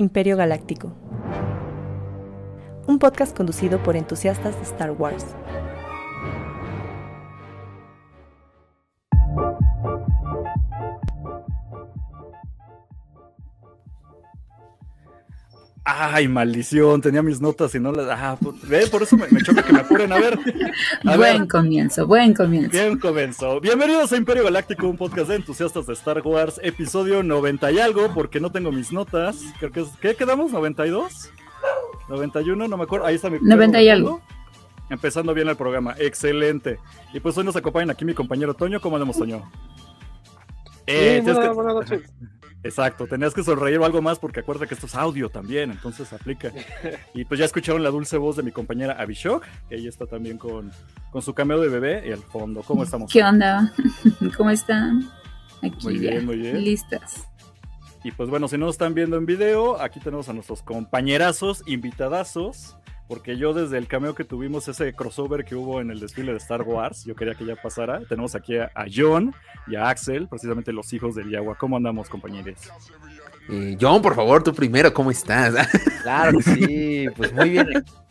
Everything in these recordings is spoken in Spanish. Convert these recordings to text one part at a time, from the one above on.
Imperio Galáctico. Un podcast conducido por entusiastas de Star Wars. Ay, maldición, tenía mis notas y no las. Ah, ¿ve? por eso me, me, choca que me apuren. A ver. A buen ver. comienzo, buen comienzo. Bien comienzo. Bienvenidos a Imperio Galáctico, un podcast de entusiastas de Star Wars, episodio 90 y algo, porque no tengo mis notas. Creo que es. ¿Qué quedamos? ¿92? ¿91? No me acuerdo. Ahí está mi. 90 y algo. Empezando bien el programa. Excelente. Y pues hoy nos acompañan aquí mi compañero Toño. ¿Cómo andamos, Toño? Eh, sí, buena, que... buenas noches. Exacto, tenías que sonreír o algo más porque acuerda que esto es audio también, entonces aplica. Y pues ya escucharon la dulce voz de mi compañera Abishok, que ella está también con, con su cameo de bebé y al fondo. ¿Cómo estamos? ¿Qué onda? ¿Cómo están? Aquí muy bien, ya, muy bien. listas. Y pues bueno, si no nos están viendo en video, aquí tenemos a nuestros compañerazos, invitadazos, porque yo desde el cameo que tuvimos, ese crossover que hubo en el desfile de Star Wars, yo quería que ya pasara. Tenemos aquí a, a John y a Axel, precisamente los hijos del Yagua. ¿Cómo andamos, compañeros? Eh, John, por favor, tú primero, ¿cómo estás? Claro que sí, pues muy bien.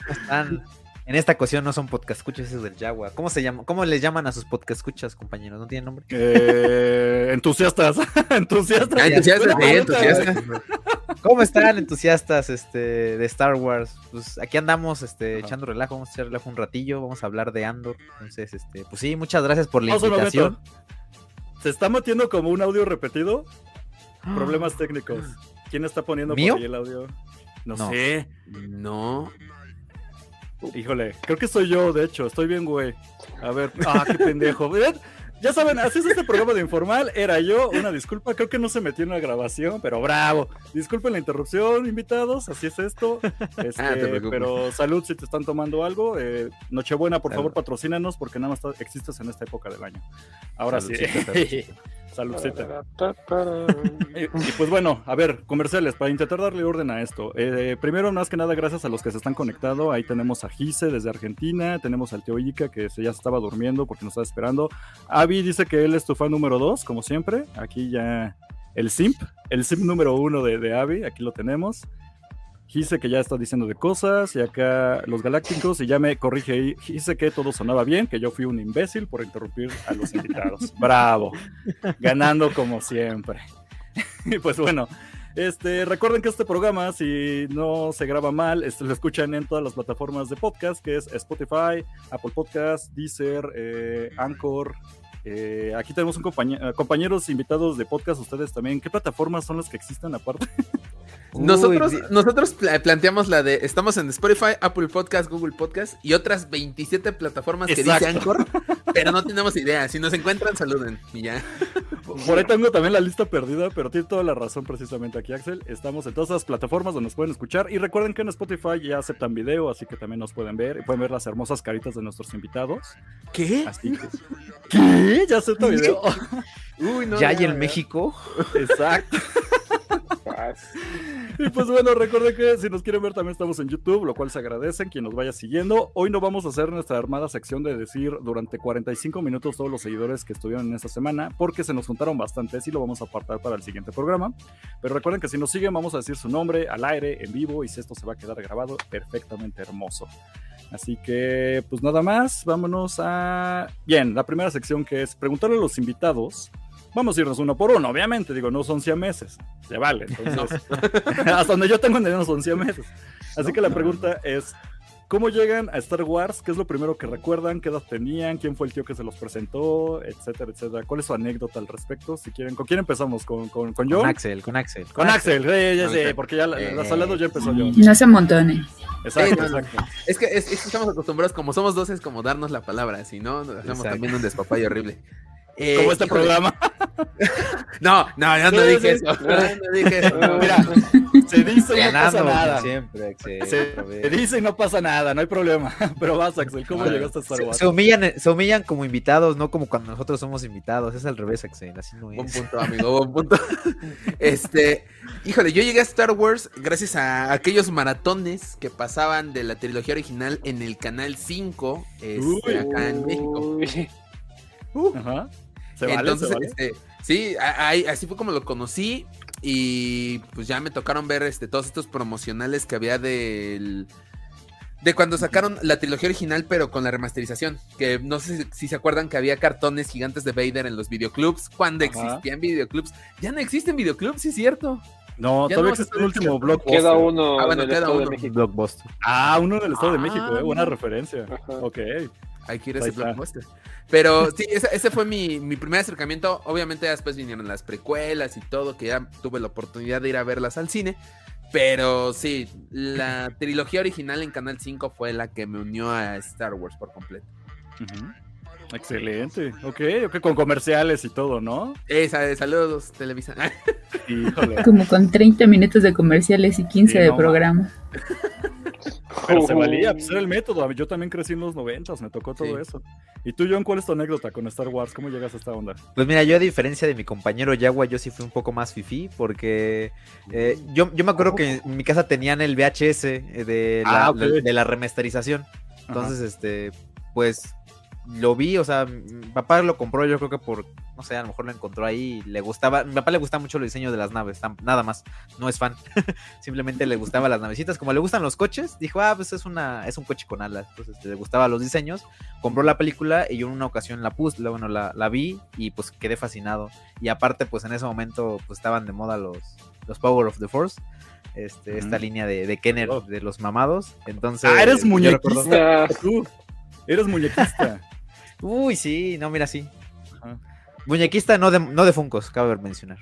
¿Cómo están? En esta ocasión no son podcast escuchas esos del Yagua. ¿Cómo se llama? ¿Cómo les llaman a sus podcast escuchas, compañeros? ¿No tienen nombre? Eh, entusiastas. entusiastas. Ah, entusiastas, sí, entusiastas. ¿Cómo están entusiastas este, de Star Wars? Pues aquí andamos este, echando relajo, vamos a echar relajo un ratillo, vamos a hablar de Andor. Entonces, este, pues sí, muchas gracias por la invitación. ¿Se está metiendo como un audio repetido? Problemas técnicos. ¿Quién está poniendo ¿Mío? por ahí el audio? No, No. sé. No. Híjole, creo que soy yo, de hecho. Estoy bien, güey. A ver. Ah, qué pendejo. Ya saben, así es este programa de informal. Era yo, una disculpa. Creo que no se metió en la grabación, pero bravo. Disculpen la interrupción, invitados. Así es esto. Este, Ah, pero salud si te están tomando algo. Eh, Nochebuena, por favor, Salud. patrocínanos porque nada más existes en esta época del año. Ahora sí. Saludcita. Y, y pues bueno, a ver, comerciales, para intentar darle orden a esto. Eh, primero, más que nada, gracias a los que se están conectando. Ahí tenemos a Gise desde Argentina, tenemos al tío Ica que se, ya se estaba durmiendo porque nos estaba esperando. Avi dice que él es tu fan número 2, como siempre. Aquí ya el simp, el simp número uno de, de Avi, aquí lo tenemos. Gise que ya está diciendo de cosas, y acá los galácticos, y ya me corrige ahí. Gise que todo sonaba bien, que yo fui un imbécil por interrumpir a los invitados. Bravo, ganando como siempre. Y pues bueno, este, recuerden que este programa, si no se graba mal, este, lo escuchan en todas las plataformas de podcast, que es Spotify, Apple Podcast, Deezer, eh, Anchor. Eh, aquí tenemos un compañe- compañeros invitados de podcast, ustedes también. ¿Qué plataformas son las que existen aparte? Nosotros, Uy, nosotros pla- planteamos la de. Estamos en Spotify, Apple Podcast, Google Podcast y otras 27 plataformas que dice. Anchor, pero no tenemos idea. Si nos encuentran, saluden. Y ya. Por ahí tengo también la lista perdida, pero tiene toda la razón precisamente aquí, Axel. Estamos en todas las plataformas donde nos pueden escuchar. Y recuerden que en Spotify ya aceptan video, así que también nos pueden ver. Y pueden ver las hermosas caritas de nuestros invitados. ¿Qué? Así que... ¿Qué? ¿Ya acepta video? Uy, no. ya hay en México. Exacto. Y pues bueno, recuerden que si nos quieren ver también estamos en YouTube, lo cual se agradecen quien nos vaya siguiendo. Hoy no vamos a hacer nuestra armada sección de decir durante 45 minutos todos los seguidores que estuvieron en esta semana, porque se nos juntaron bastantes y lo vamos a apartar para el siguiente programa. Pero recuerden que si nos siguen vamos a decir su nombre al aire, en vivo, y si esto se va a quedar grabado, perfectamente hermoso. Así que, pues nada más, vámonos a... Bien, la primera sección que es preguntarle a los invitados. Vamos a irnos uno por uno, obviamente, digo, no son 100 meses, se vale. Entonces, hasta donde yo tengo entendido son 100 meses. Así que la pregunta es, ¿cómo llegan a Star Wars? ¿Qué es lo primero que recuerdan? ¿Qué edad tenían? ¿Quién fue el tío que se los presentó? Etcétera, etcétera. ¿Cuál es su anécdota al respecto? Si quieren, ¿con quién empezamos? ¿Con, con, con John? Con Axel, con Axel. Con Axel, sí, ya Con sé, Axel. porque ya la, la Eh, ya empezó John. No se amontonen. Exacto, no, no. exacto. Es que, es, es que estamos acostumbrados, como somos dos, es como darnos la palabra. Si no, nos hacemos Exacto. también un despapay horrible. Eh, Como este híjole. programa. No, no, yo no Sí, dije eso. No, no dije eso. no. Mira, se dice y no pasa nada. siempre, Axel. Se, dice y no pasa nada, no hay problema. Pero vas, Axel, ¿cómo llegaste a Star Wars? se humillan, se humillan como invitados, no como cuando nosotros somos invitados. Es al revés, Axel. Así no Buen es. punto, amigo, buen punto. Este, híjole, yo llegué a Star Wars gracias a aquellos maratones que pasaban de la trilogía original en el canal 5, este, acá en México. Uy, Uh, Ajá. Se vale, Entonces, se vale. este, sí, ahí- así fue como lo conocí. y pues ya me tocaron ver este, todos estos promocionales que había del... De cuando sacaron la trilogía original, pero con la remasterización. Que no sé si, se acuerdan que había cartones gigantes de Vader en los videoclubs. Cuando existían videoclubs. Ya no existen videoclubs, sí es cierto. No, todavía existe el último blockbuster. Queda uno Ah, bueno, en el queda Estado de uno. México. Blockbuster. Ah, uno del Estado de Ah, México, eh, buena referencia. Ajá. Ok. Hay que ir a ese blockbuster. Pero sí, ese, ese fue mi, mi primer acercamiento. Obviamente ya después vinieron las precuelas y todo, que ya tuve la oportunidad de ir a verlas al cine. Pero sí, la trilogía original en Canal 5 fue la que me unió a Star Wars por completo. Excelente. Ok, ok, con comerciales y todo, ¿no? Esa, saludos, Televisa. Híjole. Como con 30 minutos de comerciales y 15 Sí, de no, programa. Pero se valía, pues era el método. Yo también crecí en los noventas, me tocó todo Sí. eso. ¿Y tú, John, cuál es tu anécdota con Star Wars? ¿Cómo llegas a esta onda? Pues mira, yo a diferencia de mi compañero Yagua, yo sí fui un poco más fifí porque eh, yo, yo me acuerdo que en mi casa tenían el VHS eh, de la, Ah, ok. la- de la remasterización. Entonces, este, pues lo vi, o sea, mi papá lo compró, yo creo que por, no sé, a lo mejor lo encontró ahí, le gustaba, mi papá le gusta mucho el diseño de las naves, nada más, no es fan, simplemente le gustaban las navecitas, como le gustan los coches, dijo, ah, pues es una, es un coche con alas, entonces este, le gustaban los diseños, compró la película y yo en una ocasión la puse, la- bueno, la, la vi y pues quedé fascinado, y aparte pues en ese momento pues estaban de moda los, los Power of the Force, este, esta línea de, de Kenner, Oh. de los mamados, entonces... Ah, eres muñequista. Tú, eres muñequista. Uy, sí, no, mira, sí. Muñequista no de, no de Funcos, cabe mencionar.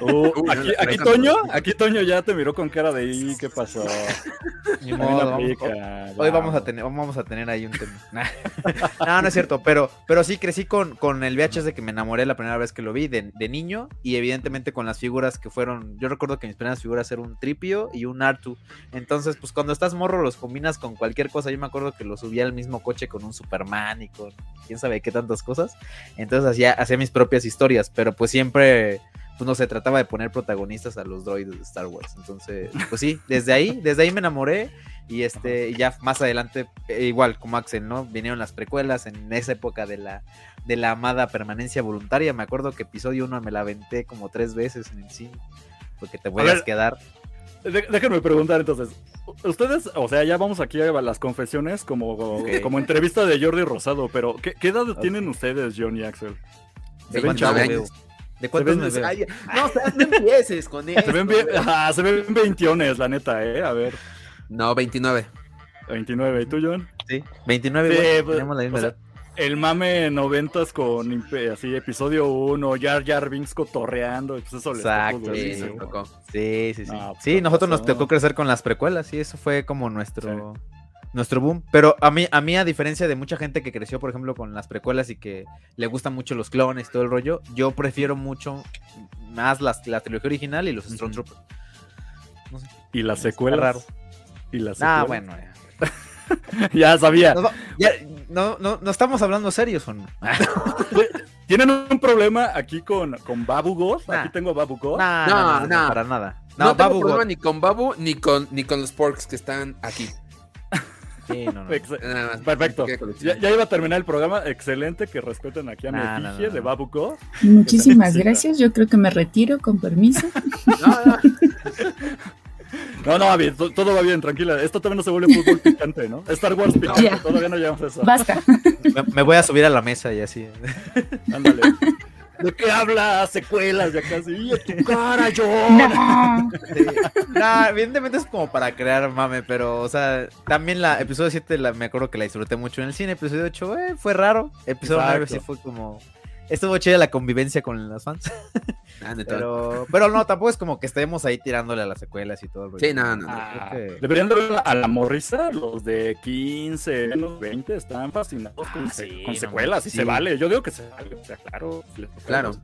Uh, Uy, aquí, Toño, aquí Toño ya te miró con cara de ¿y qué pasó? Ni modo, vamos- hoy ya. vamos a tener, vamos a tener ahí un tema. no, no es cierto, pero, pero sí crecí con, con el VHS de que me enamoré la primera vez que lo vi de, de niño y evidentemente con las figuras que fueron, yo recuerdo que mis primeras figuras eran un Tripio y un Artu. Entonces, pues cuando estás morro los combinas con cualquier cosa. Yo me acuerdo que lo subía al mismo coche con un Superman y con quién sabe qué tantas cosas. Entonces hacía, hacía mis propias historias, pero pues siempre pues no se trataba de poner protagonistas a los droides de Star Wars. Entonces, pues sí, desde ahí, desde ahí me enamoré. Y este, ya más adelante, eh, igual como Axel, ¿no? Vinieron las precuelas en esa época de la, de la amada permanencia voluntaria. Me acuerdo que episodio 1 me la aventé como tres veces en el cine. Porque te puedes ver. quedar. De- déjenme preguntar entonces. Ustedes, o sea, ya vamos aquí a las confesiones como, como entrevista de Jordi Rosado, pero ¿qué, qué edad tienen ustedes, John y Axel? Se ven 29 chavos. veo. ¿De cuántos me veo? Ay, no, o sea, no empieces con eso. Se ven bien, ajá, se ven veintiones, la neta, eh. A ver, No, 29. 29. ¿Y tú, John? Sí, 29 Sí, igual, pues, tenemos la misma o sea, edad. El mame noventas con así episodio 1, Jar Jar Binks cotorreando, pues eso les tocó Exacto, Sí. Sí, sí, sí. No, pues, sí, con nosotros nos tocó crecer con las precuelas, y eso fue como nuestro nuestro boom. Pero a mí, a mí, a diferencia de mucha gente que creció, por ejemplo, con las precuelas y que le gustan mucho los clones y todo el rollo, yo prefiero mucho más las, la trilogía original y los. Stormtroopers. Y las secuelas. raro. Y las Ah, bueno. ya. ya sabía. No, ya, no, no, no estamos hablando serios o no. Tienen un problema aquí con, con Babu. Nah. Aquí tengo a Babu Goth. No, No, no, no, no. para nada. No, No, tengo Babu problema God. ni con Babu ni con, ni con los porks que están aquí. Sí, no, no. Ex- Nada más. Perfecto. Ya, iba a terminar el programa. Excelente que respeten aquí a mi Nah, no, de no. Babu Goth. Muchísimas gracias. Yo creo que me retiro con permiso. No, no. No, no, bien, to- todo va bien, tranquila. Esto todavía no se vuelve fútbol picante, ¿no? Star Wars picante, Ya. todavía no llegamos a eso. Basta. Me, me voy a subir a la mesa y así. Ándale. ¿De qué hablas? Secuelas de acá, sí, a tu cara, yo. No. Sí. Evidentemente es como para crear mame, pero, o sea, también la episodio 7 la, me acuerdo que la disfruté mucho en el cine. Episodio 8 eh, fue raro. Episodio 9 Exacto. sí fue como. Estuvo chida la convivencia con los fans. Ah. Pero, pero no, tampoco es como que estemos ahí tirándole a las secuelas y todo. el rollo. Sí, no, no, no. Ah, que- Deberían de ver a la morrisa, los de 15, menos 20, están fascinados con, Ah, se- sí, con no secuelas y sí. se vale. Yo digo que se vale, o sea, claro. Claro. los-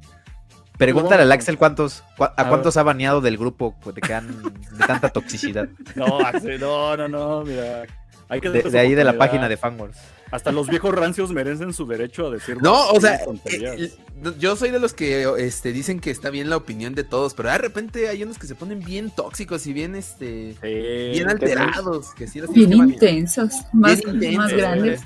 Pregúntale al Axel cuántos, a A cuántos ha baneado del grupo pues, de, que han- de tanta toxicidad. No, Axel, no, no, no, mira. Hay que De, de ahí de la página de Fanwars. Hasta los viejos rancios merecen su derecho a decir. No, o sea, tonterías. eh, eh, yo soy de los que este, dicen que está bien la opinión de todos, pero de repente hay unos que se ponen bien tóxicos y bien, este, Sí, bien alterados, que sí los Bien intensos. Más, Bien intensos, más grandes.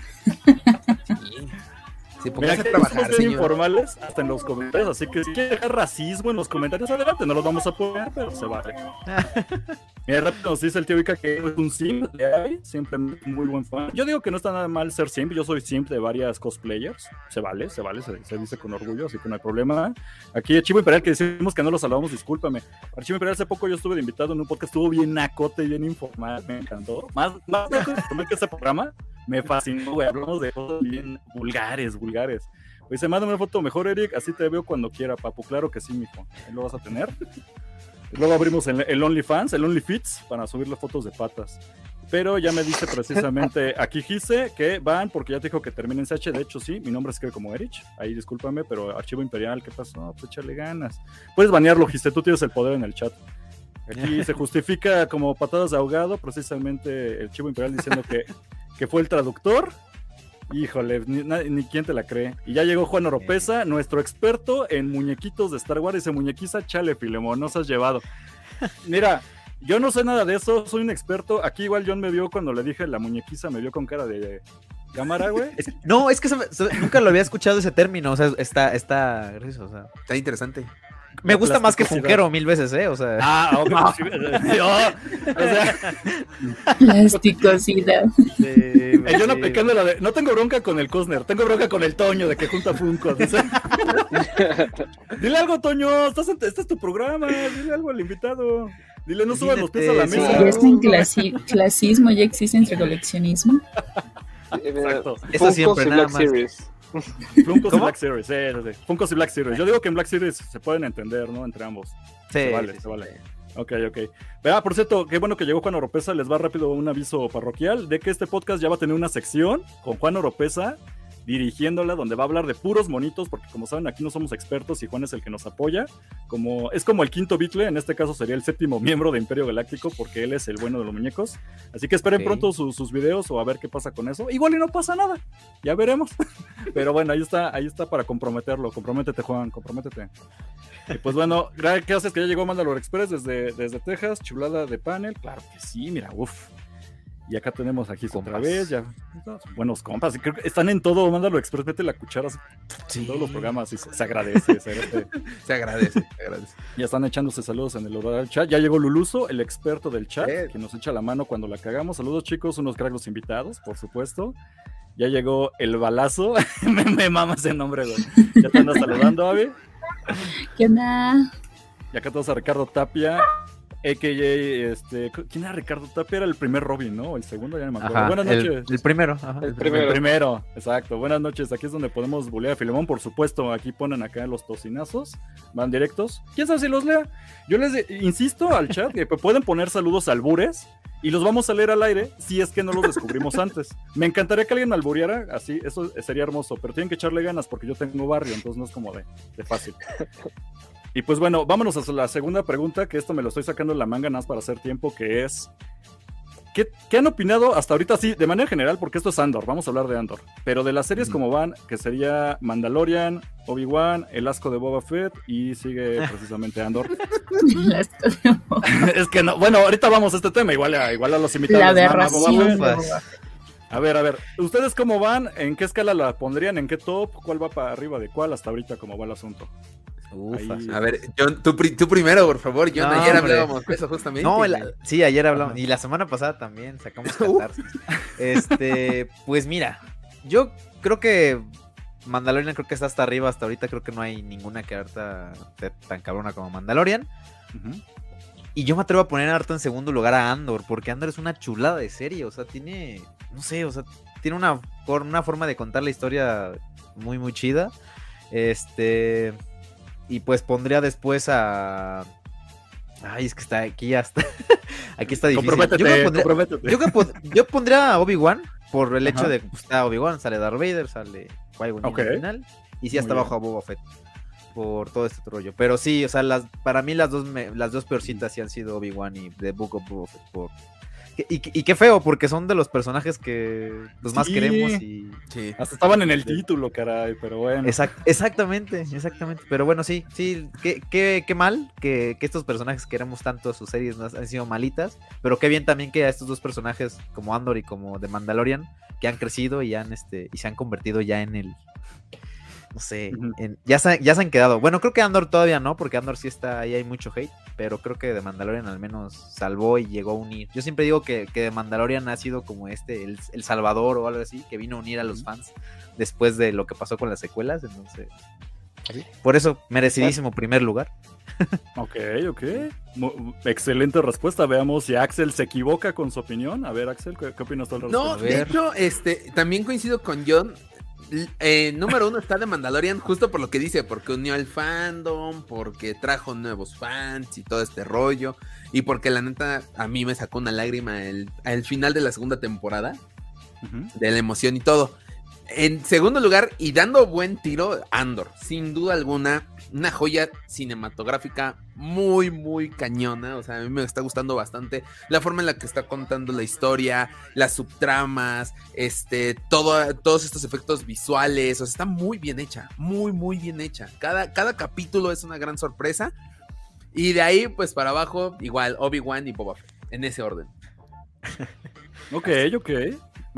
Mira, póngase a trabajar, señor. informales hasta en los comentarios, así que si quieren dejar racismo en los comentarios, adelante, no los vamos a poner, pero se vale. Mira, rápido nos dice el tío Vika que es un simp de simplemente un muy buen fan. Yo digo que no está nada mal ser simp, yo soy simp de varias cosplayers, se vale, se vale, se, se dice con orgullo, así que no hay problema. Aquí Archivo Imperial, que decimos que no lo saludamos, discúlpame. Archivo Imperial, hace poco yo estuve de invitado en un podcast, estuvo bien nacote, bien informal, me encantó. Más, más nacote que ese programa, me fascinó, güey, hablamos de cosas bien vulgares, vulgares. Dice, mándame una foto mejor, Eric, así te veo cuando quiera, papu. Claro que sí, mijo. Ahí lo vas a tener. Luego abrimos el, el OnlyFans, el OnlyFits, para subir las fotos de patas. Pero ya me dice precisamente aquí Gise que van porque ya te dijo que termina en CH. De hecho, sí, mi nombre es que como Erich. Ahí discúlpame, pero Archivo Imperial, ¿qué pasó? Pues échale ganas. Puedes banearlo, Gise, tú tienes el poder en el chat. Aquí se justifica como patadas de ahogado, precisamente el Chivo Imperial diciendo que, que fue el traductor. Híjole, ni, quién te la cree. Y ya llegó Juan Oropesa, nuestro experto en muñequitos de Star Wars. Dice, muñequiza, chale, Filemón, nos has llevado. Mira, yo no sé nada de eso, soy un experto. Aquí igual John me vio cuando le dije la muñequiza, me vio con cara de cámara, güey. Es- no, es que se me- se- nunca lo había escuchado ese término. O sea, está, está o sea. Está interesante. Me gusta más que. Funkero mil veces, ¿eh? O sea. Ah, ok. sí, oh, o sea, Plasticosidad. sí, el John sí. aplicando la de, no tengo bronca con el Cosner, tengo bronca con el Toño de que junta Funko. Dile algo, Toño, estás en- este es tu programa, dile algo al invitado. Dile, no suban los pies a la mesa. sí. Ya está en clasi- clasismo, ya existe entre coleccionismo. Exacto. Eso siempre, nada más. Series. Funkos y. Black Series, sí, sí, sí. Funkos y Black Series. Yo digo que en Black Series se pueden entender, ¿no? Entre ambos. Sí, se vale, sí, se vale. Ok, ok. Vea, por cierto, qué bueno que llegó Juan Oropesa. Les va rápido un aviso parroquial de que este podcast ya va a tener una sección con Juan Oropesa dirigiéndola, donde va a hablar de puros monitos, porque como saben, aquí no somos expertos y Juan es el que nos apoya. Como, es como el quinto Beatle, en este caso sería el séptimo miembro de Imperio Galáctico, porque él es el bueno de los muñecos. Así que esperen pronto su- sus videos o a ver qué pasa con eso. Igual y no pasa nada, ya veremos. Pero bueno, ahí está, ahí está para comprometerlo. Comprométete, Juan, comprométete. Y pues bueno, gra- ¿qué haces? Que ya llegó Mandalore Express desde, desde Texas, chulada de panel. Claro que sí, mira, uff. Y acá tenemos aquí otra Compas. vez, ya. Buenos compas, y creo que están en todo, Mandalore Express, mete la cuchara Sí. en todos los programas y se, se agradece. se agradece. Se agradece, se agradece. Ya están echándose saludos en el horario del chat. Ya llegó Luluso, el experto del chat, Eh. que nos echa la mano cuando la cagamos. Saludos, chicos, unos cracks los invitados, por supuesto. Ya llegó el balazo. me, me mama ese nombre, güey. Ya te andas saludando, Avi. ¿Qué onda? Y acá tenemos a Ricardo Tapia, a.k.a. Este, ¿Quién era Ricardo Tapia? Era el primer Robin, ¿no? El segundo, ya no me acuerdo. Ajá, Buenas el, noches. el primero. ajá. El El primero. primero, exacto. Buenas noches. Aquí es donde podemos bulear a Filemón, por supuesto. Aquí ponen acá los tocinazos. Van directos. ¿Quién sabe si los lea? Yo les de- insisto al chat que pueden poner saludos albures y los vamos a leer al aire si es que no los descubrimos antes. Me encantaría que alguien albureara, así, eso sería hermoso, pero tienen que echarle ganas porque yo tengo barrio, entonces no es como de, de fácil. Y pues bueno, vámonos a la segunda pregunta, que esto me lo estoy sacando de la manga nada más para hacer tiempo, que es... ¿Qué, qué han opinado hasta ahorita? Sí, de manera general, porque esto es Andor, vamos a hablar de Andor. Pero de las series como van, que sería Mandalorian, Obi-Wan, El Asco de Boba Fett y sigue precisamente Andor. Es que no, bueno, ahorita vamos a este tema, igual a, igual a los invitados. La Boba. Fett. A ver, a ver, ¿ustedes cómo van? ¿En qué escala la pondrían? ¿En qué top? ¿Cuál va para arriba de cuál hasta ahorita cómo va el asunto? Ufa. Ahí- A ver, John, tú, pri- tú primero, por favor. John, No, ayer hablábamos de eso justamente. No, sí, ayer hablamos. Y la semana pasada también sacamos catarsis. Este, pues mira, yo creo que Mandalorian creo que está hasta arriba. Hasta ahorita creo que no hay ninguna que harta esté tan cabrona como Mandalorian. Y yo me atrevo a poner harto en segundo lugar a Andor, porque Andor es una chulada de serie. O sea, tiene, no sé, o sea, tiene una, una forma de contar la historia muy, muy chida. Este, y pues pondría después a. Ay, es que está aquí ya está. aquí está difícil. Yo Comprométete, que pondría, comprométete. yo, pod- yo pondría a Obi-Wan por el hecho de que pues, está Obi-Wan, sale Darth Vader, sale Qui-Gon al final. Y sí, hasta abajo a Boba Fett. por todo este rollo. Pero sí, o sea, las, para mí las dos, las dos peorcitas sí han sido Obi-Wan y The Book of Boba Fett por, y, qué feo, porque son de los personajes que pues, más queremos y... Hasta estaban en el título, caray, pero bueno. exactamente, exactamente. Pero bueno, sí, sí, qué, qué, qué mal que, que, estos personajes queremos tanto, sus series no han sido malitas, pero qué bien también que a estos dos personajes como Andor y como The Mandalorian, que han crecido y, han, este, y se han convertido ya en el, no sé, ya, se, ya se han quedado. Bueno, creo que Andor todavía no, porque Andor sí está ahí, hay mucho hate, pero creo que de Mandalorian al menos salvó y llegó a unir. Yo siempre digo que, que de Mandalorian ha sido como este, el, Salvador o algo así, que vino a unir a los fans después de lo que pasó con las secuelas, entonces... Por eso, merecidísimo primer lugar. ok, ok. excelente respuesta. Veamos si Axel se equivoca con su opinión. A ver, Axel, ¿qué, opinas tú al respecto? No, de hecho, este, también coincido con John. Eh, número uno está de Mandalorian, justo por lo que dice, porque unió al fandom, porque trajo nuevos fans y todo este rollo, y porque la neta a mí me sacó una lágrima el, al final de la segunda temporada, de la emoción y todo. En segundo lugar, y dando buen tiro, Andor, sin duda alguna, una joya cinematográfica muy, muy cañona. O sea, a mí me está gustando bastante la forma en la que está contando la historia, las subtramas, este, todo, todos estos efectos visuales. O sea, está muy bien hecha, muy, muy bien hecha. Cada, cada capítulo es una gran sorpresa. Y de ahí, pues para abajo, igual, Obi-Wan y Boba Fett, en ese orden. ok, ok.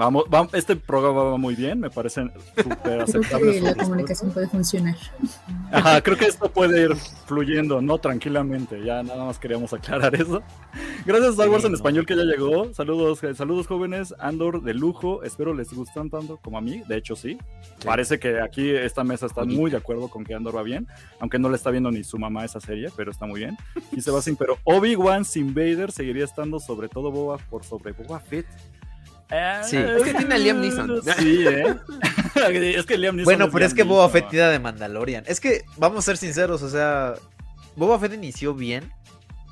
Vamos, vamos, este programa va muy bien, me parece súper aceptable. Creo que la comunicación puede funcionar. Ajá, creo que esto puede ir fluyendo, ¿no? Tranquilamente, ya nada más queríamos aclarar eso. Gracias a Star Wars en español que ya llegó. Saludos, eh, saludos jóvenes, Andor de lujo, espero les gustan tanto como a mí, de hecho sí. Parece que aquí esta mesa está muy de acuerdo con que Andor va bien, aunque no le está viendo ni su mamá esa serie, pero está muy bien. Y se va sin, pero Obi-Wan sin Vader seguiría estando sobre todo Boba por sobre Boba Fett. Sí. Es que tiene a Liam Neeson. Sí, ¿eh? es que Liam Neeson. Bueno, pero es que Boba Fett tira de Mandalorian. Es que, vamos a ser sinceros, o sea, Boba Fett inició bien.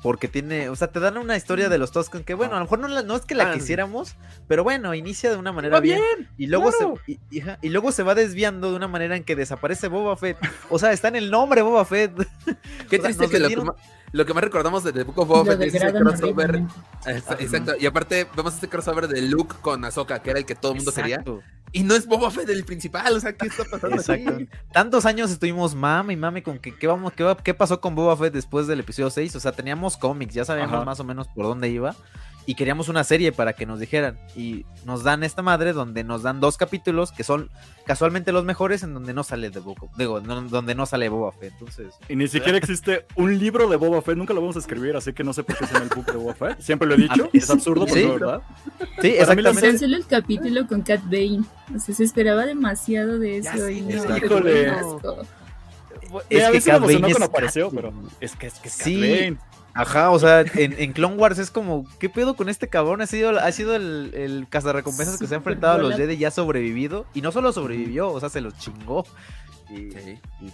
Porque tiene, o sea, te dan una historia de los Tusken que, bueno, a lo mejor no, no es que la ah. quisiéramos, pero bueno, inicia de una manera bien, Y luego, se, y, luego se va desviando de una manera en que desaparece Boba Fett. O sea, está en el nombre Boba Fett. Qué triste que lo, lo que más recordamos de The Book of Boba es ese crossover. Exacto. Y aparte, vemos este crossover de Luke con Ahsoka, que era el que todo el mundo quería. Y no es Boba Fett el principal, o sea, ¿qué está pasando? Exacto. Tantos años estuvimos mame y mame con que qué vamos, qué, qué pasó con Boba Fett después del episodio 6. O sea, teníamos cómics, ya sabíamos más o menos por dónde iba y queríamos una serie para que nos dijeran. Y nos dan esta madre donde nos dan dos capítulos que son casualmente los mejores en donde no sale de Boba, digo, donde no sale Boba Fett. Entonces. Y ni siquiera existe un libro de Boba Fett, nunca lo vamos a escribir, así que no sé por qué se llama el book de Boba Fett. Siempre lo he dicho, es absurdo, pero ¿Sí? ¿verdad? Sí, exactamente. solo el capítulo con Cat Bane. O sea, se esperaba demasiado de eso y no. Híjole. Es que Cat Bane es... apareció, pero es que es que es Cat sí. Ajá, o sea, en, en, Clone Wars es como, ¿qué pedo con este cabrón? Ha sido, ha sido el, el cazarrecompensas que se ha enfrentado a los Jedi y ha sobrevivido. Y no solo sobrevivió, o sea, se los chingó. Y,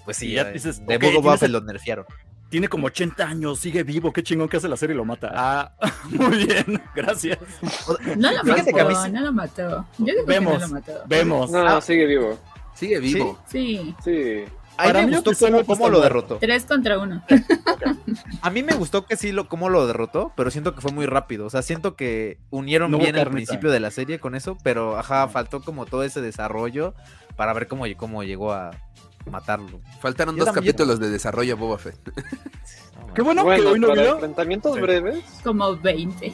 pues sí, ya dices, de modo Buffett lo nerfearon. Tiene como 80 años, sigue vivo, qué chingón que hace la serie y lo mata. Ah, muy bien, gracias. No lo mató, no lo mató. Yo digo vemos, que no lo mató. Vemos. No, ah, sigue vivo. Sigue vivo. Sí. Sí. A mí me gustó cómo, lo derrotó. Tres contra uno. A mí me gustó que sí lo, cómo lo derrotó, pero siento que fue muy rápido. O sea, siento que unieron bien el principio de la serie con eso, pero ajá, faltó como todo ese desarrollo para ver cómo, cómo llegó a matarlo. Faltaron dos capítulos de desarrollo Boba Fett. Qué bueno, que hoy no vio. enfrentamientos breves. Como 20.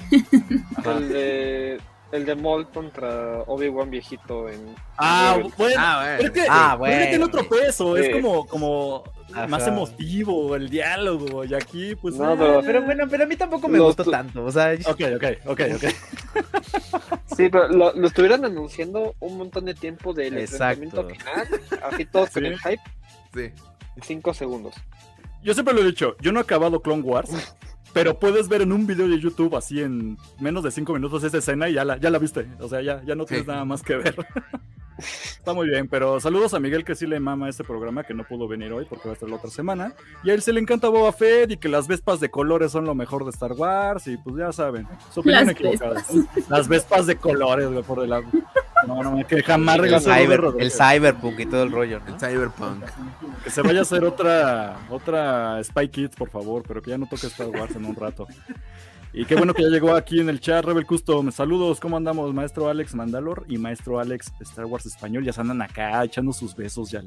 El de el de Maul contra Obi-Wan viejito en. Ah, bueno. Ah, bueno. que, ah, bueno. tiene otro peso, es como, como más emotivo el diálogo. Y aquí, pues. No, eh. pero, bueno, pero a mí tampoco me gustó tanto. O sea, ok, ok, ok, ok. sí, pero lo, lo, estuvieran anunciando un montón de tiempo del enfrentamiento final. Así todos con el hype. Sí. En cinco segundos. Yo siempre lo he dicho, yo no he acabado Clone Wars. Pero puedes ver en un video de YouTube así en menos de cinco minutos esa escena y ya la, ya la viste. O sea, ya, ya no tienes nada más que ver. Está muy bien, pero saludos a Miguel que sí le mama este programa que no pudo venir hoy porque va a estar la otra semana. Y a él se le encanta Boba Fett y que las vespas de colores son lo mejor de Star Wars y pues ya saben, su opinión las equivocada. Las vespas de colores, güey, por delante. No, no, que jamás el, cyber, el cyberpunk y todo el rollo, ¿no? El cyberpunk. Que se vaya a hacer otra, otra Spy Kids, por favor, pero que ya no toque Star Wars en un rato. Y qué bueno que ya llegó aquí en el chat Rebel Custom. Saludos, ¿cómo andamos? Maestro Alex Mandalor y Maestro Alex Star Wars Español. Ya se andan acá echando sus besos. Ya,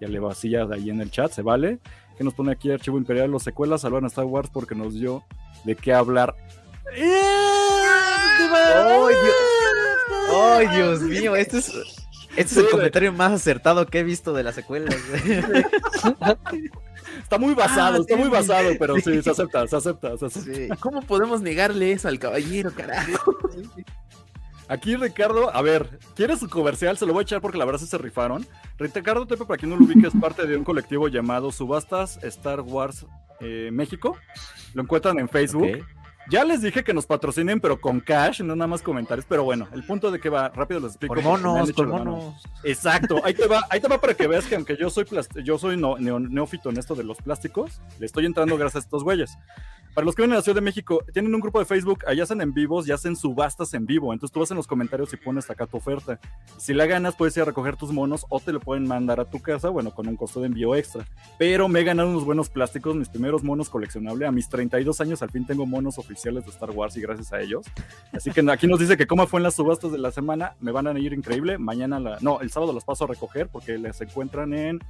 ya le vacía de ahí en el chat, ¿se vale? Que nos pone aquí Archivo Imperial, los secuelas salvan a Star Wars porque nos dio de qué hablar. ¡Ay, Dios! ¡Ay, Dios mío! Este es, este es el comentario más acertado que he visto de las secuelas. Está muy basado, ah, está muy basado, pero sí, se acepta, se acepta, se acepta. ¿Cómo podemos negarle eso al caballero, carajo? Aquí Ricardo, a ver, ¿quiere su comercial? Se lo voy a echar porque la verdad se rifaron. Ricardo Tepe, para quien no lo ubique, es parte de un colectivo llamado Subastas Star Wars eh, México. Lo encuentran en Facebook. Ya les dije que nos patrocinen, pero con cash, no nada más comentarios. Pero bueno, el punto de que va, rápido les explico. Con monos, con monos. Exacto, ahí te va, ahí te va para que veas que aunque yo soy yo soy neófito en esto de los plásticos, le estoy entrando gracias a estos güeyes. Para los que vienen a la Ciudad de México, tienen un grupo de Facebook, allá hacen en vivos y hacen subastas en vivo. Entonces tú vas en los comentarios y pones acá tu oferta. Si la ganas, puedes ir a recoger tus monos o te lo pueden mandar a tu casa, bueno, con un costo de envío extra. Pero me he ganado unos buenos plásticos, mis primeros monos coleccionables. A mis 32 años al fin tengo monos oficiales de Star Wars y gracias a ellos. Así que aquí nos dice que cómo fue en las subastas de la semana. Me van a ir increíble. Mañana, la, no, el sábado los paso a recoger porque les encuentran en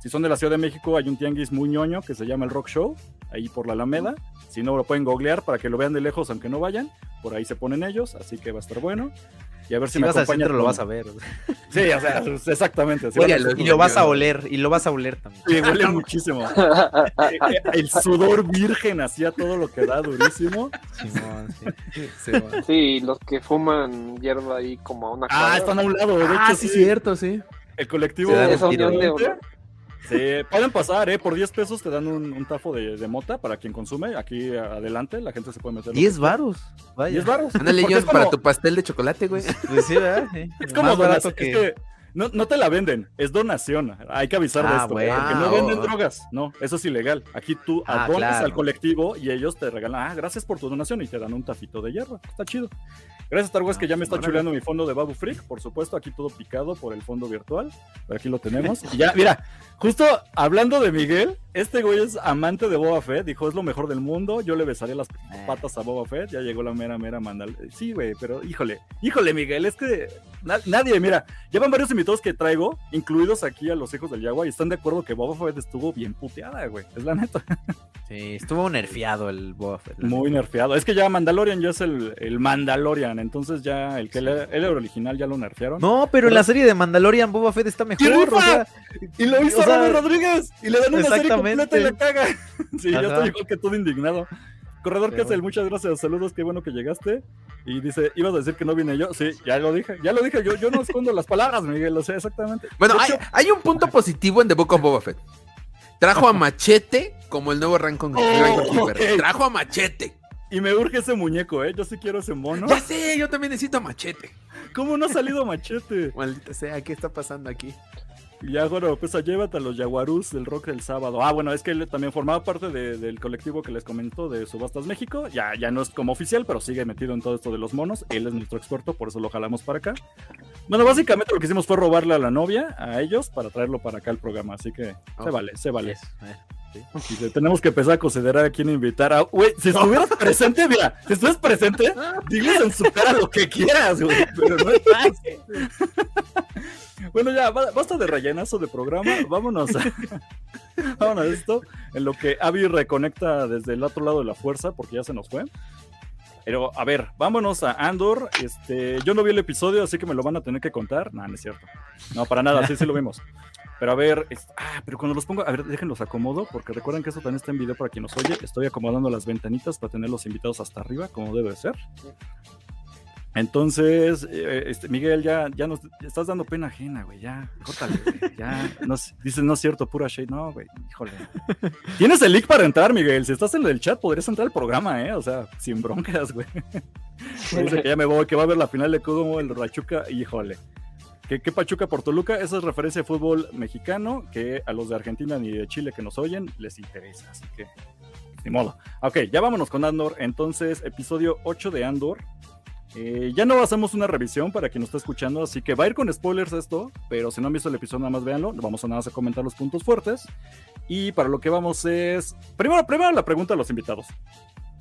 si son de la Ciudad de México, hay un tianguis muy ñoño que se llama el Rock Show, ahí por la Alameda. Si no, lo pueden googlear para que lo vean de lejos, aunque no vayan. Por ahí se ponen ellos, así que va a estar bueno. Y a ver si, me acompañan. lo vas a ver. Sí, o sea, exactamente. y lo vas a oler, y lo vas a oler también. Sí, huele muchísimo. El sudor virgen hacía todo lo que da durísimo. sí. sí, los que fuman hierba ahí como a una Ah, están a un lado, de ah, sí, cierto, sí. El colectivo. de Sí, pueden pasar, ¿eh? Por 10 pesos te dan un, tafo de, mota para quien consume. Aquí adelante la gente se puede meter. 10 varos. Vaya. 10 varos. Ándale, ellos para tu pastel de chocolate, güey. Pues sí, ¿verdad? Es como barato que... No, no, te la venden, es donación. Hay que avisar de ah, esto. Porque no venden drogas. No, eso es ilegal. Aquí tú ah, al colectivo y ellos te regalan, ah, gracias por tu donación y te dan un tafito de hierro. Está chido. Gracias, Star Wars, que ya me está chuleando mi fondo de Babu Freak. Por supuesto, aquí todo picado por el fondo virtual. Pero aquí lo tenemos. Y ya, mira, justo hablando de Miguel, este güey es amante de Boba Fett. Dijo, es lo mejor del mundo. Yo le besaré las eh. patas a Boba Fett. Ya llegó la mera, mera mandal. Sí, güey, pero híjole, híjole, Miguel, es que nadie, mira, llevan varios invitados que traigo, incluidos aquí a los hijos del Yagua, y están de acuerdo que Boba Fett estuvo bien puteada, güey. Es la neta. Sí, estuvo nerfeado el Boba Fett. Muy nerfeado. Es que ya Mandalorian ya es el, el Mandalorian, entonces ya el que el original ya lo nerfearon. No, pero, en la serie de Mandalorian Boba Fett está mejor. O sea, y lo hizo Robert Rodríguez y le dan una serie completa y le caga. sí, yo estoy igual que todo indignado. Corredor Kessel, muchas gracias, saludos, qué bueno que llegaste. Y dice, ibas a decir que no vine yo. Sí, ya lo dije, ya lo dije, yo, yo no escondo las palabras, Miguel, lo sé exactamente. Bueno, hay, hay, un punto positivo en The Book of Boba Fett. Trajo a Machete como el nuevo Rancon oh, Trajo a Machete. Y me urge ese muñeco, ¿eh? Yo sí quiero ese mono. Ya sé, yo también necesito Machete. ¿Cómo no ha salido Machete? Maldita sea, ¿qué está pasando aquí? Ya, bueno, pues llévate a los Jaguarús del rock del sábado. Ah, bueno, es que él también formaba parte del colectivo que les comentó de Subastas México. Ya, ya no es como oficial, pero sigue metido en todo esto de los monos. Él es nuestro experto, por eso lo jalamos para acá. Bueno, básicamente lo que hicimos fue robarle a la novia, a ellos, para traerlo para acá al programa. Así que se vale, se vale. Tenemos que empezar a considerar a quién invitar a. Güey, si estuvieras presente, mira, si estuvieras presente, diles en su cara lo que quieras, güey. Pero no es fácil. Bueno, ya, basta de rellenazo de programa. Vámonos a, vámonos a esto. En lo que Abby reconecta desde el otro lado de la fuerza, porque ya se nos fue. Pero, a ver, vámonos a Andor. Este, yo no vi el episodio, así que me lo van a tener que contar. No, no es cierto. No, para nada, sí, sí lo vimos. Pero a ver, ah, pero cuando los pongo, a ver, déjenlos acomodo, porque recuerden que eso también está en video para quien nos oye. Estoy acomodando las ventanitas para tener los invitados hasta arriba, como debe ser. Entonces, eh, este, Miguel, ya, ya nos estás dando pena ajena, güey. Ya, córtale, güey. Ya, no, dices, no es cierto, pura shade. No, güey, híjole. Tienes el link para entrar, Miguel. Si estás en el chat, podrías entrar al programa, ¿eh? O sea, sin broncas, güey. dice que ya me voy, que va a ver la final de Kudomo, el Rachuca, híjole. ¿Qué, ¿Qué, Pachuca por Toluca? Esa es referencia a fútbol mexicano que a los de Argentina ni de Chile que nos oyen les interesa. Así que, ni modo. Ok, ya vámonos con Andor. Entonces, episodio 8 de Andor Eh, ya no hacemos una revisión para quien nos está escuchando, así que va a ir con spoilers esto, pero si no han visto el episodio, nada más véanlo. Vamos nada más a comentar los puntos fuertes. Y para lo que vamos es. Primero, primero la pregunta a los invitados: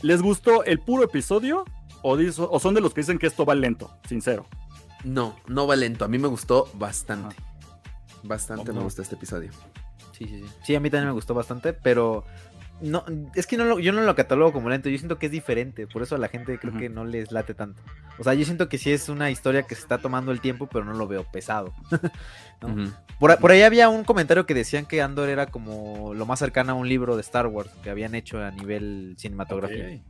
¿Les gustó el puro episodio o son de los que dicen que esto va lento? Sincero. No, no va lento. A mí me gustó bastante. Bastante me gustó este episodio. Sí, sí, sí. Sí, a mí también me gustó bastante, pero no, es que no yo no lo catalogo como lento, yo siento que es diferente, por eso a la gente creo que no les late tanto. O sea, yo siento que sí es una historia que se está tomando el tiempo, pero no lo veo pesado. por, ahí había un comentario que decían que Andor era como lo más cercano a un libro de Star Wars que habían hecho a nivel cinematográfico.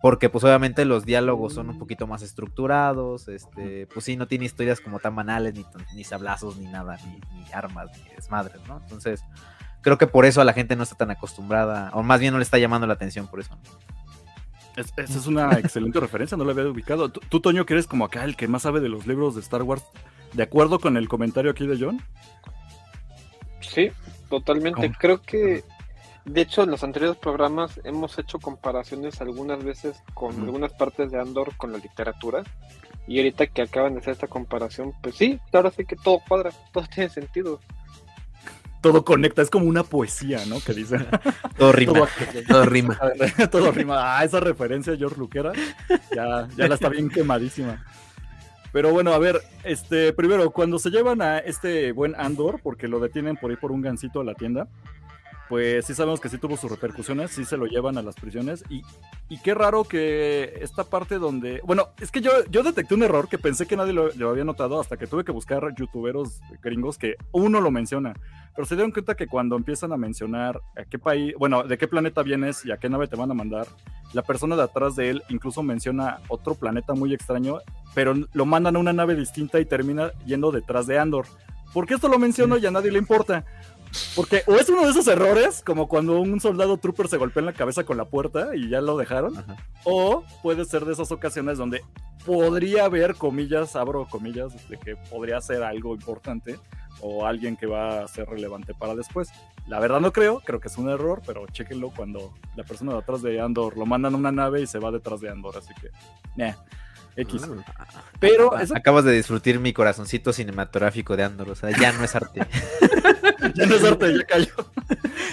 Porque pues obviamente los diálogos son un poquito más estructurados, este, pues sí, no tiene historias como tan banales, ni, ni sablazos, ni nada, ni, ni armas, ni desmadres, ¿no? Entonces, creo que por eso a la gente no está tan acostumbrada, o más bien no le está llamando la atención por eso. esa es una excelente referencia, no la había ubicado. ¿Tú, Toño, que eres como acá el que más sabe de los libros de Star Wars, ¿de acuerdo con el comentario aquí de John? Sí, totalmente. Creo que, de hecho, en los anteriores programas hemos hecho comparaciones algunas veces con algunas partes de Andor con la literatura. Y ahorita que acaban de hacer esta comparación, pues sí, ahora sí que todo cuadra, todo tiene sentido todo conecta, es como una poesía, ¿no? Que dice. todo rima. Todo, rima. todo rima. Ah, esa referencia George Luquera, ya, ya la está bien quemadísima. Pero bueno, a ver, este, primero, cuando se llevan a este buen Andor, porque lo detienen por ir por un gancito a la tienda, pues sí sabemos que sí tuvo sus repercusiones, sí se lo llevan a las prisiones y, y qué raro que esta parte donde, bueno, es que yo, yo detecté un error que pensé que nadie lo, había notado hasta que tuve que buscar youtuberos gringos que uno lo menciona, pero se dieron cuenta que cuando empiezan a mencionar a qué país, bueno, de qué planeta vienes y a qué nave te van a mandar, la persona de atrás de él incluso menciona otro planeta muy extraño, pero lo mandan a una nave distinta y termina yendo detrás de Andor. ¿Por qué esto lo menciono y a nadie le importa? Porque o es uno de esos errores, como cuando un soldado trooper se golpea en la cabeza con la puerta y ya lo dejaron, o puede ser de esas ocasiones donde podría haber, comillas, abro comillas, de que podría ser algo importante o alguien que va a ser relevante para después. La verdad no creo, creo que es un error, pero chéquenlo cuando la persona de atrás de Andor lo mandan a una nave y se va detrás de Andor, así que, X. Ah. Pero acabas de disfrutar mi corazoncito cinematográfico de Andor, o sea, ya no es arte. ya no es arte, ya cayó.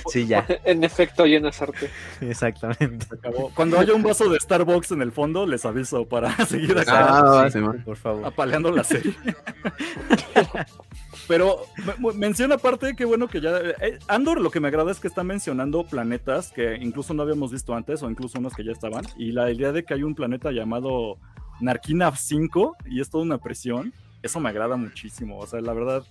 Sí, ya. En efecto, ya no es arte. Exactamente. Cuando haya un vaso de Starbucks en el fondo, les aviso para seguir acá. Ah, por favor. Apaleando la serie. Pero menciona aparte, qué bueno que ya. Eh, Andor lo que me agrada es que está mencionando planetas que incluso no habíamos visto antes, o incluso unos que ya estaban. Y la idea de que hay un planeta llamado Narquina 5 y es toda una presión, eso me agrada muchísimo. O sea, la verdad,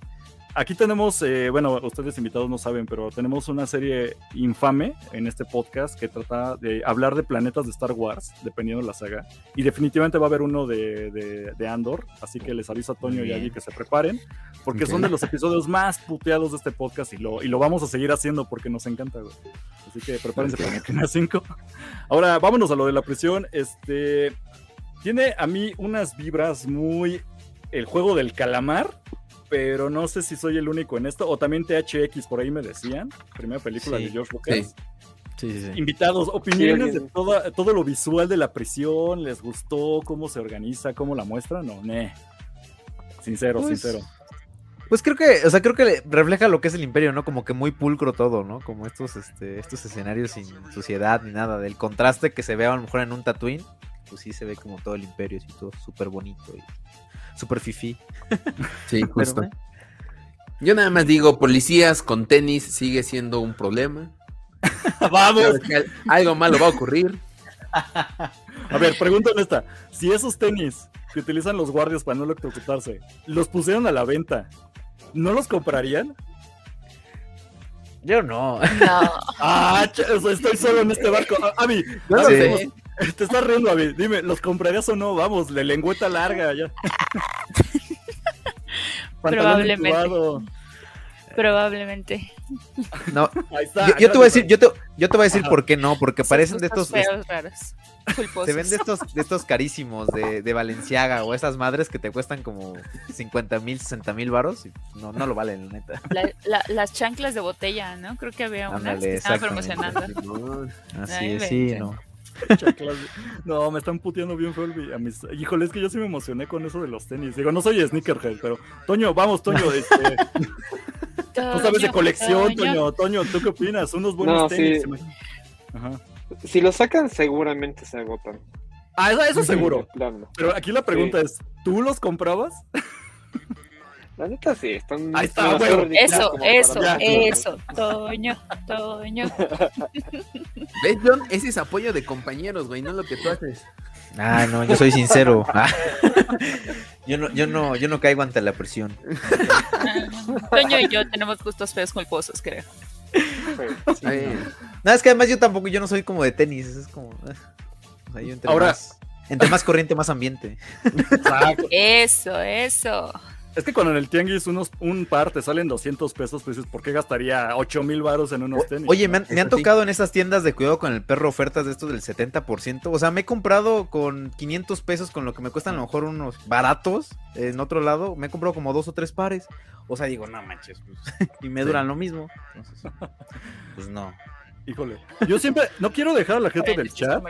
aquí tenemos, eh, bueno, ustedes invitados no saben, pero tenemos una serie infame en este podcast que trata de hablar de planetas de Star Wars, dependiendo de la saga. Y definitivamente va a haber uno de, de, Andor, así que les aviso a Toño y a que se preparen, porque son de los episodios más puteados de este podcast y lo, y lo vamos a seguir haciendo porque nos encanta, Así que prepárense para Narquina 5. Ahora, vámonos a lo de la prisión. Este, tiene a mí unas vibras muy el juego del calamar, pero no sé si soy el único en esto. O también THX, por ahí me decían. Primera película de George Lucas. Sí. Sí, Invitados, opiniones de todo lo visual de la prisión. ¿Les gustó cómo se organiza, cómo la muestra? No, ne. Sincero, pues, sincero. Pues creo que, o sea, creo que refleja lo que es el imperio, ¿no? Como que muy pulcro todo, ¿no? Como estos, este, estos escenarios sin suciedad ni nada. Del contraste que se ve a lo mejor en un Tatooine pues sí se ve como todo el imperio, así todo súper bonito y súper fifi. Sí, justo. Yo nada más digo, policías con tenis sigue siendo un problema. Vamos. Algo malo va a ocurrir. A ver, pregunta esta. Si esos tenis que utilizan los guardias para no electrocutarse, los pusieron a la venta, ¿no los comprarían? Yo no. No. Ah, estoy solo en este barco. Avi, no sé. Te estás riendo, Avi. Dime, ¿los comprarías o no? Vamos, de lengüeta larga ya. Probablemente. Probablemente. No, Ahí está, yo, te voy a decir, yo te, yo te voy a decir por qué no, porque parecen de estos. Feos, raros. Se ven de estos, de estos carísimos de, de Valenciaga o esas madres que te cuestan como 50 mil, 60 mil varos. No, no lo valen, la neta. las chanclas de botella, ¿no? Creo que había unas que estaban promocionando. Así es, sí, no. No, me están puteando bien feo a mis... Híjole, es que yo sí me emocioné con eso de los tenis. Digo, no soy sneakerhead, pero Toño, vamos, Toño, este... Tú sabes de colección, Toño. Toño, ¿tú qué opinas? Unos buenos tenis. Si los sacan, seguramente se agotan. Ah, eso, seguro. Pero aquí la pregunta es, ¿tú los comprabas? La neta sí, están. Ahí está, Eso, eso, eso. Toño, Toño. ¿Ves, John? Ese es apoyo de compañeros, güey, no lo que tú haces. Ah, no, yo soy sincero. Ah. Yo no, yo no, yo no caigo ante la presión. Toño y yo tenemos gustos feos culposos, creo. No, es que además yo tampoco, yo no soy como de tenis, es como. Eh, Ahora. entre más corriente, más ambiente. Eso, eso. Es que cuando en el tianguis unos, un par te salen 200 pesos, pues ¿por qué gastaría 8 mil baros en unos tenis? Oye, me han, tocado en esas tiendas de cuidado con el perro ofertas de estos del 70%. O sea, me he comprado con 500 pesos con lo que me cuestan a lo mejor unos baratos. En otro lado, me he comprado como dos o tres pares. O sea, digo, no manches, pues, y me duran lo mismo. Entonces, pues no. Híjole, yo siempre, no quiero dejar a la gente del chat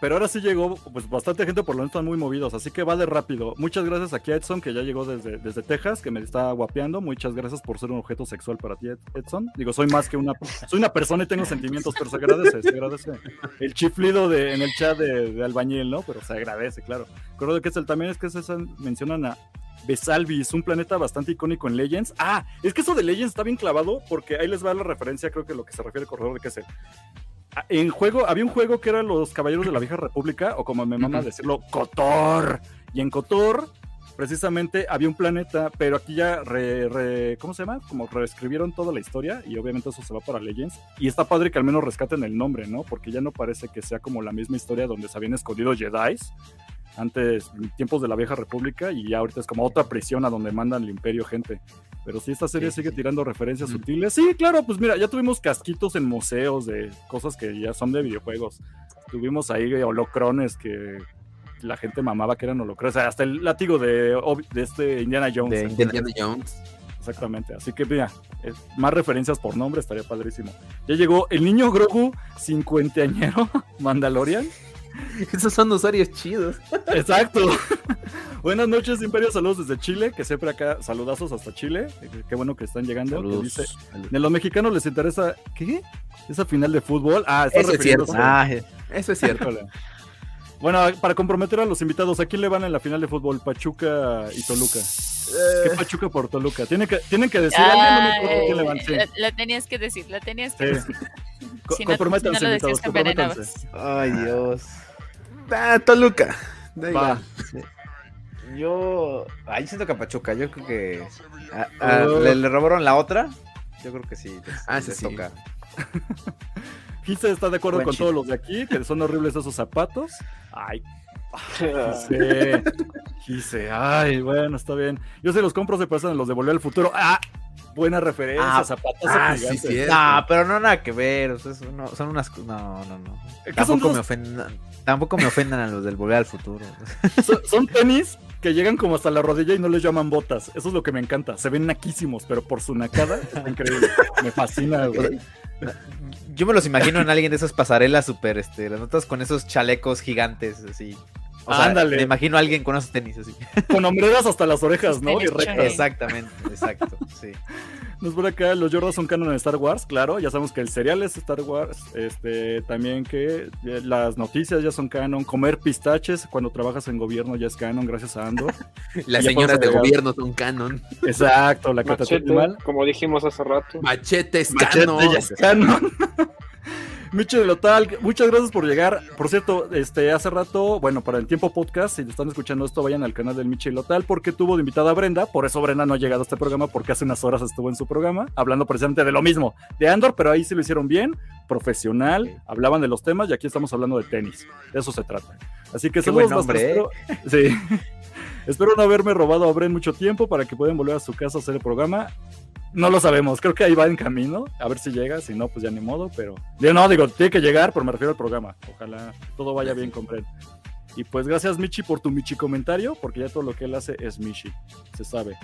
pero ahora sí llegó, pues bastante gente por lo menos están muy movidos, así que vale rápido. Muchas gracias aquí a Edson, que ya llegó desde, desde Texas, que me está guapeando. Muchas gracias por ser un objeto sexual para ti, Edson. Digo, soy más que una, soy una persona y tengo sentimientos, pero se agradece, se agradece. El chiflido de, en el chat de, albañil, ¿no? Pero se agradece, claro. Recuerdo que es el, también es que se mencionan a Besalvis, un planeta bastante icónico en Legends. Ah, es que eso de Legends está bien clavado porque ahí les va la referencia, creo que lo que se refiere al corredor de que es el en juego, había un juego que era los Caballeros de la Vieja República, o como me mama decirlo, Cotor. Y en Cotor, precisamente, había un planeta, pero aquí ya, re, ¿cómo se llama? Como reescribieron toda la historia, y obviamente eso se va para Legends. Y está padre que al menos rescaten el nombre, ¿no? Porque ya no parece que sea como la misma historia donde se habían escondido Jedi, antes, tiempos de la vieja república, y ya ahorita es como otra prisión a donde mandan el imperio gente. Pero si esta serie sigue tirando referencias sutiles. Sí, claro, pues mira, ya tuvimos casquitos en museos de cosas que ya son de videojuegos. Tuvimos ahí holocrones que la gente mamaba que eran holocrones. hasta el látigo de, de este Indiana Jones. Indiana Jones. Exactamente. Así que mira, más referencias por nombre estaría padrísimo. Ya llegó el niño Grogu cincuenteañero Mandalorian. Esos son usuarios chidos. Exacto. Buenas noches, Imperio. Saludos desde Chile, que siempre acá, saludazos hasta Chile. Qué bueno que están llegando. dice, a los mexicanos les interesa, ¿qué? ¿Esa final de fútbol? Ah, está eso es cierto. Ah, eso es cierto. Bueno, para comprometer a los invitados, ¿a quién le van en la final de fútbol? Pachuca y Toluca. ¿Qué eh. Pachuca por Toluca? Tienen que, tienen que decir, ah, quién le van. La, tenías que decir, la tenías que decir. Si comprométanse, invitados, comprométanse. Ay, Dios. Ah, Toluca. Va. Yo. Ahí siento que Pachuca, yo creo que. Oh. ¿le, robaron la otra? Yo creo que sí. ah, sí. toca. Gise está de acuerdo con todos los de aquí, que son horribles esos zapatos. Ay. Gise, ay, bueno, está bien. Yo se los compro, se pasan los de Volver al Futuro. Ah, buena referencia, ah, zapatos ah, sí, No, pero no nada que ver. son unas. No, no, no. Tampoco me ofendan. Tampoco me ofendan a los del Volver al Futuro. son tenis que llegan como hasta la rodilla y no les llaman botas. Eso es lo que me encanta. Se ven naquísimos, pero por su nacada es increíble. Me fascina, güey. Yo me los imagino en alguien de esas pasarelas súper, este, las notas con esos chalecos gigantes, así. O sea, Ándale. Me imagino a alguien con esos tenis así. Con hombreras hasta las orejas, ¿no? Exactamente, exacto, sí. Nos por acá, los Jordan son canon en Star Wars, claro. Ya sabemos que el serial es Star Wars. Este, también que eh, las noticias ya son canon. Comer pistaches cuando trabajas en gobierno ya es canon, gracias a Andor. las señoras de gobierno son canon. Exacto, la Machete, Como dijimos hace rato. Machete es Machete es canon. Micho de Lotal, muchas gracias por llegar. Por cierto, este hace rato, bueno, para el tiempo podcast, si están escuchando esto, vayan al canal del Micho Lotal porque tuvo de invitada a Brenda. Por eso Brenda no ha llegado a este programa porque hace unas horas estuvo en su programa hablando precisamente de lo mismo, de Andor, pero ahí sí lo hicieron bien, profesional, hablaban de los temas y aquí estamos hablando de tenis. De eso se trata. Así que buen nombre, ¿eh? Sí. Espero no haberme robado a Bren mucho tiempo para que puedan volver a su casa a hacer el programa. No lo sabemos, creo que ahí va en camino, a ver si llega, si no, pues ya ni modo, pero... Yo no, digo, tiene que llegar, pero me refiero al programa. Ojalá todo vaya bien con Bren. Y pues gracias Michi por tu Michi comentario, porque ya todo lo que él hace es Michi, se sabe.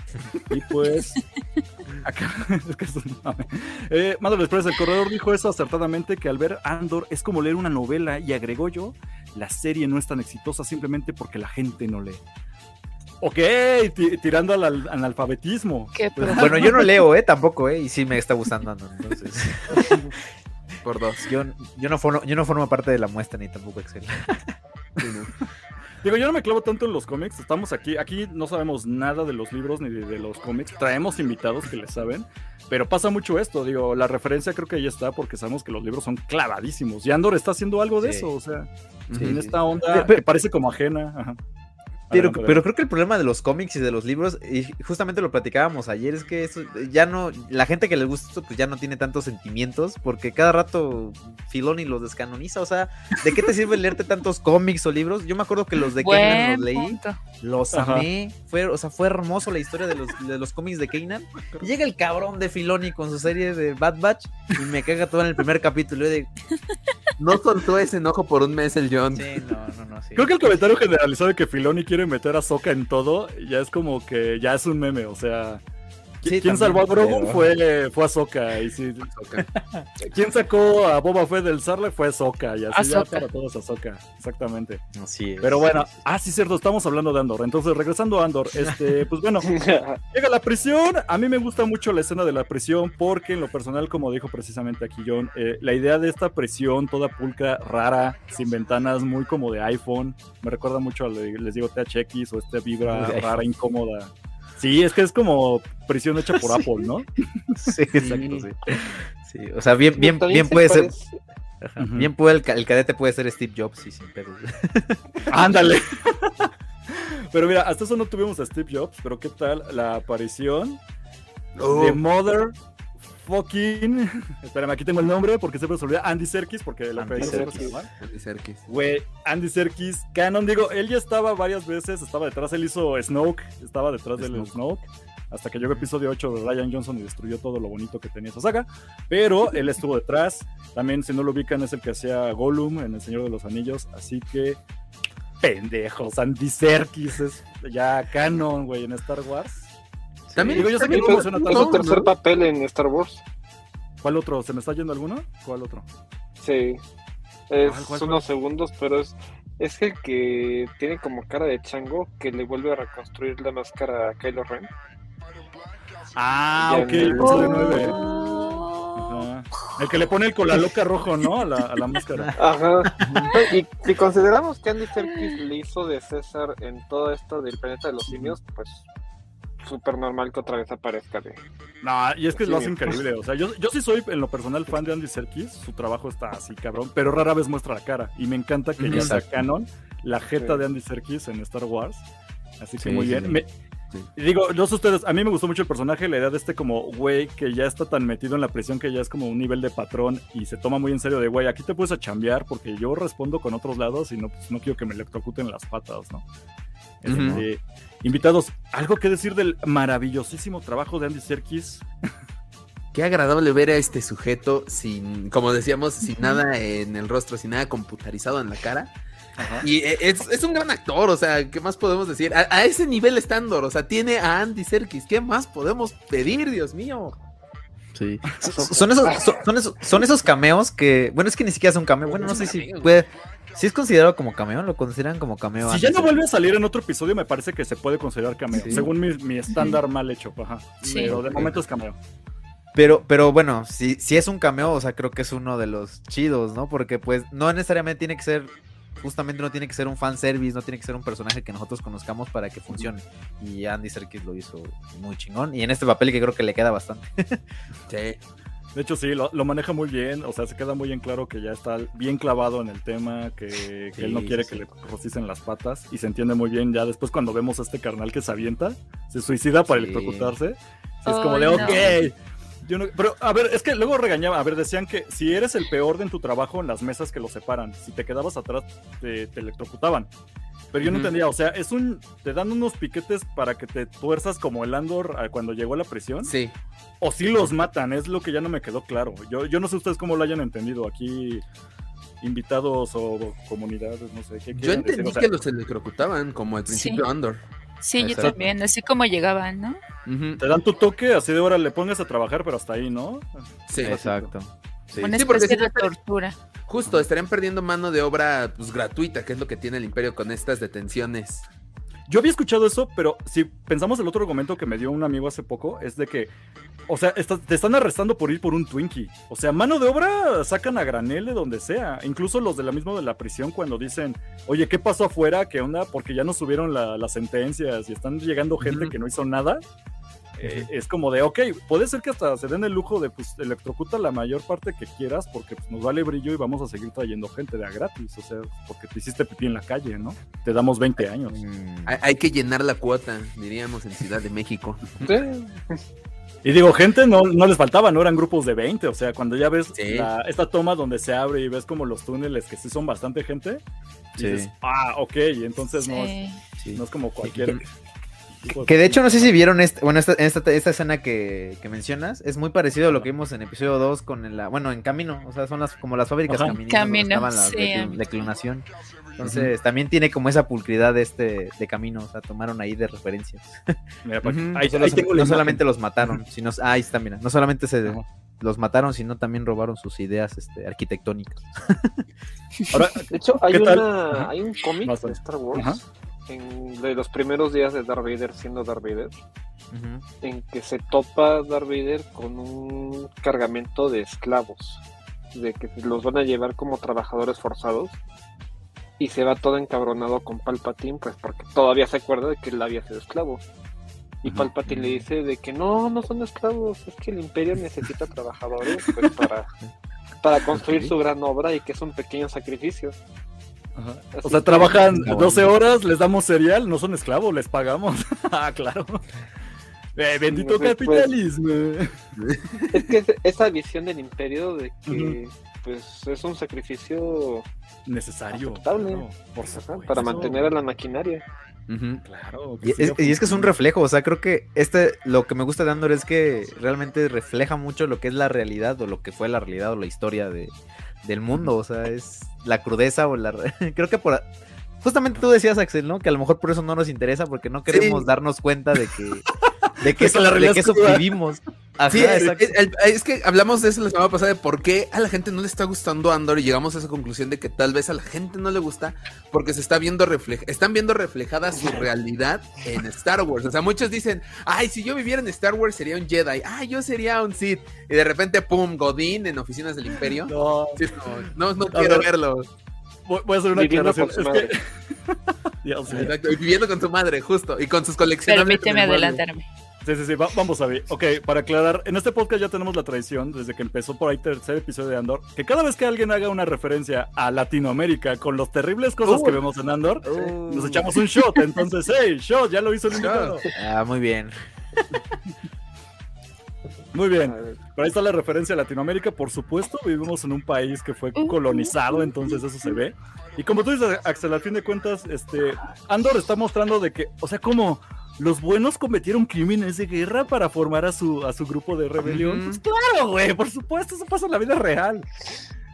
Y pues, acá, es que es un mame. Eh, el corredor dijo eso acertadamente, que al ver Andor es como leer una novela y agregó yo, la serie no es tan exitosa simplemente porque la gente no lee. Ok, tirando al analfabetismo. bueno, yo no leo, ¿eh? Tampoco, ¿eh? Y sí me está gustando Andor, entonces. Por dos. Yo, yo, no formo, yo no formo parte de la muestra ni tampoco Excel. Digo, yo no me clavo tanto en los cómics. Estamos aquí. Aquí no sabemos nada de los libros ni de, los cómics. Traemos invitados que le saben. Pero pasa mucho esto. Digo, la referencia creo que ahí está porque sabemos que los libros son clavadísimos. Y Andor está haciendo algo de eso. O sea, en esta onda que parece como ajena. Ajá. Pero, pero creo que el problema de los cómics y de los libros, y justamente lo platicábamos ayer, es que eso ya no, la gente que le gusta esto, pues ya no tiene tantos sentimientos, porque cada rato Filoni los descanoniza. O sea, ¿de qué te sirve leerte tantos cómics o libros? Yo me acuerdo que los de Kanan los leí, los amé. Fue, o sea, fue hermoso la historia de los, de los cómics de Kanan. llega el cabrón de Filoni con su serie de Bad Batch y me caga todo en el primer capítulo. Y de... No soltó ese enojo por un mes el John. Sí, no, no, no. Creo que el comentario generalizado de que Filoni quiere meter a Soka en todo, ya es como que ya es un meme, o sea. ¿Quién salvó a Grogu? Fue, fue Ahsoka. Y sí, ¿Quién sacó a Boba Fett del Sarle? Fue Ahsoka. Y así ya para todos Ahsoka. Exactamente. Así Pero bueno, ah, sí, cierto, estamos hablando de Andor. Entonces, regresando a Andor, este, pues bueno, llega la prisión. A mí me gusta mucho la escena de la prisión porque, en lo personal, como dijo precisamente aquí John, eh, la idea de esta prisión toda pulca, rara, sin ventanas, muy como de iPhone, me recuerda mucho a, les digo, THX o esta vibra rara, incómoda Sí, es que es como prisión hecha por Apple, ¿no? sí, exacto, sí. sí. O sea, bien, bien, bien puede ser. Bien puede el, cadete puede ser Steve Jobs, sí, sin pedos. Ándale. pero mira, hasta eso no tuvimos a Steve Jobs, pero ¿qué tal la aparición de oh. Mother fucking. Espérame, aquí tengo el nombre porque siempre se olvida. Andy Serkis, porque la Andy Serkis. Andy Serkis. Güey, Andy Serkis, Canon, digo, él ya estaba varias veces, estaba detrás, él hizo Snoke, estaba detrás del Snoke. Hasta que llegó el episodio 8 de Ryan Johnson y destruyó todo lo bonito que tenía esa saga. Pero él estuvo detrás. También, si no lo ubican, es el que hacía Gollum en El Señor de los Anillos. Así que, pendejos, Andy Serkis es ya canon, güey, en Star Wars. También, digo, yo sé que no tercer papel en Star Wars. ¿Cuál otro? ¿Se me está yendo alguno? ¿Cuál otro? Sí. Es unos segundos, pero es, es el que tiene como cara de chango que le vuelve a reconstruir la máscara a Kylo Ren. Ah, ok, episodio 9. El que le pone el cola loca rojo, ¿no? A la, a la máscara. Ajá. y si consideramos que Andy Serkis le hizo de César en todo esto del planeta de los simios, pues súper normal que otra vez aparezca de. No, y es que lo hace increíble. O sea, yo, yo sí soy en lo personal fan de Andy Serkis. Su trabajo está así, cabrón. Pero rara vez muestra la cara. Y me encanta que ya sea canon la jeta de Andy Serkis en Star Wars. Así que muy bien. digo, no sé ustedes, a mí me gustó mucho el personaje, la idea de este como güey que ya está tan metido en la prisión que ya es como un nivel de patrón y se toma muy en serio de güey, aquí te puedes a chambear porque yo respondo con otros lados y no, pues, no quiero que me electrocuten las patas, ¿no? Este, invitados, ¿algo que decir del maravillosísimo trabajo de Andy Serkis? Qué agradable ver a este sujeto sin, como decíamos, sin nada en el rostro, sin nada computarizado en la cara. Y e, es, un gran actor, o sea, ¿qué más podemos decir? A, ese nivel estándar, o sea, tiene a Andy Serkis, ¿qué más podemos pedir, Dios mío? Sí. Son esos, son, esos, son esos cameos que, bueno, es que ni siquiera son cameos, bueno, no sé si puede, si es considerado como cameo, lo consideran como cameo. Si ya no vuelve a salir en otro episodio, me parece que se puede considerar cameo, según mi, estándar mal hecho. Ajá. Pero de momento es cameo. Pero, pero bueno, si, si es un cameo, o sea, creo que es uno de los chidos, ¿no? Porque pues no necesariamente tiene que ser, justamente no tiene que ser un fanservice, no tiene que ser un personaje que nosotros conozcamos para que funcione. Y Andy Serkis lo hizo muy chingón. Y en este papel que creo que le queda bastante. sí. De hecho, sí, lo, maneja muy bien. O sea, se queda muy en claro que ya está bien clavado en el tema, que, él no quiere que le rocicen las patas. Y se entiende muy bien ya después cuando vemos a este carnal que se avienta, se suicida para electrocutarse. es como de, ok. pero, a ver, es que luego regañaba. A ver, decían que si eres el peor de en tu trabajo en las mesas que lo separan, si te quedabas atrás, te, te electrocutaban. Pero yo no entendía, o sea, es un. Te dan unos piquetes para que te tuerzas como el Andor cuando llegó a la prisión. Sí. O si los matan, es lo que ya no me quedó claro. Yo, yo no sé ustedes cómo lo hayan entendido aquí. invitados o comunidades, no sé. ¿qué Yo entendí que los electrocutaban, como al principio Sí. Andor. Sí, yo también, así como llegaban, ¿no? Te dan tu toque, así de hora le pongas a trabajar, pero hasta ahí, ¿no? Sí, Exacto. Sí. Una Sí, porque sí de tortura. Justo, estarían perdiendo mano de obra pues, gratuita, que es lo que tiene el Imperio con estas detenciones. Yo había escuchado eso, pero si pensamos el otro argumento que me dio un amigo hace poco, es de que, o sea, estás- te están arrestando por ir por un Twinkie. O sea, mano de obra sacan a granel de donde sea. Incluso los de la misma de la prisión cuando dicen, oye, ¿qué pasó afuera? ¿Qué onda? Porque ya no subieron la- las sentencias y están llegando gente que no hizo nada. Eh, es como de, ok, puede ser que hasta se den el lujo de, pues, electrocuta la mayor parte que quieras porque pues, nos vale brillo y vamos a seguir trayendo gente de a gratis. O sea, porque te hiciste pipí en la calle, ¿no? Te damos 20 años. Mm. Hay, hay que llenar la cuota, diríamos, en Ciudad de México. Sí, Y digo, gente no, no les faltaba, no eran grupos de 20, o sea, cuando ya ves Sí. la- esta toma donde se abre y ves como los túneles que sí son bastante gente, Sí. dices, ah, ok, y entonces no, es, Sí. Sí. no es como cualquier... tipo Que de hecho no sé si vieron este, bueno, esta, esta, esta escena que, que mencionas, es muy parecido a lo que vimos en episodio 2 con el, la, bueno, en Camino, o sea, son las como las fábricas camininas Camino, estaban las sí, de, clonación. Entonces, también tiene como esa pulcridad de este de Camino, o sea, tomaron ahí de referencias. Mira, Ujú. ahí, No, ahí solamente los mataron, sino ah, ahí está, mira, no solamente se Ajá. los mataron, sino también robaron sus ideas este, arquitectónicas. Ahora, De hecho, hay, una, hay un cómic de Star Wars Ajá. En, de los primeros días de Darth Vader siendo Darth Vader, en que se topa Darth Vader con un cargamento de esclavos, de que los van a llevar como trabajadores forzados, y se va todo encabronado con Palpatine, pues porque todavía se acuerda de que él había sido esclavo. Y Ujú. Palpatine le dice de que no, no son esclavos, es que el imperio necesita trabajadores pues, para, para construir su gran obra y que es un pequeño sacrificio. Ajá. O sea, trabajan Está 12 bueno. horas, les damos cereal, no son esclavos, les pagamos. ah, claro. Eh, bendito Pues, pues, capitalismo. Es que es- esa visión del imperio de que pues es un sacrificio Necesario. Aceptable. claro, por ajá, para mantener a la maquinaria. Claro. Y es, y es que es un reflejo, o sea, creo que este, lo que me gusta de Andor es que realmente refleja mucho lo que es la realidad o lo que fue la realidad o la historia de, del mundo, o sea, es la crudeza o la... re- creo que por... Justamente tú decías, Axel, ¿no? Que a lo mejor por eso no nos interesa, porque no queremos Sí. darnos cuenta de que... De que, De eso, que la de que es eso vivimos. Ajá, Sí, es, el- es que hablamos de eso la semana pasada de por qué a la gente no le está gustando Andor y llegamos a esa conclusión de que tal vez a la gente no le gusta porque se está viendo refleja, están viendo reflejada su realidad en Star Wars. O sea, muchos dicen, ay, si yo viviera en Star Wars sería un Jedi, ay, yo sería un Sith. Y de repente, pum, Godín en Oficinas del Imperio. No, Sí, no, no, quiero ver. verlo. voy voy a hacer una Viviendo aclaración. que... Dios mío. Exacto, y viviendo con su madre, justo, y con sus coleccionables. Permíteme adelantarme. Sí, sí, sí, va- vamos a ver. Ok, para aclarar, en este podcast ya tenemos la tradición, desde que empezó por ahí tercer episodio de Andor, que cada vez que alguien haga una referencia a Latinoamérica con los terribles cosas Uh. que vemos en Andor, Uh, nos echamos un shot. Entonces, hey, shot, ya lo hizo el invitado. ah, muy bien. Muy bien, pero ahí está la referencia a Latinoamérica. Por supuesto, vivimos en un país que fue colonizado, entonces eso se ve. Y como tú dices, Axel, al fin de cuentas, este, Andor está mostrando de que, o sea, como los buenos cometieron crímenes de guerra para formar a su, a su grupo de rebelión. Pues claro, güey, por supuesto, eso pasa en la vida real.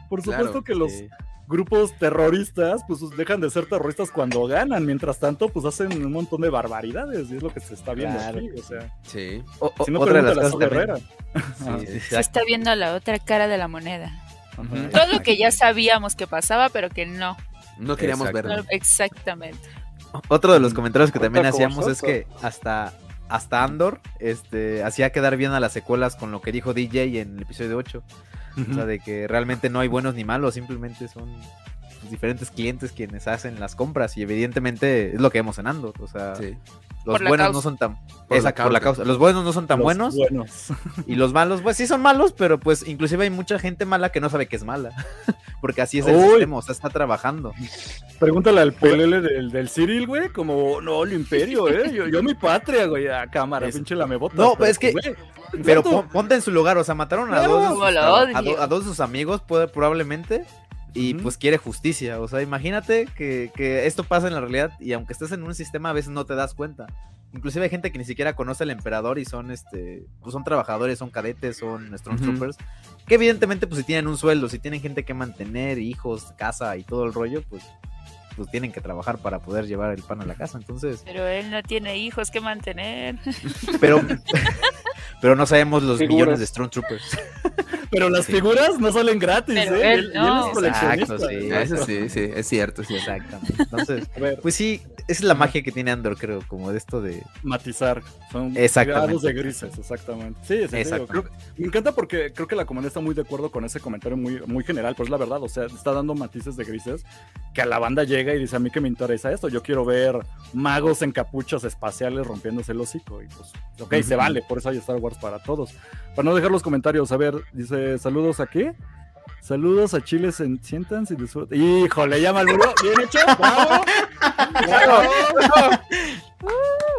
Por supuesto Claro, que los Sí. grupos terroristas, pues dejan de ser terroristas cuando ganan. Mientras tanto, pues hacen un montón de barbaridades. Y es lo que se está viendo Claro. aquí. O sea, Sí. O- o- si no otra de pregunta las la cosas. Sí, sí, Se está viendo la otra cara de la moneda. Ajá. Todo lo que ya sabíamos que pasaba, pero que no. No queríamos verlo. Exactamente. Otro de los comentarios que también hacíamos es que hasta, hasta Andor este, hacía quedar bien a las secuelas con lo que dijo DJ en el episodio 8. O sea, de que realmente no hay buenos ni malos, simplemente son diferentes clientes quienes hacen las compras y evidentemente es lo que vemos en Andor. O sea, Sí. Los Por la buenos causa. no son tan... Por la la causa. Los buenos no son tan Los buenos buenos. y los malos, pues sí son malos, pero pues inclusive hay mucha gente mala que no sabe que es mala. Porque así es el Uy. sistema, o sea, está trabajando. Pregúntale al PLL del, del Cyril, güey, como, no, el imperio, eh, yo, yo mi patria, güey, a cámara, Es- pinche lamebotas. No, pues es que- güey, Pero pon- ponte en su lugar, o sea, mataron a dos, de sus, a, a dos de sus amigos, puede, probablemente. Y pues quiere justicia. O sea, imagínate que, que, esto pasa en la realidad y aunque estés en un sistema a veces no te das cuenta. Inclusive hay gente que ni siquiera conoce al emperador y son este, pues son trabajadores, son cadetes, son Stormtroopers, que evidentemente pues si tienen un sueldo, si tienen gente que mantener, hijos, casa y todo el rollo, pues pues tienen que trabajar para poder llevar el pan a la casa, entonces. Pero él no tiene hijos que mantener. Pero, pero no sabemos los millones de Stormtroopers. Pero las figuras no salen gratis, ¿eh? Él, no. Exacto, sí, eso sí, sí, es cierto, sí. Exactamente. Entonces, pues sí, esa es la magia que tiene Andor, creo, como de esto de matizar. Son grados de grises, exactamente. Sí, sí, me encanta porque creo que la comunidad está muy de acuerdo con ese comentario muy, muy general, pues es la verdad, o sea, está dando matices de grises que a la banda llega y dice, a mí que me interesa esto, yo quiero ver magos en capuchas espaciales rompiéndose el hocico y pues, ok, se vale, por eso hay Star Wars para todos. Para no dejar los comentarios, a ver, dice, saludos a qué? Saludos a Chiles en siéntanse y disfruten. Híjole, ya malmurió. Bien hecho. Bravo. Bravo.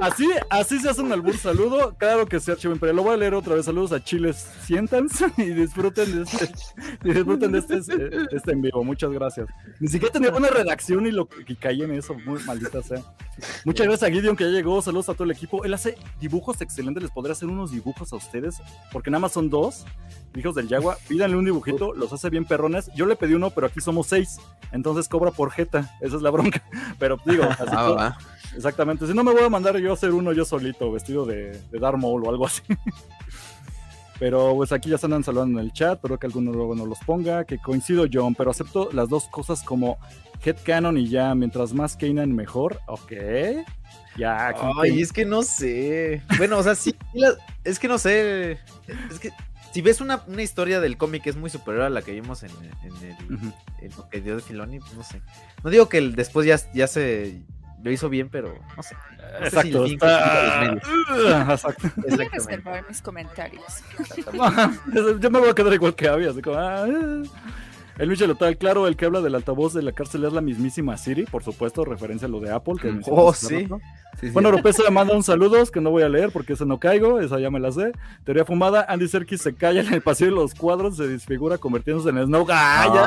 Así, así se hace un albur saludo. Claro que sí, Archivo Imperial. Lo voy a leer otra vez. Saludos a Chiles. Siéntanse y disfruten de este, y disfruten de este, este, en vivo. Muchas gracias. Ni siquiera tenía una redacción y lo que caí en eso. Muy maldita sea. Muchas gracias a Gideon que ya llegó. Saludos a todo el equipo. Él hace dibujos excelentes. Les podría hacer unos dibujos a ustedes porque nada más son dos. Hijos del Yagua, pídanle un dibujito, los hace bien perrones. Yo le pedí uno, pero aquí somos seis, entonces cobra por jeta, esa es la bronca. Pero digo, así ah, exactamente. Si no me voy a mandar yo a hacer uno yo solito, vestido de, de Darth Maul o algo así. Pero pues aquí ya se andan saludando en el chat, pero que alguno luego nos los ponga, que coincido John, pero acepto las dos cosas como headcanon y ya, mientras más Kanan mejor, ok. Ya, Ay, es que no sé. Bueno, o sea, sí, es que no sé. Es que si ves una, historia del cómic es muy superior a la que vimos en, el, lo que dio de Filoni, pues no sé. No digo que el, después ya, ya se lo hizo bien, pero no sé. exacto. exacto. Voy a reservar mis comentarios. Yo me voy a quedar igual que había, así como, ah, el Michel Lotal, claro, el que habla del altavoz de la cárcel es la mismísima Siri, por supuesto, referencia a lo de Apple. Que oh, sí. Bueno, López le manda un saludos que no voy a leer porque ese no caigo, esa ya me la sé. Teoría fumada, Andy Serkis se calla en el pasillo de los cuadros, se disfigura convirtiéndose en Snow. ¡Ah, ya!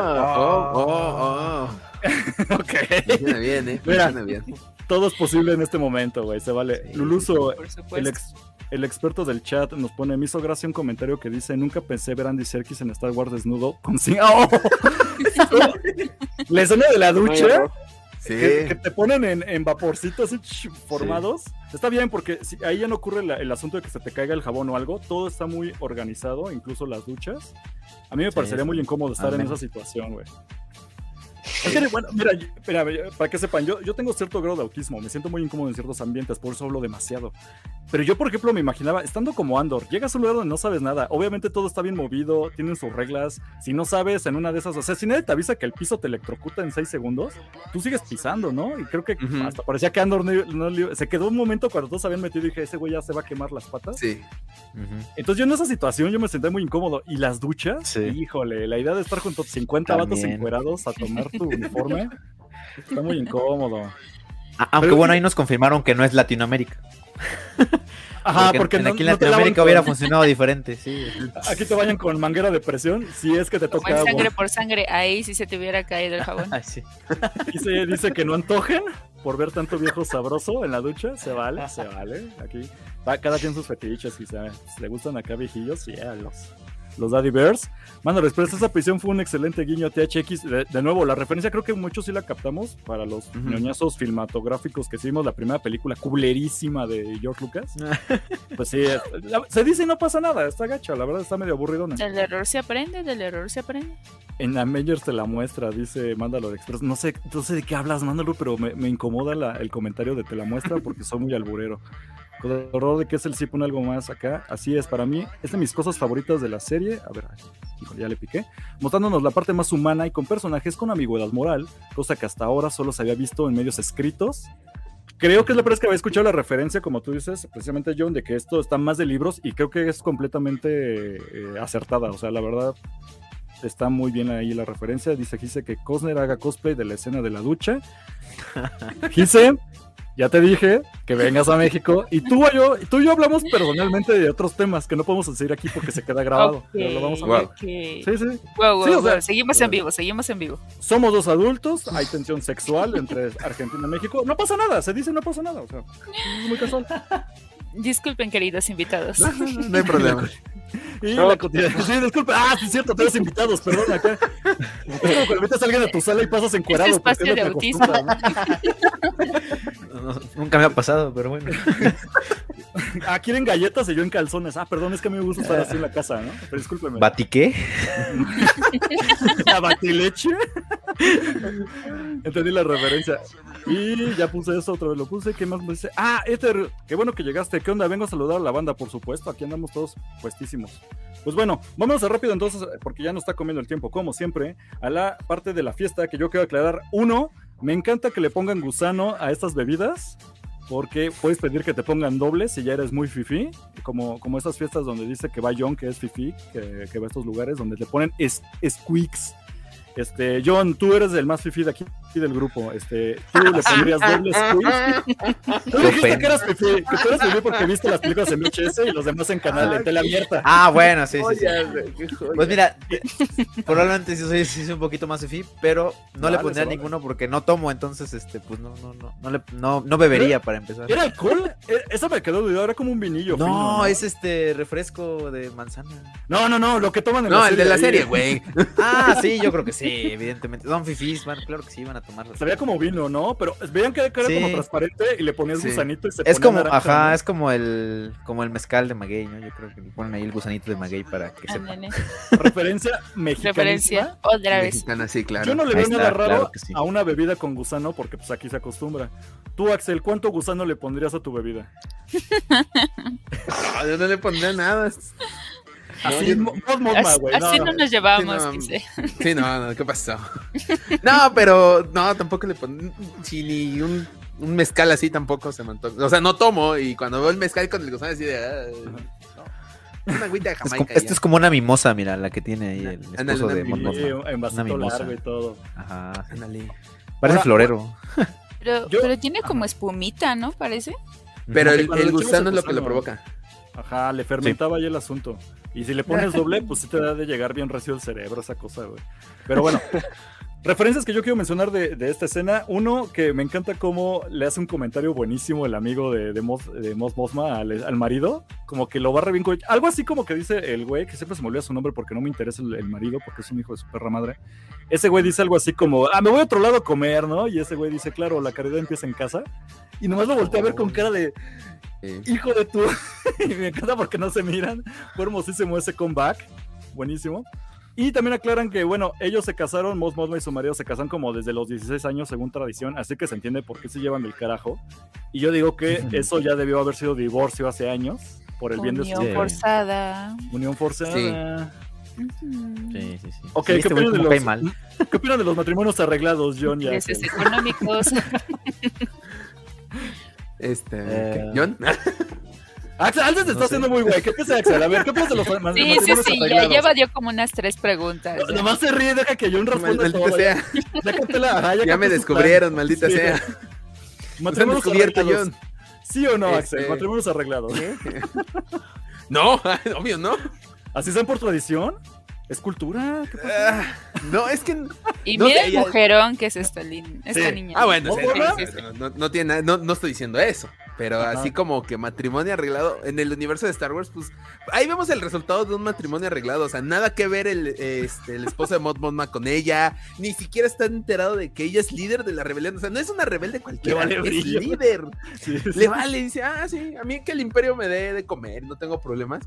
Ah, oh, oh, oh. ok. Viene bien, ¿eh? Mira, bien. todo es posible en este momento, güey, se vale. Luluso, el ex el experto del chat nos pone, me hizo gracia un comentario que dice, nunca pensé ver a Andy Serkis en Star Wars desnudo con ¡Oh! La escena de la ducha. Que, te ponen en, vaporcitos así formados. Está bien porque ahí ya no ocurre el asunto de que se te caiga el jabón o algo. Todo está muy organizado, incluso las duchas. A mí me parecería muy incómodo estar en esa situación, güey bueno, mira, para que sepan, yo, yo tengo cierto grado de autismo, me siento muy incómodo en ciertos ambientes, por eso hablo demasiado. Pero yo, por ejemplo, me imaginaba, estando como Andor, llegas a un lugar donde no sabes nada, obviamente todo está bien movido, tienen sus reglas, si no sabes en una de esas, o sea, si nadie te avisa que el piso te electrocuta en 6 segundos, tú sigues pisando, ¿no? Y creo que hasta parecía que Andor no, se quedó un momento cuando todos habían metido y dije, ese güey ya se va a quemar las patas. Sí. Entonces yo en esa situación yo me senté muy incómodo. Y las duchas, híjole, la idea de estar junto a 50 vatos encuerados a tomar tu uniforme está muy incómodo. Ah, aunque bueno, ahí nos confirmaron que no es Latinoamérica. Ajá, porque, aquí en Latinoamérica hubiera funcionado diferente, sí. Aquí te vayan con manguera de presión, si es que te toca. sangre por sangre, ahí sí se te hubiera caído el jabón. dice, dice que no antojen por ver tanto viejo sabroso en la ducha, se vale, se vale. Aquí cada quien sus fetiches, si, le gustan acá viejillos, yeah, los, los Daddy Bears. Mano, después esa prisión fue un excelente guiño a THX. De, nuevo, la referencia creo que muchos sí la captamos para los ñoñazos filmatográficos que hicimos la primera película culerísima de George Lucas. pues sí, se dice y no pasa nada, está gacha, la verdad está medio aburrido. Del error se aprende, del error se aprende. En Avengers te la muestra, dice Mándalo Express. No sé, no sé de qué hablas, Mándalo, pero me, me incomoda el comentario de te la muestra porque soy muy alburero. Con el horror de que es el sí pone algo más acá. Así es, para mí es de mis cosas favoritas de la serie. A ver, ya le piqué. Mostrándonos la parte más humana y con personajes con ambigüedad moral, cosa que hasta ahora solo se había visto en medios escritos. Creo que es la primera vez que había escuchado la referencia, como tú dices, precisamente John, de que esto está más de libros y creo que es completamente eh, acertada. O sea, la verdad, está muy bien ahí la referencia. Dice Gise que Cosner haga cosplay de la escena de la ducha. Gise, ya te dije que vengas a México y tú y yo, tú y yo hablamos personalmente de otros temas que no podemos decir aquí porque se queda grabado. lo vamos a ver. Sí, sí. seguimos en vivo, seguimos en vivo. Somos dos adultos, hay tensión sexual entre Argentina y México. No pasa nada, se dice no pasa nada. O sea, es muy casual. Disculpen, queridos invitados. No, hay problema. Y la Sí, disculpe. Ah, sí, es cierto, tres invitados, perdón, acá. Es como cuando metes a alguien a tu sala y pasas encuadrado. Es espacio de autismo. nunca me ha pasado, pero bueno. Ah, quieren galletas y yo en calzones. Ah, perdón, es que a mí me gusta estar así en la casa, ¿no? Pero discúlpeme. ¿Batiqué? ¿La batileche? Entendí la referencia. Y ya puse eso, otra vez lo puse. ¿Qué más me dice? Ah, Ether, qué bueno que llegaste. ¿Qué onda? Vengo a saludar a la banda, por supuesto. Aquí andamos todos puestísimos. Pues bueno, vamos a rápido entonces, porque ya nos está comiendo el tiempo, como siempre, a la parte de la fiesta que yo quiero aclarar. Uno, me encanta que le pongan gusano a estas bebidas porque puedes pedir que te pongan doble si ya eres muy fifi, como, como estas fiestas donde dice que va John, que es fifi, que, que va a estos lugares donde le ponen es, squeaks. Este, John, tú eres el más fifi de aquí del grupo. Este, tú le pondrías doble squeeze. Tú dijiste que eras fifi, que tú eras fifi porque viste las películas en VHS y los demás en canal de tele abierta. Ah, bueno, sí, sí. sí. Pues mira, probablemente sí soy, sí soy un poquito más fifi, pero no le pondría ninguno porque no tomo, entonces este, pues no, no, no, no, le, no, no bebería para empezar. ¿Era alcohol? E, eso me quedó duda, era como un vinillo. No, fino, ¿no? es este refresco de manzana. No, no, no, lo que toman en no, la serie. No, el de la serie, güey. ah, sí, yo creo que sí. Sí, evidentemente. Son fifís, man, claro que sí, van a tomarlo. Se veía como vino, ¿no? Pero veían que era como transparente y le ponías gusanito y se Es como, ajá, es como el, como el mezcal de maguey, ¿no? Yo creo que le ponen ahí el gusanito de maguey para que sepa. Referencia mexicana. Referencia, otra vez. Mexicana, sí, claro. Yo no le veo nada raro a una bebida con gusano porque pues aquí se acostumbra. Tú, Axel, ¿cuánto gusano le pondrías a tu bebida? yo no le pondría nada. Así, no, así, no, nos llevamos, sí, no, no, ¿qué pasó? No, pero no, tampoco le pongo, si ni un, un, mezcal así tampoco se me antoja. O sea, no tomo y cuando veo el mezcal con el gusano así de... Ah, una agüita de Jamaica. Esto es como una mimosa, mira, la que tiene ahí el esposo de Monmouth. En vasito largo y todo. Ajá. Ándale. Parece florero. Pero, pero tiene como espumita, ¿no? Parece. Pero el, el gusano es lo que lo provoca. Ajá, le fermentaba sí. ahí el asunto. Y si le pones doble, pues sí te da de llegar bien recio el cerebro, esa cosa, güey. Pero bueno, referencias que yo quiero mencionar de, de, esta escena. Uno, que me encanta cómo le hace un comentario buenísimo el amigo de, de, Mos, de Mos Mosma al, al, marido. Como que lo barre bien. Algo así como que dice el güey, que siempre se me olvida su nombre porque no me interesa el, el, marido, porque es un hijo de su perra madre. Ese güey dice algo así como, ah, me voy a otro lado a comer, ¿no? Y ese güey dice, claro, la caridad empieza en casa. Y nomás lo volteé a ver con cara de Hijo de tu. y me encanta porque no se miran. Fue hermosísimo ese comeback. Buenísimo. Y también aclaran que, bueno, ellos se casaron, Mos Mosma y su marido se casan como desde los 16 años, según tradición, así que se entiende por qué se llevan el carajo. Y yo digo que eso ya debió haber sido divorcio hace años, por el bien de su Unión forzada. Unión forzada. Sí. Sí, sí, sí. Ok, ¿qué, opinan de los, ¿qué opinan de los matrimonios arreglados, John? Ya económicos. Este. Eh... ¿John? Axel, Axel se está haciendo muy güey. ¿Qué piensa Axel? A ver, ¿qué piensa de los más Sí, sí, sí, ya, ya evadió como unas tres preguntas. No, nomás se ríe, deja que John responda maldita todo. Sea. Ya, la, ajá, ya, ya me descubrieron, maldita sí. sea. Matrimonios descubierto, John. ¿Sí o no, este... Axel? Matrimonios arreglados. no, obvio, no. ¿Así sean por tradición? ¿Es cultura? Uh, no, es que. Y no mira el mujerón que es esta, esta sí. niña. Ah, bueno, sí, sí, no, no, tiene, no, no estoy diciendo eso. Pero Ajá. así como que matrimonio arreglado en el universo de Star Wars, pues ahí vemos el resultado de un matrimonio arreglado. O sea, nada que ver el, este, el esposo de Mod Monma con ella. Ni siquiera está enterado de que ella es líder de la rebelión. O sea, no es una rebelde cualquiera, vale es brillo. líder. Sí, sí. Le vale, y dice, ah, sí, a mí que el imperio me dé de comer, no tengo problemas.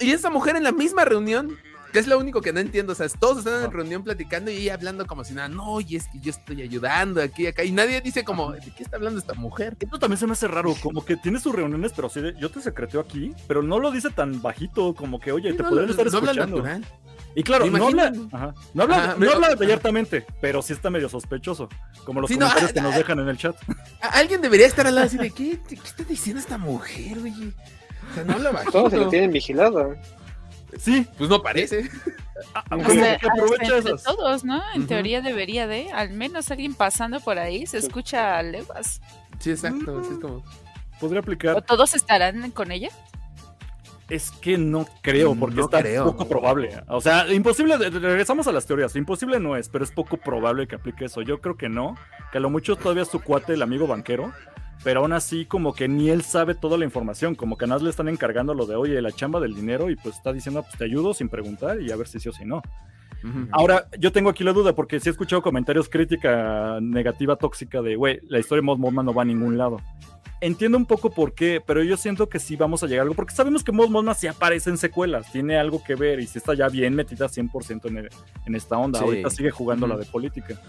Y esa mujer en la misma reunión que es lo único que no entiendo. O sea, todos están en reunión platicando y ella hablando como si nada, no, y es que yo estoy ayudando aquí, acá. Y nadie dice como, ¿de qué está hablando esta mujer? Esto también se me hace raro, como que tiene sus reuniones, pero sí, de, yo te secreteo aquí, pero no lo dice tan bajito, como que, oye, sí, te no, podrían estar no escuchando. Y claro, no habla, ajá, no habla, ajá, no habla abiertamente, pero sí está medio sospechoso, como los sí, comentarios que nos dejan en el chat. Alguien debería estar al lado así de, ¿qué, qué está diciendo esta mujer, oye? O sea, no habla bajito. Todos se lo tienen vigilado. Sí, pues no parece. Aunque o sea, aprovecha entre todos, ¿no? En uh -huh. teoría debería de, al menos alguien pasando por ahí se escucha leguas. Sí, exacto. es como... Podría aplicar. ¿O todos estarán con ella? Es que no creo, porque está poco probable. O sea, imposible, regresamos a las teorías, imposible no es, pero es poco probable que aplique eso. Yo creo que no, que a lo mucho todavía su cuate, el amigo banquero, pero aún así como que ni él sabe toda la información, como que nada le están encargando lo de, oye, la chamba del dinero y pues está diciendo, pues te ayudo sin preguntar y a ver si sí o si no. Ahora, yo tengo aquí la duda porque sí he escuchado comentarios crítica negativa, tóxica de, güey, la historia de Mod no va a ningún lado entiendo un poco por qué, pero yo siento que sí vamos a llegar a algo, porque sabemos que Mod Mothma sí aparece en secuelas, tiene algo que ver y sí está ya bien metida 100% en, en esta onda. Ahorita sigue jugando la de política.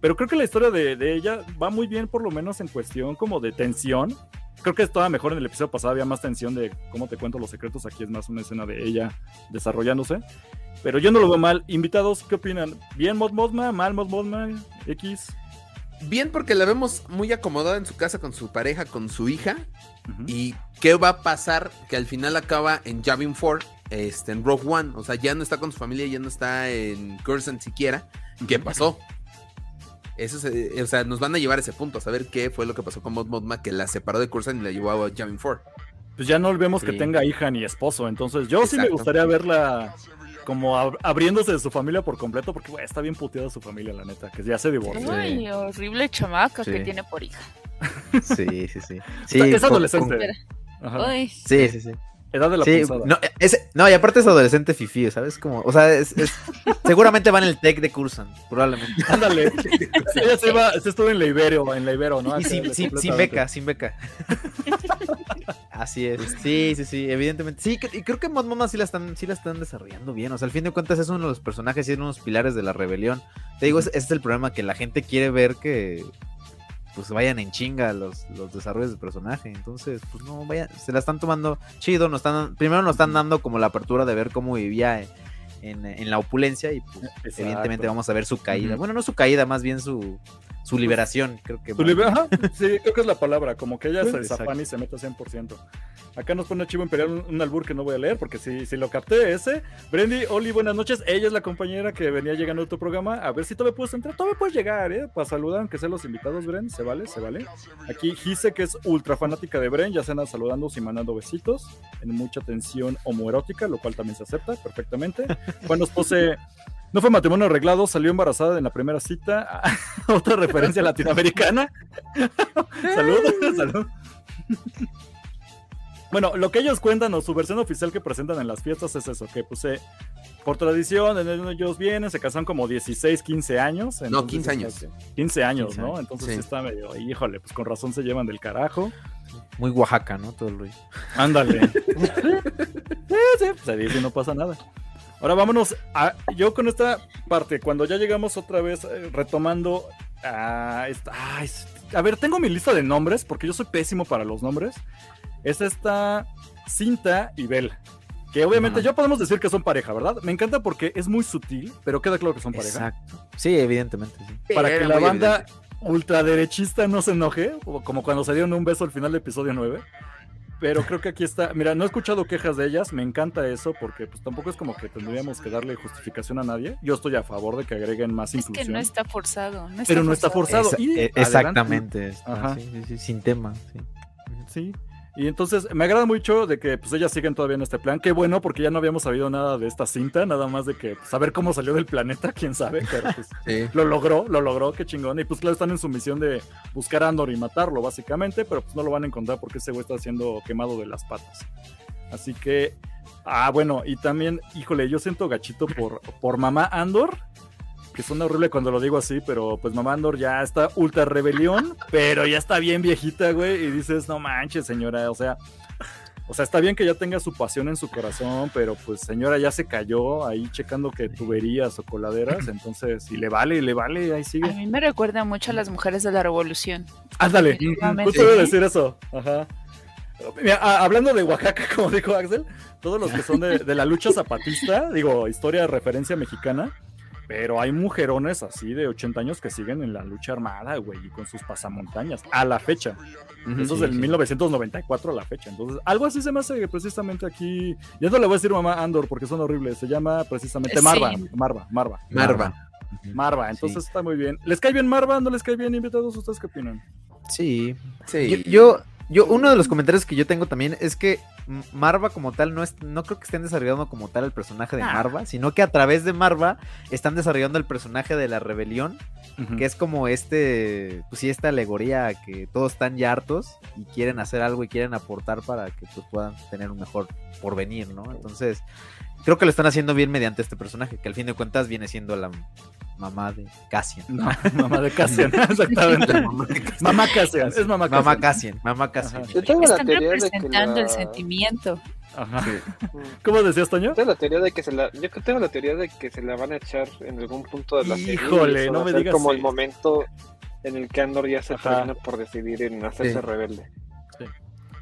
Pero creo que la historia de, ella va muy bien, por lo menos en cuestión como de tensión. Creo que estaba mejor en el episodio pasado, había más tensión de cómo te cuento los secretos. Aquí es más una escena de ella desarrollándose. Pero yo no lo veo mal. Invitados, ¿qué opinan? ¿Bien Mod Mothma? ¿Mal Mod Mothma? ¿X? Bien porque la vemos muy acomodada en su casa con su pareja, con su hija. ¿Y qué va a pasar? Que al final acaba en Javin 4, este, en Rogue One. O sea, ya no está con su familia, ya no está en Curzon siquiera. ¿Qué pasó? Eso o sea, nos van a llevar a ese punto, a saber qué fue lo que pasó con Mod Modma que la separó de Curzon y la llevó a Javin 4. Pues ya no vemos que tenga hija ni esposo, entonces yo sí me gustaría verla como abriéndose de su familia por completo, porque está bien puteada su familia, la neta, que ya se divorció. Ay, horrible chamaca que tiene por hija. Sí, sí, sí. sí es adolescente. Sí, sí, sí. Edad de la sí, no, no, y aparte es adolescente fifi, ¿sabes? Como, o sea, es, seguramente va en el tech de Cursan, probablemente. Ándale. Ella se, iba, se estuvo en la Ibero, en la Ibero, ¿no? Y sin, sin, beca, sin beca. Así es. Sí, sí, sí, evidentemente. Sí, y creo que Mod Mama sí la están, sí la están desarrollando bien. O sea, al fin de cuentas es uno de los personajes y es uno de los pilares de la rebelión. Te digo, ese es el problema, que la gente quiere ver que pues vayan en chinga los, los desarrollos del personaje. Entonces, pues no, vayan, se la están tomando chido, nos están, primero nos están dando como la apertura de ver cómo vivía en, la opulencia y pues, evidentemente vamos a ver su caída. Bueno, no su caída, más bien su, su pues, liberación, creo que. Su sí, creo que es la palabra, como que ella se desafana y se mete 100%. Acá nos pone Chivo Imperial un, albur que no voy a leer, porque si, si lo capté ese. Brendy, Oli, buenas noches. Ella es la compañera que venía llegando a tu programa. A ver si todavía puedes entrar. Todavía puedes llegar, ¿eh? Para saludar, aunque sean los invitados, Bren. Se vale, se vale. Aquí Gise, que es ultra fanática de Bren, ya se andan saludando y mandando besitos. En mucha tensión homoerótica, lo cual también se acepta perfectamente. Bueno, nos pose no fue matrimonio arreglado, salió embarazada en la primera cita. Otra referencia latinoamericana. salud, salud. bueno, lo que ellos cuentan o su versión oficial que presentan en las fiestas es eso, que puse por tradición, ellos vienen, se casan como 16, 15 años. no, 15 años. 15 años, ¿no? Entonces está medio, híjole, pues con razón se llevan del carajo. Muy Oaxaca, ¿no? Todo el Ándale. sí, sí, se dice no pasa nada. Ahora vámonos a, yo con esta parte, cuando ya llegamos otra vez eh, retomando a esta, a ver, tengo mi lista de nombres porque yo soy pésimo para los nombres. Es esta Cinta y Bel. Que obviamente ya podemos decir que son pareja, ¿verdad? Me encanta porque es muy sutil, pero queda claro que son pareja. Exacto. Sí, evidentemente. Sí. Para que la banda ultraderechista no se enoje, como cuando se dieron un beso al final del episodio 9. Pero creo que aquí está. Mira, no he escuchado quejas de ellas. Me encanta eso porque pues tampoco es como que tendríamos que darle justificación a nadie. Yo estoy a favor de que agreguen más es inclusión. Que no está forzado. pero no está forzado. E, exactamente. sin tema. Sí. Y entonces me agrada mucho de que pues ellas siguen todavía en este plan. Qué bueno, porque ya no habíamos sabido nada de esta cinta, nada más de que pues, saber cómo salió del planeta, quién sabe, pero pues lo logró, lo logró, qué chingón. Y pues claro, están en su misión de buscar a Andor y matarlo, básicamente, pero pues no lo van a encontrar porque ese güey está siendo quemado de las patas. Así que, ah, bueno, y también, híjole, yo siento gachito por, por mamá Andor que suena horrible cuando lo digo así, pero pues mamá Andor ya está ultra rebelión, pero ya está bien viejita, güey, y dices, no manches, señora, o sea, o sea, está bien que ya tenga su pasión en su corazón, pero pues señora ya se cayó ahí checando que tuberías o coladeras, entonces, si le vale, le vale, ahí sigue. A mí me recuerda mucho a las mujeres de la revolución. Ándale, justo voy a decir eso, ajá. Mira, hablando de Oaxaca, como dijo Axel, todos los que son de, de la lucha zapatista, digo, historia de referencia mexicana, pero hay mujerones así de 80 años que siguen en la lucha armada, güey, y con sus pasamontañas, a la fecha. Eso es del 1994 a la fecha. Entonces, algo así se me hace precisamente aquí. Ya no le voy a decir mamá Andor porque son horribles. Se llama precisamente Marva. Marva, Marva. Marva. Marva. Entonces está muy bien. ¿Les cae bien Marva? ¿No les cae bien invitados? ¿Ustedes qué opinan? Sí. sí. yo, yo, uno de los comentarios que yo tengo también es que Marva como tal no es, no creo que estén desarrollando como tal el personaje de Marva, sino que a través de Marva están desarrollando el personaje de la rebelión, que es como este, pues sí, esta alegoría que todos están ya hartos y quieren hacer algo y quieren aportar para que pues, puedan tener un mejor porvenir, ¿no? Entonces, creo que lo están haciendo bien mediante este personaje, que al fin de cuentas viene siendo la mamá de Cassian. No, mamá de Cassian, exactamente. mamá Cassian, es mamá Cassian. Mamá Cassian, mamá Cassian. Yo tengo Están la teoría representando de que el sentimiento. Ajá. ¿Cómo decías, Toño? Tengo la teoría de que se la, yo tengo la teoría de que se la van a echar en algún punto de la serie. Híjole, no me digas. Como el momento en el que Andor ya se termina por decidir en hacerse rebelde. Sí.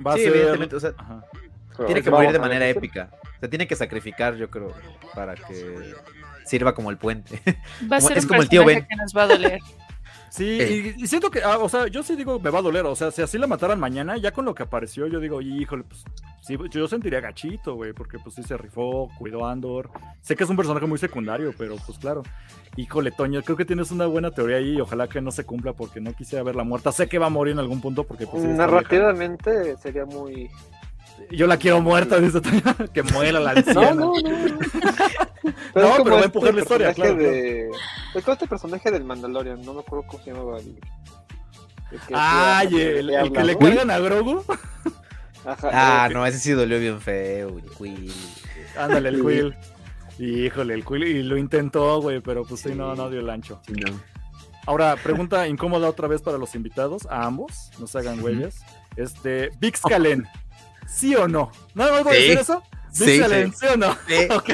Va a ser... evidentemente, o sea, tiene que morir de manera épica. Se tiene que sacrificar, yo creo, para que sirva como el puente. Va a ser es como el tío Ben. que nos va a doler. Sí, y, siento que, ah, o sea, yo sí digo, me va a doler, o sea, si así la mataran mañana, ya con lo que apareció, yo digo, híjole, pues, sí, yo sentiría gachito, güey, porque pues sí se rifó, cuidó a Andor. Sé que es un personaje muy secundario, pero pues claro. Híjole, Toño, creo que tienes una buena teoría ahí y ojalá que no se cumpla porque no quisiera verla muerta. Sé que va a morir en algún punto porque pues... Narrativamente sería muy yo la quiero muerta, dice que muera la anciana. No, no, no. Pero, no, pero va a empujar la historia, claro. De... Es como este personaje del Mandalorian, no me acuerdo cómo se llamaba. El... Ay, el, el, que le cuelgan a Grogu. Ajá, ah, no, ese sí dolió bien feo, el Quill. Ándale, el Quill. Híjole, el Quill, y lo intentó, güey, pero pues sí, no, no dio el ancho. No. Ahora, pregunta incómoda otra vez para los invitados, a ambos, no se hagan güeyes. Este, Vix Calen, ¿Sí o no? ¿No me voy a decir eso? Sí, sí. ¿sí o no? Sí. Ok.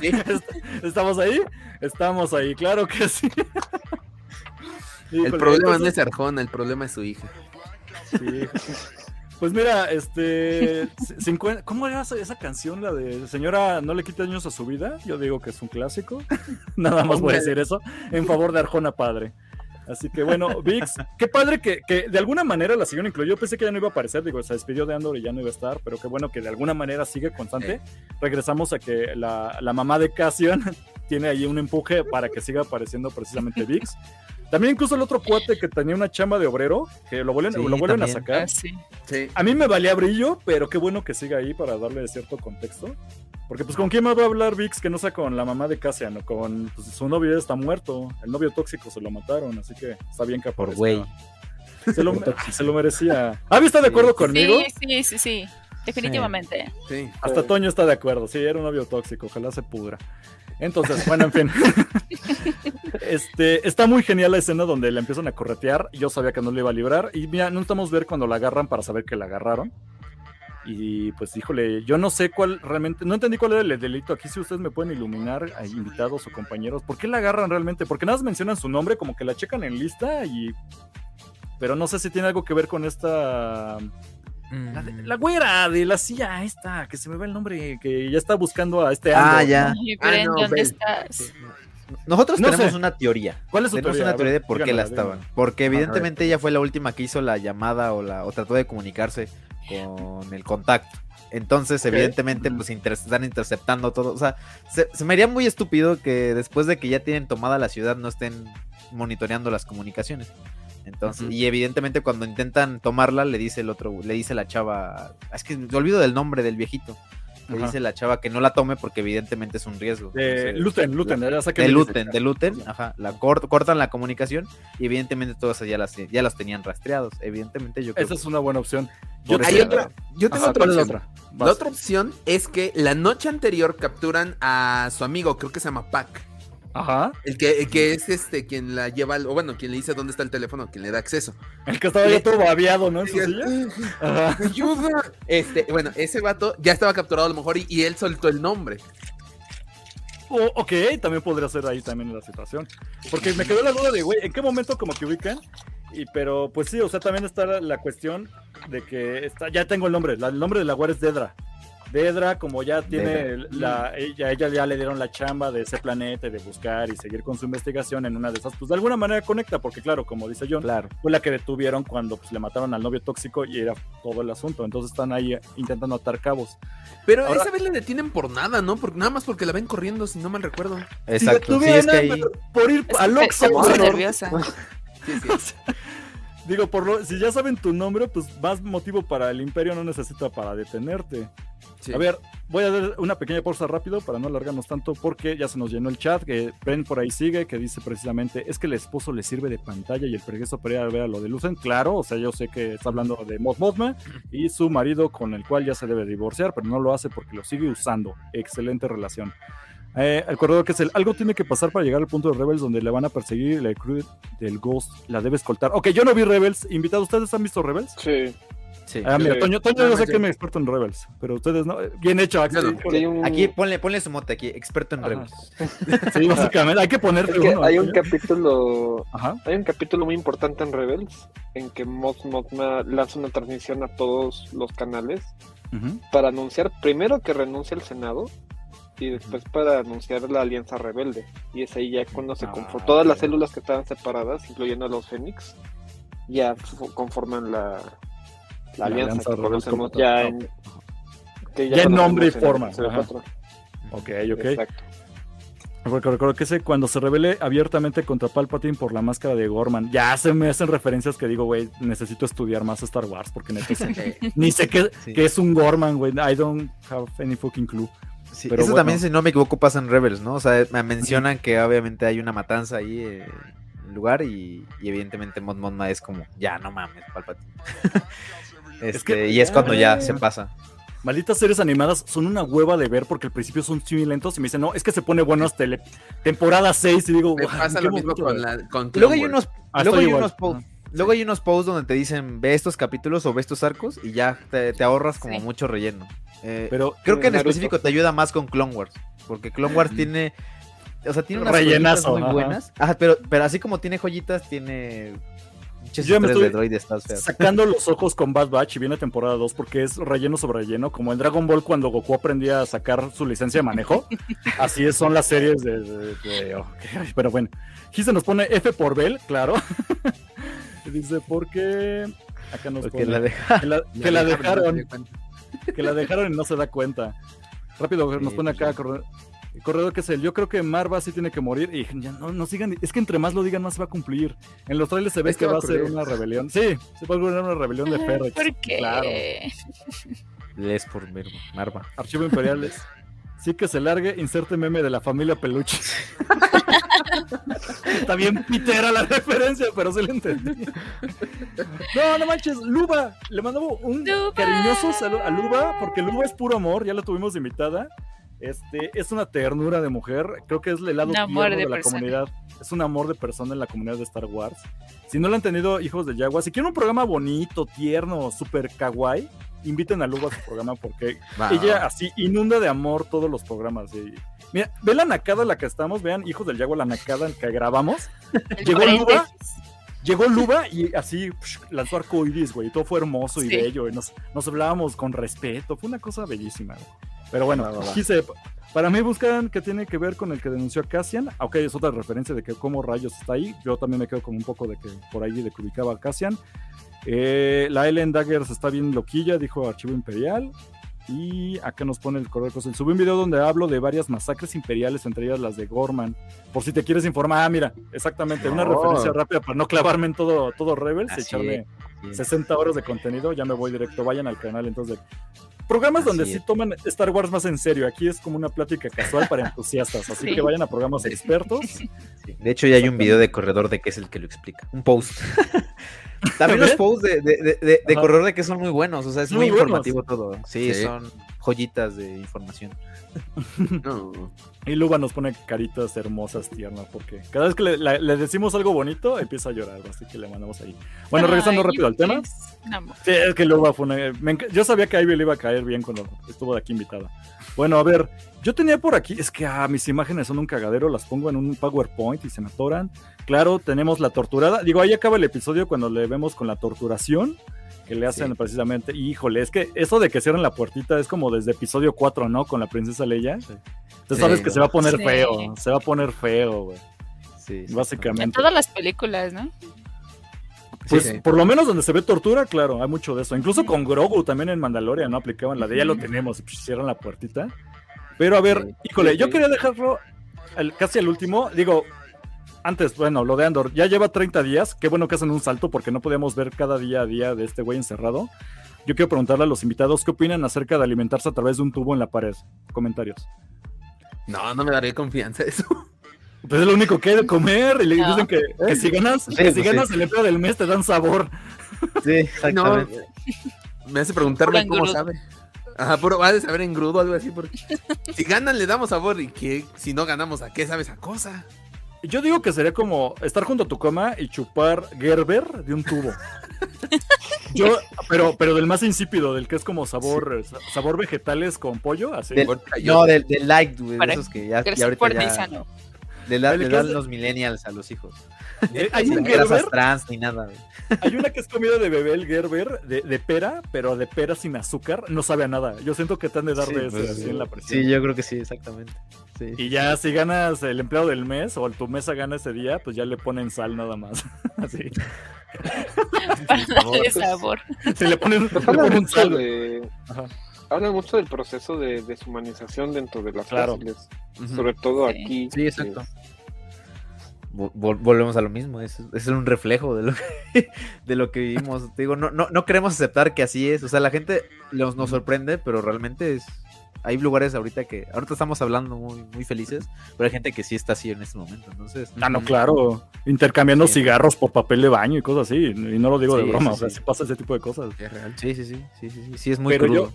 ¿Estamos ahí? Estamos ahí, claro que sí. el problema no es Arjona, el problema es su hija. Sí. Pues mira, este. ¿Cómo era esa canción? La de Señora, no le quite años a su vida. Yo digo que es un clásico. Nada más voy a decir eso. En favor de Arjona Padre. Así que bueno, Vix, qué padre que, que, de alguna manera la siguieron incluyó. Yo pensé que ya no iba a aparecer, digo, se despidió de Andor y ya no iba a estar, pero qué bueno que de alguna manera sigue constante. Regresamos a que la, la mamá de Cassian tiene ahí un empuje para que siga apareciendo precisamente Vix. También incluso el otro cuate que tenía una chamba de obrero, que lo vuelven, lo vuelven a sacar. Ah, sí. A mí me valía brillo, pero qué bueno que siga ahí para darle cierto contexto. Porque pues con quién más va a hablar Vix que no sea con la mamá de Cassian o con pues, su novio ya está muerto, el novio tóxico se lo mataron, así que está bien que Por güey. Se lo, se lo merecía. ¿Avi está de acuerdo conmigo? Sí, sí, sí, sí. Definitivamente. Sí. Hasta Toño está de acuerdo. Sí, era un novio tóxico, ojalá se pudra. Entonces, bueno, en fin. este, está muy genial la escena donde la empiezan a corretear. Yo sabía que no le iba a librar. Y mira, no estamos ver cuando la agarran para saber que la agarraron. Y pues, híjole, yo no sé cuál realmente, no entendí cuál era el delito. Aquí si ustedes me pueden iluminar, invitados o compañeros, ¿por qué la agarran realmente? Porque nada más mencionan su nombre, como que la checan en lista y... Pero no sé si tiene algo que ver con esta... La, la, güera de la silla esta, que se me va el nombre, que ya está buscando a este Ah, ya. Ah, ¿Dónde estás? Nosotros tenemos una teoría. ¿Cuál es su tenemos una teoría de por qué la estaban. Porque evidentemente ella fue la última que hizo la llamada o la o trató de comunicarse con el contacto. Entonces, evidentemente, pues están interceptando todo. O sea, se, me haría muy estúpido que después de que ya tienen tomada la ciudad no estén monitoreando las comunicaciones. Entonces, y evidentemente cuando intentan tomarla, le dice el otro, le dice la chava, es que me olvido del nombre del viejito le dice la chava que no la tome porque evidentemente es un riesgo. De Luten, Luten, de Luten, de Luten, ajá, la cortan la comunicación y evidentemente todas ya las, ya las tenían rastreados. Evidentemente yo creo Esa es una buena opción. Yo, otra, yo tengo otra opción. Otra? La otra opción es que la noche anterior capturan a su amigo, creo que se llama Pac. Ajá. El que, que es este quien la lleva, o bueno, quien le dice dónde está el teléfono, quien le da acceso. El que estaba ya todo babeado, ¿no? Ayuda. Este, bueno, ese vato ya estaba capturado a lo mejor y, él soltó el nombre. ok, también podría ser ahí también la situación. Porque me quedó la duda de, güey, ¿en qué momento como que ubican? Y pero pues sí, o sea, también está la, cuestión de que está, ya tengo el nombre, el nombre de la guardia es Dedra. Dedra, como ya tiene la, ella, ella ya le dieron la chamba de ese planeta, de buscar y seguir con su investigación en una de esas, pues de alguna manera conecta, porque claro, como dice John, claro. fue la que detuvieron cuando pues, le mataron al novio tóxico y era todo el asunto. Entonces están ahí intentando atar cabos. Pero esa vez le detienen por nada, ¿no? Porque nada más porque la ven corriendo, si no mal recuerdo. Exacto. Sí, es que ahí... por ir al Oxxo. nerviosa. sí, sí. Digo, por lo, si ya saben tu nombre, pues más motivo para el imperio no necesita para detenerte. A ver, voy a dar una pequeña pausa rápido para no alargarnos tanto porque ya se nos llenó el chat, que Ben por ahí sigue, que dice precisamente, es que el esposo le sirve de pantalla y el progreso para ir a ver a lo de Lucen. Claro, o sea, yo sé que está hablando de Mod Mothma y su marido con el cual ya se debe divorciar, pero no lo hace porque lo sigue usando. Excelente relación. Eh, el corredor que es el algo tiene que pasar para llegar al punto de Rebels donde le van a perseguir la crew del Ghost la debe escoltar. Ok, yo no vi Rebels. Invitado, ¿ustedes han visto Rebels? Sí. Sí. Ah, mira, Sí. Toño, Toño yo sé que me experto en Rebels, pero ustedes no. Bien hecho, Axel. No. Un- Aquí, ponle, ponle su mote aquí, experto en Ajá. Rebels. Sí, básicamente. Hay que ponerte es que uno. hay un capítulo Ajá. Hay un capítulo muy importante en Rebels en que Mos Mothma lanza una transmisión a todos los canales ujú. para anunciar primero que renuncia al Senado y después para anunciar la alianza rebelde. Y es ahí ya cuando se Ah, conforman todas las células que estaban separadas, incluyendo a los Fénix, ya conforman la, la La alianza alianza que rebelde conocemos como ya en, que Ya en conocemos nombre y forma, CV4. Ok, ok. Exacto. Porque recuerdo que ese cuando se revele abiertamente contra Palpatine por la máscara de Gorman, ya se me hacen referencias que digo, güey, necesito estudiar más Star Wars porque neta sé- ni sé qué, Sí. qué es un Gorman, güey. I don't have any fucking clue. Sí, Pero eso bueno. también, si no me equivoco, pasa en Rebels, ¿no? O sea, me mencionan que obviamente hay una matanza ahí eh, en el lugar y, y evidentemente Mon Mothma es como, ya, no mames, Palpatine. Este, que- y es cuando ya se pasa. Malditas series animadas son una hueva de ver porque al principio son muy lentos y me dicen, no, es que se pone bueno hasta temporada 6 y digo, Me "Guau, pasa ¿en lo mismo con, güey?" la, con Luego hay unos, Ah, luego hay unos. Luego hay unos posts donde te dicen ve estos capítulos o ve estos arcos y ya te, te ahorras como Sí. mucho relleno. Eh, Pero creo que en Naruto. específico te ayuda más con Clone Wars. Porque Clone Wars tiene. O sea, tiene unas Rellenazo, joyitas muy ajá. buenas. Ajá, pero, pero así como tiene joyitas, tiene. Muchas Yo ya me de estoy feas. sacando los ojos con Bad Batch y viene temporada 2 porque es relleno sobre relleno, como en Dragon Ball cuando Goku aprendía a sacar su licencia de manejo. Así es, son las series de... de- de- ok, pero bueno, Gise nos pone F por Bell, claro. Dice, porque... Acá nos Porque la deja. que la, que dejaron, que la dejaron y no se da cuenta. Rápido, Sí, nos pone pues acá ya. corredor, corredor que es el. Yo creo que Marva sí tiene que morir. Y ya no, no sigan. Es que entre más lo digan, más se va a cumplir. En los trailers se ve Es que, que va a ser una rebelión. Sí, se va a ocurrir una rebelión de Ferrex. ¿Por qué? Claro. Les por. Marva. Archivo Imperiales. Sí que se largue, inserte meme de la familia Peluche. Está bien pitera la referencia, pero sí la entendí. No, no manches, Luba. Le mandamos un Luba. cariñoso saludo a Luba, porque Luba es puro amor, ya la tuvimos invitada. Este, es una ternura de mujer, creo que es el lado amor de, de la persona. comunidad. Es un amor de persona en la comunidad de Star Wars. Si no lo han tenido, hijos de Yagua, si quieren un programa bonito, tierno, super kawaii, inviten a Luba a su programa porque Va, ella así inunda de amor todos los programas. y- Mira, ve la nacada en la que estamos, vean, hijos del Yagua, la nacada en que grabamos. Llegó Luba, llegó Luba y así psh, lanzó arco iris, güey. Todo fue hermoso y Sí. bello. Y nos, nos hablábamos con respeto. Fue una cosa bellísima, güey. Pero bueno, Va, va, va. quise. Para mí buscan que tiene que ver con el que denunció a Cassian. Aunque es otra referencia de que cómo rayos está ahí. Yo también me quedo con un poco de que por ahí de que ubicaba a Cassian. Eh, la Ellen Daggers está bien loquilla, dijo Archivo Imperial. Y acá nos pone el correo. Cosel. Subí un video donde hablo de varias masacres imperiales, entre ellas las de Gorman. Por si te quieres informar. Ah, mira, exactamente. Una No. referencia rápida para no clavarme en todo, todo Rebels y Así echarme es. 60 horas de contenido. Ya me voy directo. Vayan al canal entonces. Programas donde sí toman Star Wars más en serio. Aquí es como una plática casual para entusiastas. Así Sí. que vayan a programas expertos. Sí. De hecho, ya hay un video de corredor de que es el que lo explica. Un post. También los posts de, de, de, de- de Ajá. corredor de que son muy buenos. O sea, es Muy informativo todo. Sí, Sí. son joyitas de información. No. Y Luba nos pone caritas hermosas, tiernas, porque cada vez que le, la- le decimos algo bonito, empieza a llorar, así que le mandamos ahí. Bueno, regresando rápido al tema. Sí, es que Luba fue una... me yo sabía que a Ivy le iba a caer bien cuando estuvo de aquí invitada. Bueno, a ver, yo tenía por aquí, es que ah, mis imágenes son un cagadero, las pongo en un PowerPoint y se me atoran. Claro, tenemos la torturada. Digo, ahí acaba el episodio cuando le vemos con la torturación que le hacen Sí. precisamente. Híjole, es que eso de que cierran la puertita es como desde episodio 4, ¿no? Con la princesa Leia. Entonces Sí. sabes que se va a poner Sí. feo, se va a poner feo, güey. Sí, Básicamente. En todas las películas, ¿no? Pues Sí. por lo menos donde se ve tortura, claro, hay mucho de eso. Incluso con Grogu también en Mandalorian, ¿no? Aplicaban la de ya lo tenemos, y pues, cierran la puertita. Pero a ver, Sí. híjole, Sí, yo sí. quería dejarlo casi al último. Digo, antes, bueno, lo de Andor, ya lleva 30 días. Qué bueno que hacen un salto porque no podíamos ver cada día a día de este güey encerrado. Yo quiero preguntarle a los invitados qué opinan acerca de alimentarse a través de un tubo en la pared. Comentarios. No, no me daría confianza eso. Pues es lo único que hay de comer. Y le dicen que, si ganas, si pues ganas el empleo del mes te dan sabor. Sí, exactamente. me hace preguntarme cómo sabe. Ajá, pero va a saber en grudo algo así. Porque si ganan le damos sabor y que si no ganamos, ¿a qué sabe esa cosa? Yo digo que sería como estar junto a tu cama y chupar Gerber de un tubo. Yo, pero, pero del más insípido, del que es como sabor, sabor vegetales con pollo, así. no, del, light, güey, esos que ya, ya ahorita ya, le, dan los millennials a los hijos. Hay un trans ni nada. Hay una que es comida de bebé, el Gerber, de, pera, pero de pera sin azúcar, no sabe a nada. Yo siento que te han de dar de pues, así en la presión. Sí, yo creo que sí, exactamente. Y ya si ganas el empleado del mes o tu mesa gana ese día, pues ya le ponen sal nada más. así. Para darle sabor. Se le ponen, sal. De... Habla mucho del proceso de deshumanización dentro de las claro. sobre todo aquí. Sí, exacto volvemos a lo mismo, es, es un reflejo de lo que, de lo que vivimos. Digo, no, no, no queremos aceptar que así es. O sea, la gente nos, nos sorprende, pero realmente es. Hay lugares ahorita que. Ahorita estamos hablando muy, muy felices, pero hay gente que sí está así en este momento. Entonces. Ah, no, claro. Intercambiando cigarros por papel de baño y cosas así. Y no lo digo de broma. o sea, sí pasa ese tipo de cosas. Es real. Sí, sí, sí. Sí, sí, sí. es muy crudo. Yo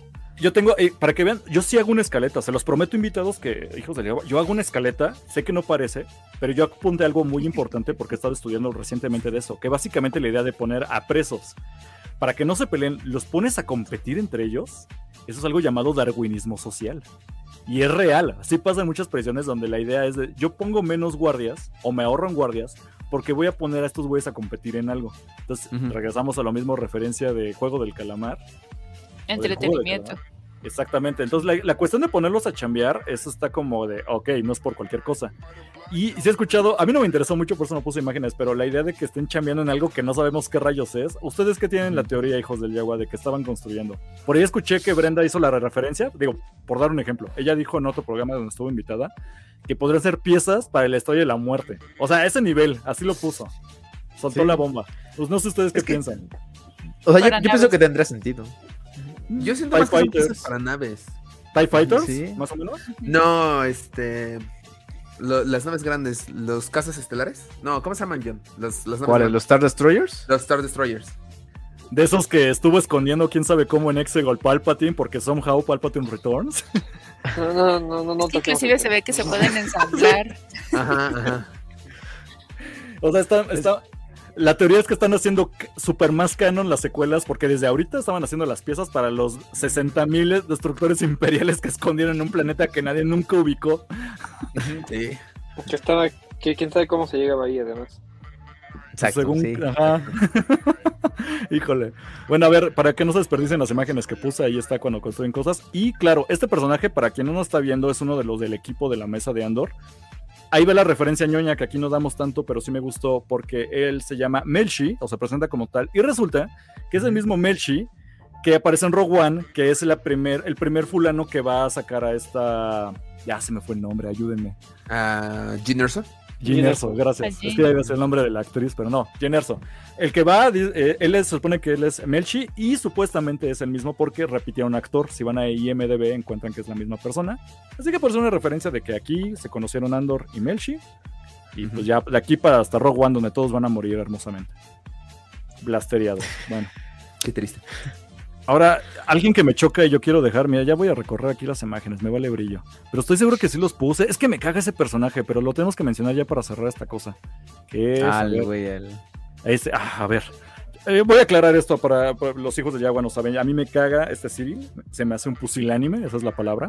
tengo, eh, para que vean, yo sí hago una escaleta, se los prometo invitados que, hijos de yo hago una escaleta, sé que no parece, pero yo apunté algo muy importante porque he estado estudiando recientemente de eso, que básicamente la idea de poner a presos, para que no se peleen, los pones a competir entre ellos, eso es algo llamado darwinismo social. Y es real, así pasan muchas presiones donde la idea es de, yo pongo menos guardias o me ahorro en guardias porque voy a poner a estos güeyes a competir en algo. Entonces, regresamos a lo mismo referencia de juego del calamar Entretenimiento. Exactamente. Entonces, la, cuestión de ponerlos a chambear, eso está como de, ok, no es por cualquier cosa. Y, si he escuchado, a mí no me interesó mucho, por eso no puse imágenes, pero la idea de que estén chambeando en algo que no sabemos qué rayos es. ¿Ustedes qué tienen la teoría, hijos del Yagua, de que estaban construyendo? Por ahí escuché que Brenda hizo la referencia, digo, por dar un ejemplo. Ella dijo en otro programa donde estuvo invitada que podrían ser piezas para la historia de la muerte. O sea, ese nivel, así lo puso. Soltó la bomba. Pues no sé ustedes qué piensan. O sea, yo, yo pienso que tendría sentido. Yo siento más que son para naves. ¿TIE Fighters? Sí. ¿Más o menos? No, este. las naves grandes, los casas estelares. No, ¿cómo se llaman, John? Los, ¿Cuáles? ¿Los Star Destroyers? Los Star Destroyers. De esos que estuvo escondiendo quién sabe cómo en Exegol Palpatine, porque somehow Palpatine returns. No, no, no, no. no Inclusive se ve que se pueden ensamblar. ajá, ajá. O sea, está, está, la teoría es que están haciendo super más canon las secuelas porque desde ahorita estaban haciendo las piezas para los 60.000 destructores imperiales que escondieron en un planeta que nadie nunca ubicó. Sí. Que estaba, que quién sabe cómo se llegaba ahí además. Exacto, Según, ajá. Híjole. Bueno, a ver, para que no se desperdicien las imágenes que puse, ahí está cuando construyen cosas. Y claro, este personaje, para quien no nos está viendo, es uno de los del equipo de la mesa de Andor ahí ve la referencia ñoña que aquí no damos tanto, pero sí me gustó porque él se llama Melchi, o se presenta como tal, y resulta que es el mismo Melchi que aparece en Rogue One, que es la primer, el primer fulano que va a sacar a esta... Ya se me fue el nombre, ayúdenme. ¿A uh, Erso? Gracias. Es que ya ser el nombre de la actriz, pero no, Gin El que va, eh, él se supone que él es Melchi y supuestamente es el mismo porque repitieron actor. Si van a IMDB encuentran que es la misma persona. Así que por eso una referencia de que aquí se conocieron Andor y Melchi. Y pues ya de aquí para hasta Rogue One donde todos van a morir hermosamente. Blasteriados. Bueno. Qué triste. Ahora, alguien que me choca y yo quiero dejar, mira, ya voy a recorrer aquí las imágenes, me vale brillo. Pero estoy seguro que sí los puse. Es que me caga ese personaje, pero lo tenemos que mencionar ya para cerrar esta cosa. Que ah, güey, el... ah, a ver. Eh, voy a aclarar esto para, los hijos de Yagua, no saben. A mí me caga este Cyril, se me hace un pusilánime, esa es la palabra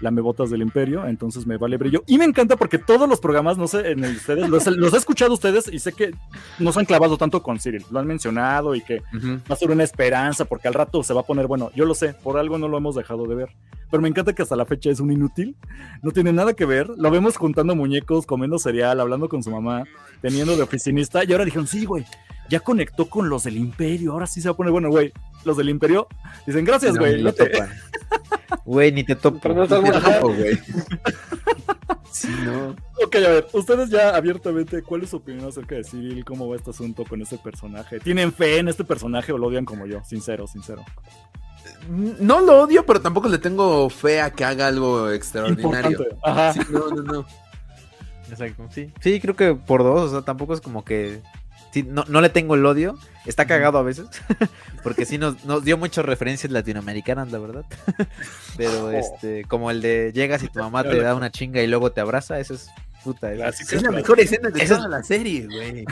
lamebotas del imperio, entonces me vale brillo. Y me encanta porque todos los programas, no sé, en el, ustedes, los, he escuchado ustedes y sé que no se han clavado tanto con Cyril, lo han mencionado y que va a ser una esperanza porque al rato se va a poner, bueno, yo lo sé, por algo no lo hemos dejado de ver. Pero me encanta que hasta la fecha es un inútil, no tiene nada que ver, lo vemos juntando muñecos, comiendo cereal, hablando con su mamá, teniendo de oficinista. Y ahora dijeron, sí, güey, ya conectó con los del imperio, ahora sí se va a poner, bueno, güey, los del imperio dicen, gracias, güey. Güey, ni te topo. No güey. Sí, no. Ok, a ver, ustedes ya abiertamente, ¿cuál es su opinión acerca de Cyril? ¿Cómo va este asunto con este personaje? ¿Tienen fe en este personaje o lo odian como yo? Sincero, sincero. No lo odio, pero tampoco le tengo fe a que haga algo extraordinario. Ajá. Sí, no, no, no. Exacto, sí. Sí, creo que por dos, o sea, tampoco es como que no, no, le tengo el odio. Está cagado a veces. porque sí nos, nos, dio muchas referencias latinoamericanas, la verdad. Pero este, como el de llegas y tu mamá te da una chinga y luego te abraza, eso es puta. Es, es la mejor escena de toda la serie, güey.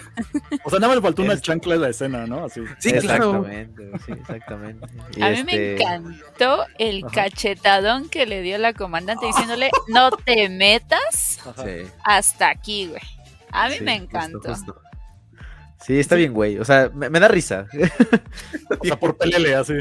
O sea, nada más le faltó una chancla de la escena, ¿no? Así. Sí, exactamente, sí, exactamente. a mí me este encantó el cachetadón que le dio la comandante diciéndole, no te metas hasta aquí, güey. A mí me encantó. Sí, está bien, güey. O sea, me, da risa. o sea, por pelele, así.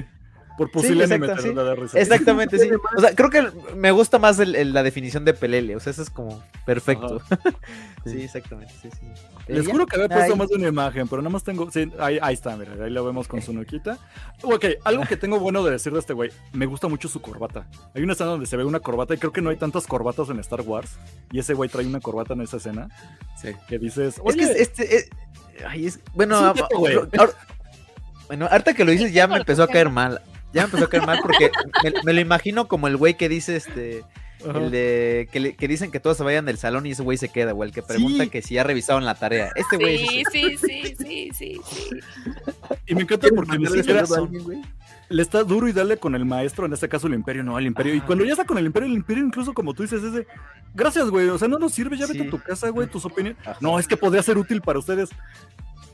Por pusilánime sí, sí. da risa. Exactamente, sí. O sea, creo que me gusta más la definición de pelele. O sea, eso es como perfecto. sí, exactamente. Sí, sí. Les juro que había puesto más de una imagen, pero nada más tengo. Sí, ahí, ahí está, mira, ahí lo vemos con su nuquita. Ok, algo que tengo bueno de decir de este güey. Me gusta mucho su corbata. Hay una escena donde se ve una corbata y creo que no hay tantas corbatas en Star Wars. Y ese güey trae una corbata en esa escena. Sí. Que dices. Oye, es que este. Es, ay, es, bueno, ahora, bueno, ahorita que lo dices ya me empezó a caer mal. Ya me empezó a caer mal porque me, lo imagino como el güey que dice este. El de que, que, dicen que todos se vayan del salón y ese güey se queda, o el que pregunta que si ya revisaron la tarea. Este güey. Sí, sí, sí, sí, sí, sí. Y me encanta porque ni siquiera le está duro y dale con el maestro, en este caso el imperio, no, el imperio. Y cuando ya está con el imperio, el imperio incluso como tú dices, es de, gracias, güey, o sea, no nos sirve, ya vete a tu casa, güey, tus opiniones. No, es que podría ser útil para ustedes.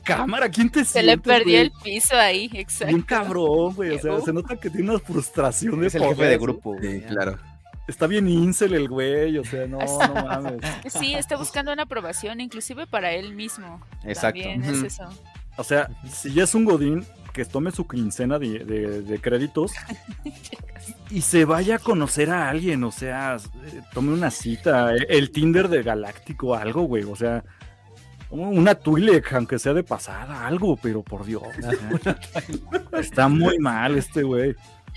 Cámara, ¿quién te Se le perdió el piso ahí, exacto. Un cabrón, güey, o sea, se nota que tiene una frustración de Es el jefe de grupo, Sí, claro. Está bien incel el güey, o sea, no, no mames. Sí, está buscando una aprobación, inclusive para él mismo. Exacto. También es eso. O sea, si ya es un godín, que tome su quincena de, créditos y se vaya a conocer a alguien, o sea, tome una cita, el Tinder de Galáctico, algo, güey, o sea, una Twi'lek, aunque sea de pasada, algo, pero por Dios. Está muy mal este güey.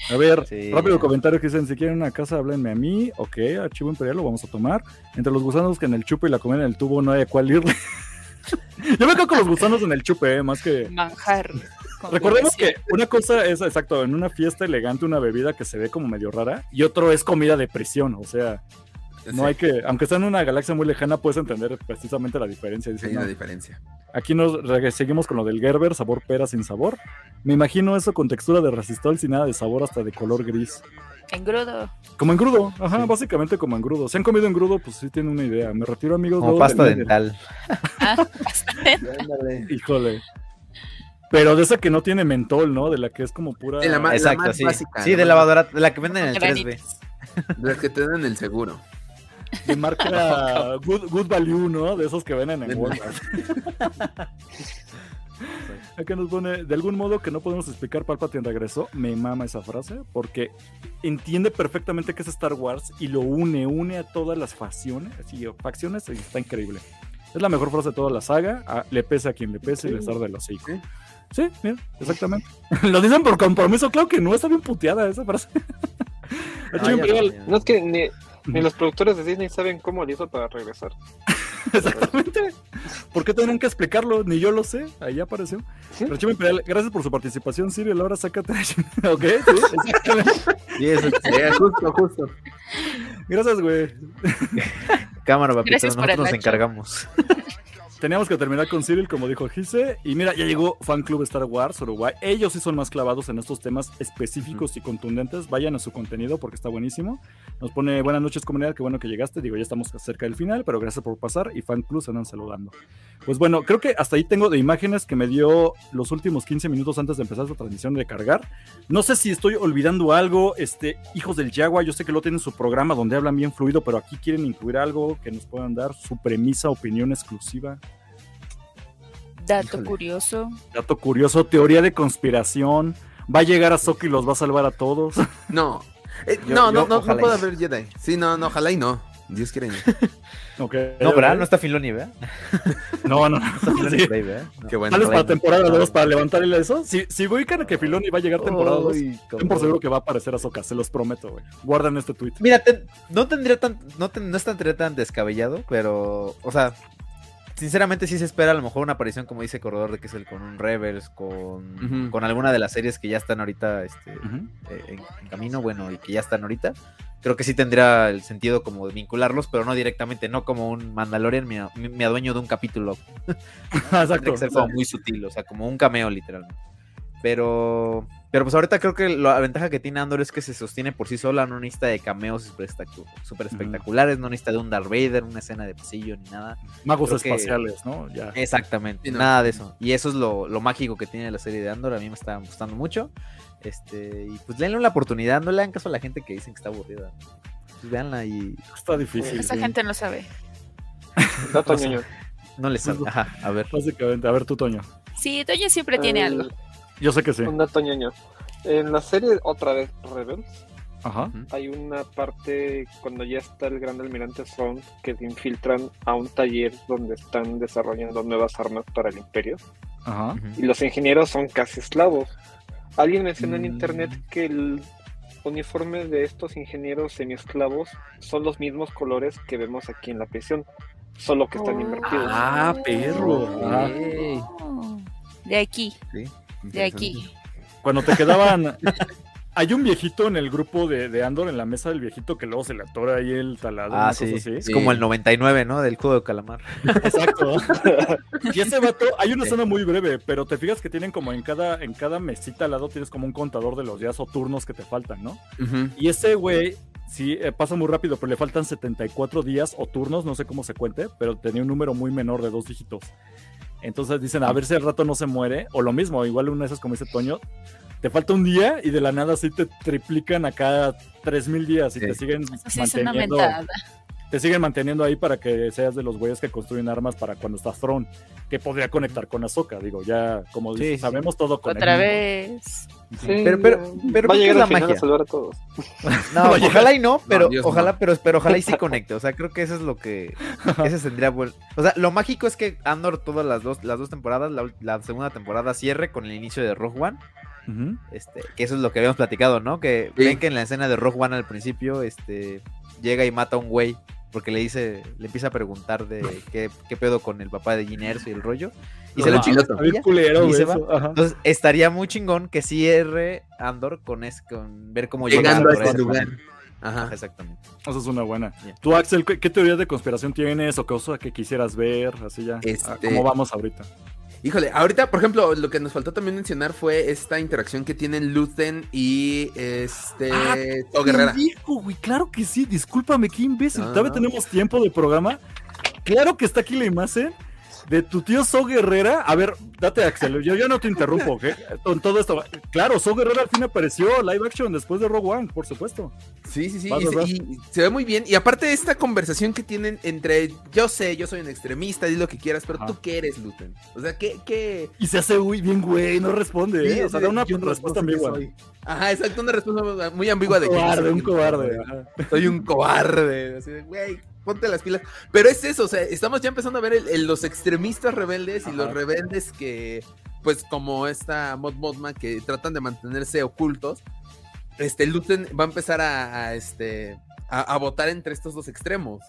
A ver, rápido comentario que dicen, si quieren una casa, háblenme a mí. Ok, archivo imperial, lo vamos a tomar. Entre los gusanos que en el chupe y la comida en el tubo no hay a cuál irle. Yo me quedo con los gusanos en el chupe, eh, más que... Manjar. Recordemos que una cosa es, exacto, en una fiesta elegante una bebida que se ve como medio rara y otro es comida de prisión, o sea, no hay que, aunque sea en una galaxia muy lejana, puedes entender precisamente la diferencia. Dice, la diferencia. Aquí nos seguimos con lo del Gerber, sabor pera sin sabor. Me imagino eso con textura de resistol sin nada de sabor hasta de color gris. Engrudo. Como engrudo, ajá, básicamente como engrudo. Si han comido engrudo, pues sí tienen una idea. Me retiro, amigos. Como pasta dental. Ah, pasta dental. Híjole. Pero de esa que no tiene mentol, ¿no? De la que es como pura. De la, más, Exacto, sí. sí, de lavadora, de la que venden en el 3B. De las que te dan el seguro. De marca good, good, Value, ¿no? De esos que venden en Walmart. Acá nos pone, de algún modo que no podemos explicar, Palpatine regresó. Me mama esa frase porque entiende perfectamente que es Star Wars y lo une, une a todas las facciones, así, facciones y está increíble. Es la mejor frase de toda la saga. Le pese a quien le pese y le de los hocico. Sí, mira, exactamente. Lo dicen por compromiso, claro que no, está bien puteada esa frase. no, es que ni, los productores de Disney saben cómo le hizo para regresar. Exactamente. ¿Por qué tendrán que explicarlo? Ni yo lo sé. Ahí apareció. Imperial, gracias por su participación, Siri. Ahora sácate. ok, sí, exactamente. Sí, eso, justo, justo. Gracias, güey. Cámara, papito. Nosotros nos encargamos. Teníamos que terminar con Cyril, como dijo Gise. Y mira, ya llegó Fan Club Star Wars Uruguay. Ellos sí son más clavados en estos temas específicos y contundentes. Vayan a su contenido porque está buenísimo. Nos pone buenas noches, comunidad. Qué bueno que llegaste. Digo, ya estamos cerca del final, pero gracias por pasar. Y Fan Club se andan saludando. Pues bueno, creo que hasta ahí tengo de imágenes que me dio los últimos 15 minutos antes de empezar esta transmisión de cargar. No sé si estoy olvidando algo. Este, hijos del Yagua, yo sé que lo tienen su programa donde hablan bien fluido, pero aquí quieren incluir algo que nos puedan dar su premisa, opinión exclusiva. Dato curioso. Dato curioso, teoría de conspiración. Va a llegar a Soki y los va a salvar a todos. No. Eh, no, no, no, no puede haber Jedi. Sí, no, no, ojalá y no. Dios quiere. okay, no, ¿verdad? No está Filoni, ¿verdad? No, no. No está Filoni Sí. ahí, ¿verdad? No. Qué bueno. ¿Sales para temporada 2 para levantarle eso? Si, si ubican que Filoni va a llegar temporada 2, Uy, ten por seguro que va a aparecer Ahsoka, se los prometo, güey. Guardan este tweet. Mira, te- no tendría tan, no, te- no estaría tan descabellado, pero, o sea, sinceramente sí se espera a lo mejor una aparición, como dice Corredor, de que es el con un Rebels, con, con alguna de las series que ya están ahorita este, eh, en, en camino, bueno, y que ya están ahorita. Creo que sí tendría el sentido como de vincularlos, pero no directamente, no como un Mandalorian me, me- adueño de un capítulo. Exacto. que ser como muy sutil, o sea, como un cameo literalmente. Pero, pero pues ahorita creo que la ventaja que tiene Andor es que se sostiene por sí sola, no necesita de cameos super, espectacu- super espectaculares, no necesita de un Darth Vader, una escena de pasillo ni nada. Magos creo que- espaciales, ¿no? Ya. Exactamente, Sí, no. nada de eso. Y eso es lo, lo mágico que tiene la serie de Andor, a mí me está gustando mucho. Este, y pues denle una oportunidad, no le hagan caso a la gente que dicen que está aburrida. Pues véanla y Está difícil. Esa sí. gente no sabe. Dato O sea, ñoño. no les Ajá, a ver. Básicamente, a ver tú, Toño. Sí, Toño siempre tiene algo. Yo sé que sí. Un dato ñoño. En la serie, otra vez, Rebels, Ajá. hay una parte cuando ya está el gran almirante Thrawn que se infiltran a un taller donde están desarrollando nuevas armas para el imperio Ajá. y los ingenieros son casi esclavos. Alguien mencionó en Mm. internet que el uniforme de estos ingenieros semiesclavos son los mismos colores que vemos aquí en la prisión, solo que están invertidos. Ah, perro. Ah. Ey, Oh, De aquí, de aquí. Cuando te quedaban. Hay un viejito en el grupo de, de Andor en la mesa del viejito que luego se le atora ahí el taladro. Ah, sí. así. Es como el 99, ¿no? Del juego de calamar. Exacto. y ese vato, hay una escena muy breve, pero te fijas que tienen como en cada, en cada mesita al lado tienes como un contador de los días o turnos que te faltan, ¿no? Y ese güey, sí, eh, pasa muy rápido, pero le faltan 74 días o turnos, no sé cómo se cuente, pero tenía un número muy menor de dos dígitos. Entonces dicen, a ver si al rato no se muere, o lo mismo, igual una de esas como dice Toño, te falta un día y de la nada sí te triplican acá 3000 días y Sí. te siguen sí es una manteniendo te siguen manteniendo ahí para que seas de los güeyes que construyen armas para cuando estás Throne, que podría conectar con Ahsoka, digo, ya como Sí, dices, sí. sabemos todo con Otra vez. Sí, Pero- pero- pero va a ¿qué llegar es la al final magia? a salvar a todos. No, ojalá y no, pero ojalá, no. pero, pero ojalá y sí conecte. O sea, creo que eso es lo que. Ese tendría buen. O sea, lo mágico es que Andor todas las dos, las dos temporadas, la, segunda temporada cierre con el inicio de Rogue One. Este, que eso es lo que habíamos platicado, ¿no? Que Sí. ven que en la escena de Rogue One al principio, este, llega y mata a un güey. Porque le dice, le empieza a preguntar de qué, qué pedo con el papá de Gin y el rollo. Y se Lo piloto. y culero, se va. Entonces estaría muy chingón que cierre Andor con, es, con ver cómo llega Llegando a por este lugar. Ajá. Exactamente. Esa es una buena. Ya. Tú, Axel, ¿qué, qué teorías de conspiración tienes o cosa que quisieras ver? Así ya. Este- Ah, ¿Cómo vamos ahorita? Híjole, ahorita, por ejemplo, lo que nos faltó también mencionar fue esta interacción que tienen Luthen y este Ah, To Guerrera. Pendejo, güey, claro que sí. Discúlpame, qué imbécil. No, Todavía tenemos tiempo de programa. Claro que está aquí la imagen de tu tío So Guerrera. A ver, date, Axel. Yo, yo no te interrumpo, ¿ok? Con todo esto. Claro, So Guerrera al fin apareció live action después de Rogue One, por supuesto. Sí, sí, sí. Vas, y, vas, se, vas. y se ve muy bien. Y aparte de esta conversación que tienen entre yo sé, yo soy un extremista, di lo que quieras, pero Ajá. tú qué eres, Luthen. O sea, ¿qué, qué? Y se hace muy bien, güey. No responde, ¿eh? O sea, da una no- respuesta ambigua. Ajá, exacto, una respuesta muy ambigua Un de que yo cobarde, un cobarde. ajá. soy un cobarde. Así de, güey, ponte las pilas. Pero es eso, o sea, estamos ya empezando a ver el- el- los extremistas rebeldes y Ajá. los rebeldes que, pues, como esta Mod Modma, que tratan de mantenerse ocultos. Este, Luthen va a empezar a, a, este, a, a votar entre estos dos extremos.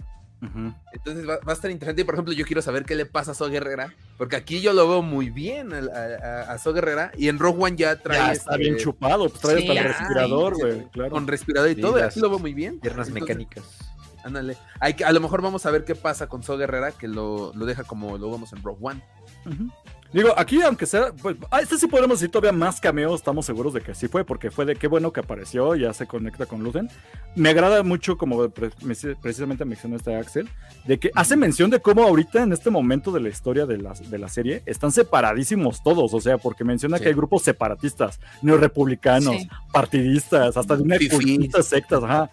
Entonces va, va a estar interesante. Y por ejemplo, yo quiero saber qué le pasa a So Guerrera. Porque aquí yo lo veo muy bien a, a, a So Guerrera. Y en Rogue One ya trae. Ya está este, bien chupado. Pues trae Sí, hasta el respirador, güey. Claro. Con respirador y Sí, todo. y Aquí lo veo muy bien. Piernas Entonces, mecánicas. Ándale. Hay que, a lo mejor vamos a ver qué pasa con So Guerrera, que lo, lo deja como lo vemos en Rogue One. Ujú. Digo, aquí, aunque sea, pues, ah, este sí podemos decir todavía más cameos, estamos seguros de que sí fue, porque fue de qué bueno que apareció, ya se conecta con Luthen. Me agrada mucho, como pre- me- precisamente mencionó este Axel, de que hace mención de cómo ahorita en este momento de la historia de la, de la serie están separadísimos todos, o sea, porque menciona Sí. que hay grupos separatistas, neorepublicanos, Sí. partidistas, hasta de una cultista sectas, ajá.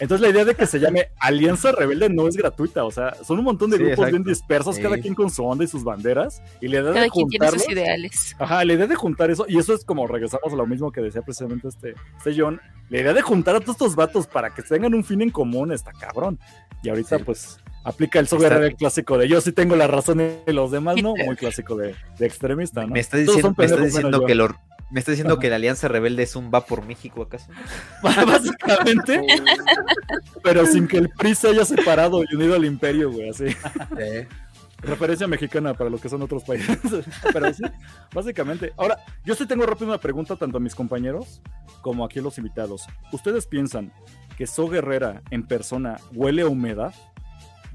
Entonces la idea de que se llame Alianza Rebelde no es gratuita, o sea, son un montón de Sí, grupos bien exacto. dispersos, Sí. cada quien con su onda y sus banderas, y la idea De juntar sus ideales. Ajá, la idea de juntar eso, y eso es como regresamos a lo mismo que decía precisamente este, este John, la idea de juntar a todos estos vatos para que tengan un fin en común está cabrón. Y ahorita pues aplica el software clásico de yo sí tengo la razón y los demás no, muy clásico de, extremista, ¿no? Me está diciendo, me está diciendo que lo, me está diciendo que la Alianza Rebelde es un va por México, ¿acaso? Básicamente. pero sin que el PRI se haya separado y unido al imperio, güey, así. Referencia mexicana para los que son otros países. pero sí, básicamente. Ahora, yo sí tengo rápido una pregunta tanto a mis compañeros como aquí a los invitados. ¿Ustedes piensan que So Guerrera en persona huele a humedad?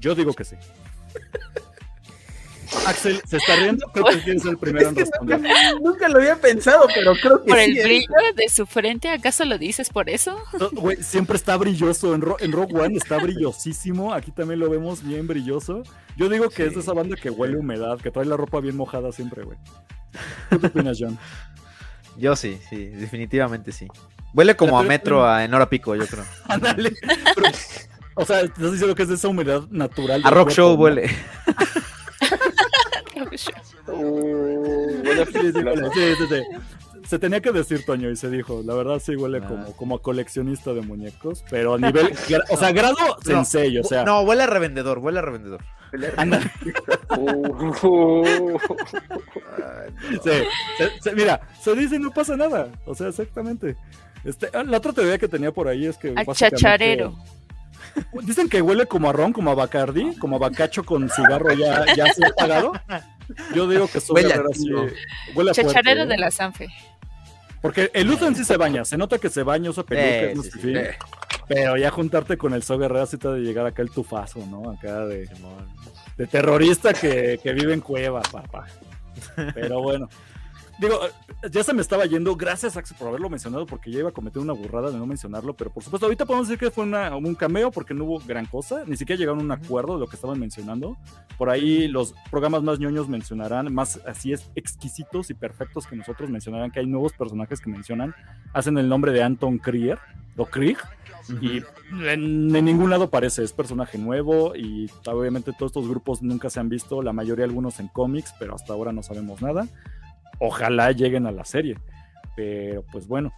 Yo digo que sí. Axel, ¿se está riendo? Creo que ser el primero en responder. Nunca lo había pensado, pero creo que ¿Por el ¿eh? brillo de su frente? ¿Acaso lo dices por eso? güey, siempre está brilloso. En, en, Rogue One está brillosísimo. Aquí también lo vemos bien brilloso. Yo digo que es de esa banda que huele humedad, que trae la ropa bien mojada siempre, güey. ¿Qué opinas, John? Yo sí, sí, definitivamente sí. Huele como a metro a, en hora pico, yo creo. Ándale. o sea, estás diciendo que es de esa humedad natural. A rock show huele. Se tenía que decir, Toño, y se dijo. La verdad sí huele como, ah. como a coleccionista de Muñecos, pero a nivel. o sea, grado sensei, o sea. No, huele a revendedor, huele a revendedor. mira, se dice y no pasa nada. O sea, exactamente. Este, la otra teoría que tenía por ahí es que. A chacharero. Dicen que huele como a ron, como a Bacardi, como a bacacho con cigarro ya, ya se apagado. Yo digo que huele así. Huele a Chacharero ¿eh? de la Sanfe. Porque el en sí se baña, se nota que se baña, usa pelucas, pero ya juntarte con el So Guerrero así te de llegar acá el tufazo, ¿no? Acá de, de terrorista que, que vive en cueva, papá. Pero bueno, Digo, ya se me estaba yendo. Gracias, Axel, por haberlo mencionado, porque ya iba a cometer una burrada de no mencionarlo. Pero por supuesto, ahorita podemos decir que fue un cameo porque no hubo gran cosa. Ni siquiera llegaron a un acuerdo de lo que estaban mencionando. Por ahí los programas más ñoños mencionarán, más así es, exquisitos y perfectos que nosotros mencionarán que hay nuevos personajes que mencionan. Hacen el nombre de Anton Krier o Krieg. Y en, en, ningún lado parece, es personaje nuevo y obviamente todos estos grupos nunca se han visto, la mayoría algunos en cómics, pero hasta ahora no sabemos nada ojalá lleguen a la serie. Pero pues bueno,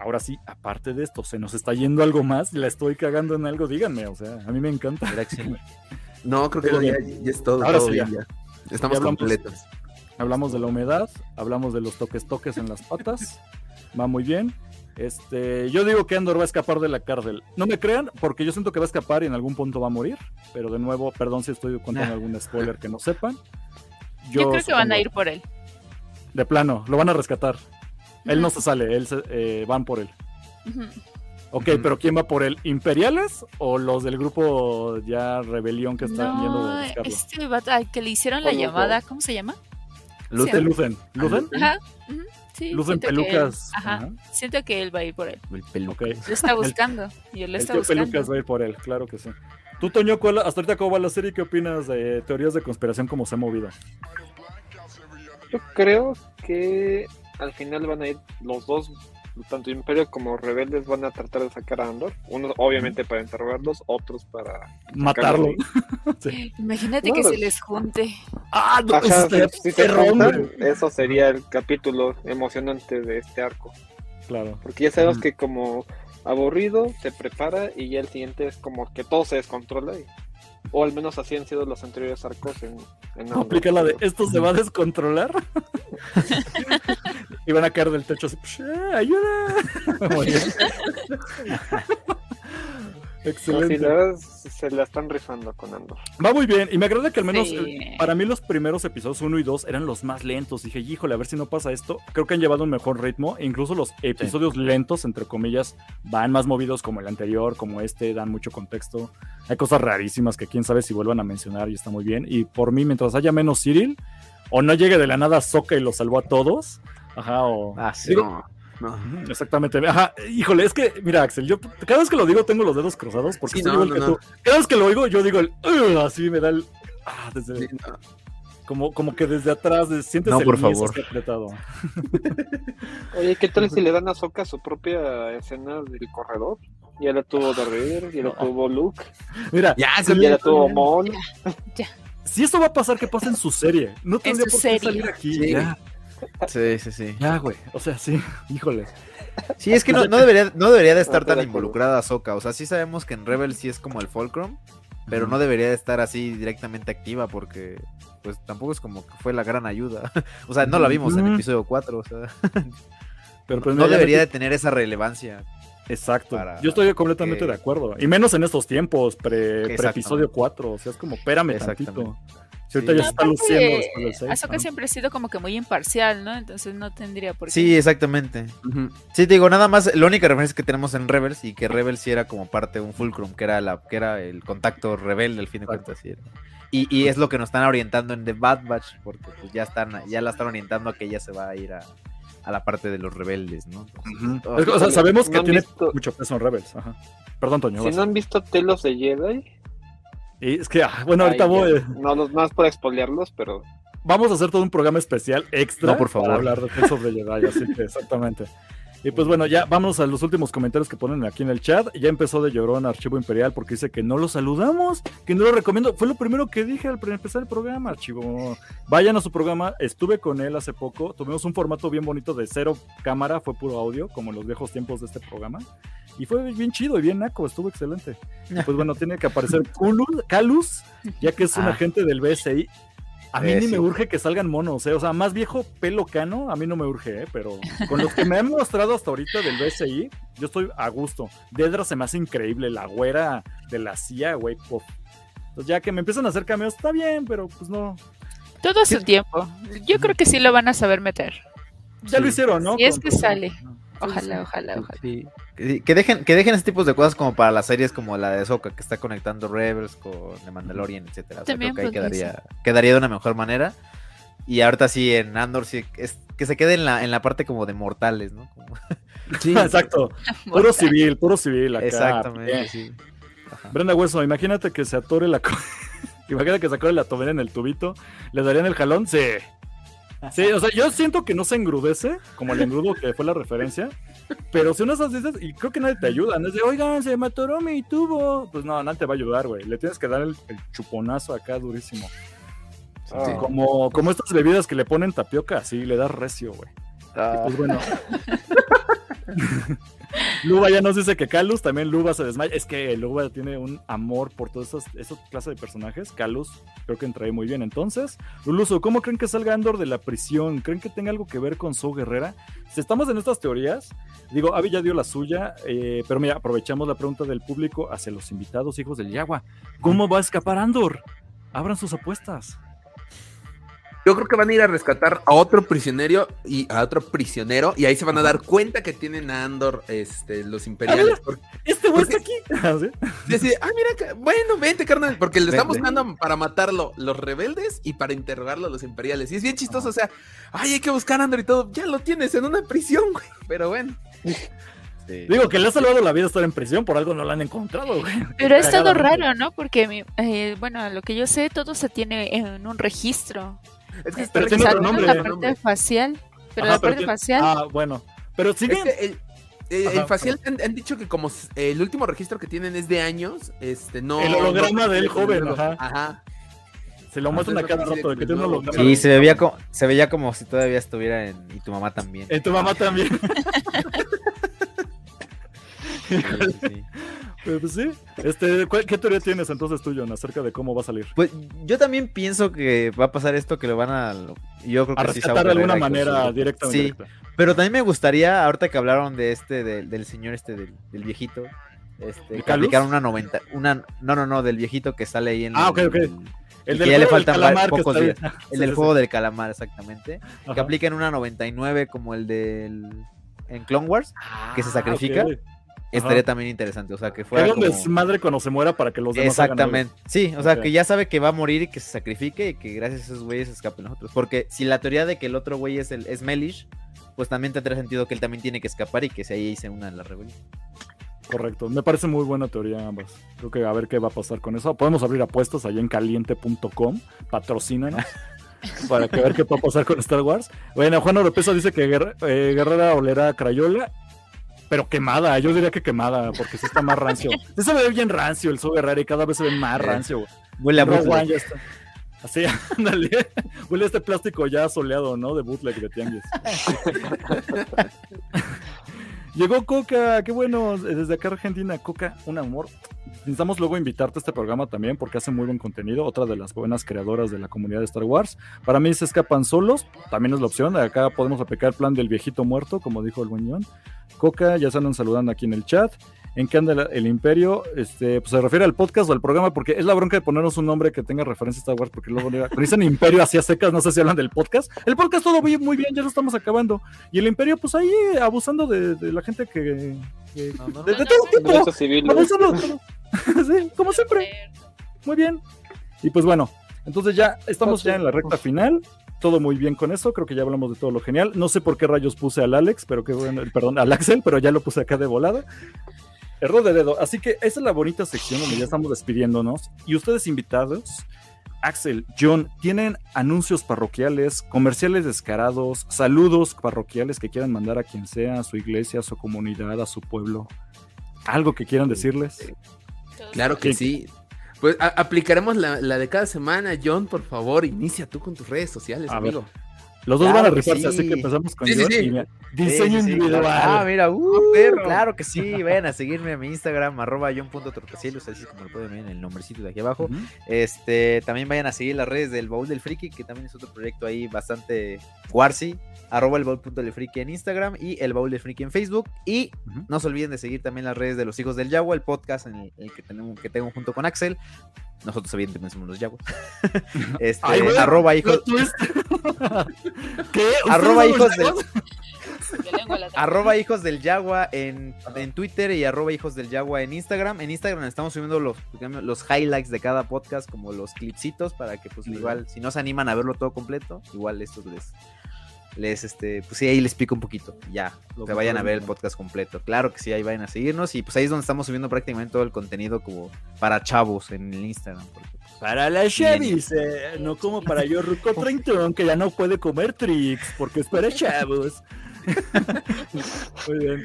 ahora sí, aparte de esto, se nos está yendo algo más, la estoy cagando en algo, díganme, o sea, a mí me encanta. No, creo que ya, es todo. Ahora sí, ya. Estamos completos. Hablamos de la humedad, hablamos de los toques toques en las patas, va muy bien. Este, yo digo que Andor va a escapar de la cárcel. No me crean, porque yo siento que va a escapar y en algún punto va a morir. Pero de nuevo, perdón si estoy contando algún spoiler que no sepan. Yo, creo que van a ir por él. De plano, lo van a rescatar. Él no se sale, él eh, van por él. Ok, pero ¿quién va por él? ¿Imperiales o los del grupo ya rebelión que están yendo a buscarlo? Este que le hicieron la llamada, ¿cómo se llama? Lucen. Lucen. ¿Lucen? Ajá. Sí, Lucen pelucas. ajá. Siento que él va a ir por él. El Lo está buscando. y él lo está buscando. pelucas va a ir por él, claro que sí. Tú, Toño, hasta ahorita cómo va la serie, ¿qué opinas de teorías de conspiración, cómo se ha movido? Yo creo que al final van a ir los dos, tanto Imperio como Rebeldes, van a tratar de sacar a Andor. Unos obviamente para interrogarlos, otros para matarlo. Imagínate que se les junte. Ah, no, si, se juntan, eso sería el capítulo emocionante de este arco. Claro. Porque ya sabemos que como aburrido se prepara y ya el siguiente es como que todo se descontrola y o al menos así han sido los anteriores arcos en, en Aplica la de esto se va a descontrolar. y van a caer del techo así, ayuda. Excelente. se la están rifando con Andor. Va muy bien, y me agrada que al menos eh, para mí los primeros episodios 1 y 2 eran los más lentos. Dije, híjole, a ver si no pasa esto. Creo que han llevado un mejor ritmo, e incluso los episodios lentos, entre comillas, van más movidos como el anterior, como este, dan mucho contexto. Hay cosas rarísimas que quién sabe si vuelvan a mencionar y está muy bien. Y por mí, mientras haya menos Cyril, o no llegue de la nada Soca y lo salvó a todos, ajá, o... Ah, sí. Exactamente. Ajá, híjole, es que, mira, Axel, yo cada vez que lo digo tengo los dedos cruzados porque Cada vez que lo oigo, yo digo el así me da el ah, desde, como, como que desde atrás sientes no, por favor. apretado. Oye, ¿qué tal si le dan a Soca su propia escena del corredor? Ya la tuvo Darth ya la tuvo Luke. Mira, ya, ya la tuvo Mon. Ya si esto va a pasar, que pasa en su serie. No tendría por qué salir aquí. Sí. Ya. Sí, sí, sí. Ya, güey. O sea, sí, híjole. Sí, es que no, no debería, no debería de estar tan involucrada Ahsoka. O sea, sí sabemos que en Rebel sí es como el Fulcrum, pero no debería de estar así directamente activa porque pues tampoco es como que fue la gran ayuda. o sea, no la vimos en el episodio 4, o sea. pero pues no debería de tener esa relevancia. Exacto. Yo estoy completamente de acuerdo. Y menos en estos tiempos, pre, episodio 4. O sea, es como, espérame tantito. Ahorita ya está luciendo después del Ahsoka siempre ha sido como que muy imparcial, ¿no? Entonces no tendría por qué. Sí, exactamente. Sí, te digo, nada más, la única referencia que tenemos en Rebels y que Rebels sí era como parte de un fulcrum, que era la que era el contacto rebelde al fin de cuentas. Y, y, es lo que nos están orientando en The Bad Batch, porque pues ya están, ya la están orientando a que ella se va a ir a, a la parte de los rebeldes, ¿no? o sea, sabemos que tiene mucho peso en Rebels. Ajá. Perdón, Toño. Si no han visto Telos de Jedi. Y es que, ah, bueno, ahorita voy. No, no, es por expoliarlos, pero. Vamos a hacer todo un programa especial extra no, por favor. para hablar de Telos de Jedi, así que exactamente. Y pues bueno, ya vamos a los últimos comentarios que ponen aquí en el chat. Ya empezó de llorón Archivo Imperial porque dice que no lo saludamos, que no lo recomiendo. Fue lo primero que dije al empezar el programa, Archivo. Vayan a su programa, estuve con él hace poco. Tuvimos un formato bien bonito de cero cámara, fue puro audio, como en los viejos tiempos de este programa. Y fue bien chido y bien naco, estuvo excelente. pues bueno, tiene que aparecer Calus, ya que es un ah. agente del BSI a mí ni me urge que salgan monos, ¿eh? o sea, más viejo pelo cano, a mí no me urge, ¿eh? pero con los que me han mostrado hasta ahorita del BSI, yo estoy a gusto. Dedra se me hace increíble, la güera de la CIA, güey. Entonces ya que me empiezan a hacer cameos, está bien, pero pues no. Todo su tiempo. Yo creo que sí lo van a saber meter. Ya lo hicieron, ¿no? Y es que sale. Ojalá, ojalá, ojalá. Que dejen, que dejen ese tipo de cosas como para las series como la de Soka, que está conectando Rebels con The Mandalorian, etcétera. O sea, creo que ahí quedaría, quedaría de una mejor manera. Y ahorita sí en Andor sí es que se quede en la, en la parte como de mortales, ¿no? Sí, exacto. Puro civil, puro civil acá. Exactamente, sí. Brenda Hueso, imagínate que se atore la imagínate que se atore la tobera en el tubito, le darían el jalón, sí. Sí, o sea, yo siento que no se engrudece, como el engrudo que fue la referencia, pero si uno esas y creo que nadie te ayuda, no es de, oigan, se me atoró mi tubo. Pues no, nadie te va a ayudar, güey. Le tienes que dar el, chuponazo acá durísimo. Como, como estas bebidas que le ponen tapioca, así le das recio, güey. Ah. pues bueno. Luba ya nos dice que Calus, también Luba se desmaya. Es que Luba tiene un amor por todas esas, esas clases de personajes. Calus creo que entrae muy bien. Entonces, Luluso, ¿cómo creen que salga Andor de la prisión? ¿Creen que tenga algo que ver con su Guerrera? Si estamos en estas teorías, digo, Avi ya dio la suya, eh, pero mira, aprovechamos la pregunta del público hacia los invitados hijos del Yagua. ¿Cómo va a escapar Andor? Abran sus apuestas. Yo creo que van a ir a rescatar a otro prisionero y a otro prisionero y ahí se van a dar cuenta que tienen a Andor este, los imperiales. este güey está aquí. ¿Ah, ah, mira, bueno, vente, carnal, porque le están buscando para matarlo los rebeldes y para interrogarlo los imperiales. Y es bien chistoso, o sea, ay, hay que buscar a Andor y todo. Ya lo tienes en una prisión, güey. Pero bueno. Digo que le ha salvado la vida estar en prisión, por algo no la han encontrado, güey. Pero es todo raro, ¿no? Porque, eh, bueno, lo que yo sé, todo se tiene en un registro. Es que está pero tiene otro nombre. La parte facial. Pero la parte facial. Ah, bueno. Pero sigue. el, el, facial han, dicho que como el último registro que tienen es de años, este no. El holograma del joven, ajá. Ajá. Se lo muestran a cada rato de que tiene un holograma. Sí, se veía como, se veía como si todavía estuviera en. Y tu mamá también. En tu mamá también. sí, sí. Pues sí. Este, ¿Qué teoría tienes entonces tú, John, acerca de cómo va a salir? Pues yo también pienso que va a pasar esto, que lo van a... Yo creo que a sí de alguna manera directamente. Sí, pero también me gustaría, ahorita que hablaron de este, del, señor este, del, viejito, este, que aplicaron una 90, una, no, no, no, del viejito que sale ahí en Ah, ok, ok. El del que ya le faltan pocos días. El del juego del calamar, exactamente. Que apliquen una 99 como el del en Clone Wars, que se ah, sacrifica estaría también interesante. O sea, que fuera. Como... madre cuando se muera para que los demás. Exactamente. Sí, o sea, que ya sabe que va a morir y que se sacrifique y que gracias a esos güeyes escapen los otros. Porque si la teoría de que el otro güey es, el, es Melish, pues también tendría sentido que él también tiene que escapar y que se ahí se una en la rebelión. Correcto, me parece muy buena teoría ambas. Creo que a ver qué va a pasar con eso. Podemos abrir apuestas allá en caliente.com, patrocínanos. para que ver qué va a pasar con Star Wars. Bueno, Juan Oropesa dice que eh, Guerrera olerá a Crayola pero quemada, yo diría que quemada, porque sí está más rancio. Sí se ve bien rancio el Sobe Guerrero y cada vez se ve más rancio. Huele a Así, ándale. Huele este plástico ya soleado, ¿no? De bootleg de tianguis. Llegó Coca, qué bueno, desde acá Argentina, Coca, un amor. Necesitamos luego invitarte a este programa también porque hace muy buen contenido, otra de las buenas creadoras de la comunidad de Star Wars. Para mí se escapan solos, también es la opción, acá podemos aplicar el plan del viejito muerto, como dijo el buñón. Coca, ya andan saludando aquí en el chat en qué anda el, imperio, este, pues se refiere al podcast o al programa, porque es la bronca de ponernos un nombre que tenga referencia a Star Wars, porque luego cuando dicen imperio hacia secas, no sé si hablan del podcast. El podcast todo muy, muy bien, ya lo estamos acabando. Y el imperio, pues ahí abusando de, la gente que... de, todo tipo. Abusando sí, como siempre. Muy bien. Y pues bueno, entonces ya estamos ya en la recta final todo muy bien con eso, creo que ya hablamos de todo lo genial. No sé por qué rayos puse al Alex, pero que bueno, perdón, al Axel, pero ya lo puse acá de volada. Error de dedo. Así que esa es la bonita sección donde ya estamos despidiéndonos. Y ustedes invitados, Axel, John, ¿tienen anuncios parroquiales, comerciales descarados, saludos parroquiales que quieran mandar a quien sea, a su iglesia, a su comunidad, a su pueblo? ¿Algo que quieran decirles? Claro que sí. Pues aplicaremos la, de cada semana. John, por favor, inicia tú con tus redes sociales, amigo. Los dos van a rifarse, así que empezamos con diseño individual. Ah, mira, uh, claro que sí, vayan a seguirme a mi Instagram, arroba john.tortocielo, así como lo pueden ver en el nombrecito de aquí abajo. Este, también vayan a seguir las redes del Baúl del Friki, que también es otro proyecto ahí bastante warsi, arroba el baúl.del friki en Instagram y el baúl del friki en Facebook. Y no se olviden de seguir también las redes de los hijos del Yagua, el podcast en el, que, tenemos, que tengo junto con Axel. Nosotros evidentemente somos los Yaguas. este, arroba hijos. ¿Qué? Arroba hijos del. arroba hijos del Yagua en, en, Twitter y arroba hijos del Yagua en Instagram. En Instagram estamos subiendo los, los highlights de cada podcast, como los clipsitos, para que pues igual, si no se animan a verlo todo completo, igual estos les, les este, pues sí, ahí les explico un poquito, ya, que vayan a ver el podcast completo. Claro que sí, ahí vayan a seguirnos y pues ahí es donde estamos subiendo prácticamente todo el contenido como para chavos en el Instagram. Pues, para la Chevis, eh, no como para yo Ruco Treintón, que ya no puede comer tricks porque es para chavos. Muy bien.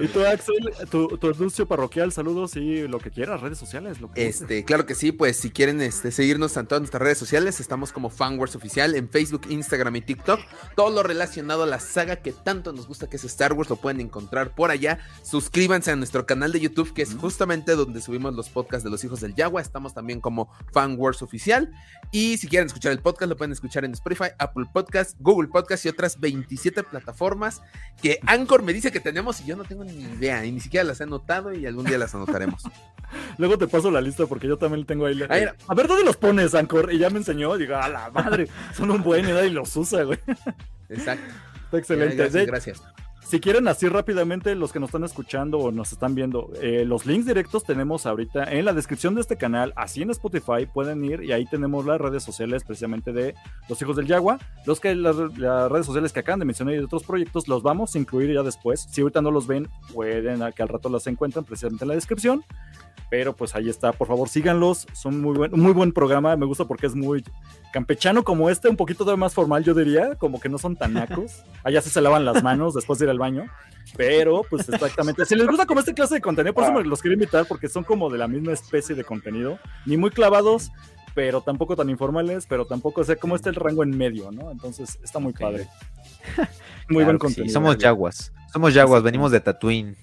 Y tú, Axel, tu, anuncio parroquial, saludos y lo que quieras, redes sociales. Lo que este, claro que sí, pues si quieren este, seguirnos en todas nuestras redes sociales, estamos como Fanwars Oficial en Facebook, Instagram y TikTok. Todo lo relacionado a la saga que tanto nos gusta que es Star Wars lo pueden encontrar por allá. Suscríbanse a nuestro canal de YouTube, que es justamente donde subimos los podcasts de los hijos del Yagua. Estamos también como Fanwars Oficial. Y si quieren escuchar el podcast, lo pueden escuchar en Spotify, Apple Podcast, Google Podcast y otras 27 plataformas que Anchor me dice que tenemos y yo no tengo ni idea, y ni siquiera las he anotado y algún día las anotaremos. Luego te paso la lista porque yo también tengo ahí. a ver dónde los pones, Anchor. Y ya me enseñó, digo, a la madre, son un buen y nadie los usa, güey. Exacto. Está excelente. gracias. Si quieren así rápidamente, los que nos están escuchando o nos están viendo, eh, los links directos tenemos ahorita en la descripción de este canal, así en Spotify, pueden ir y ahí tenemos las redes sociales precisamente de los hijos del Yagua. Los que las, redes sociales que acaban de mencionar y de otros proyectos los vamos a incluir ya después. Si ahorita no los ven, pueden que al rato las encuentran precisamente en la descripción. Pero pues ahí está, por favor síganlos, son muy buen, muy buen programa, me gusta porque es muy campechano como este, un poquito más formal yo diría, como que no son tan nacos. Allá se lavan las manos después de ir al baño, pero pues exactamente, si les gusta como este clase de contenido, por eso me los quiero invitar porque son como de la misma especie de contenido, ni muy clavados, pero tampoco tan informales, pero tampoco, sé cómo está el rango en medio, ¿no? Entonces está muy padre. Muy buen contenido. Somos yaguas, somos yaguas, venimos de Tatooine.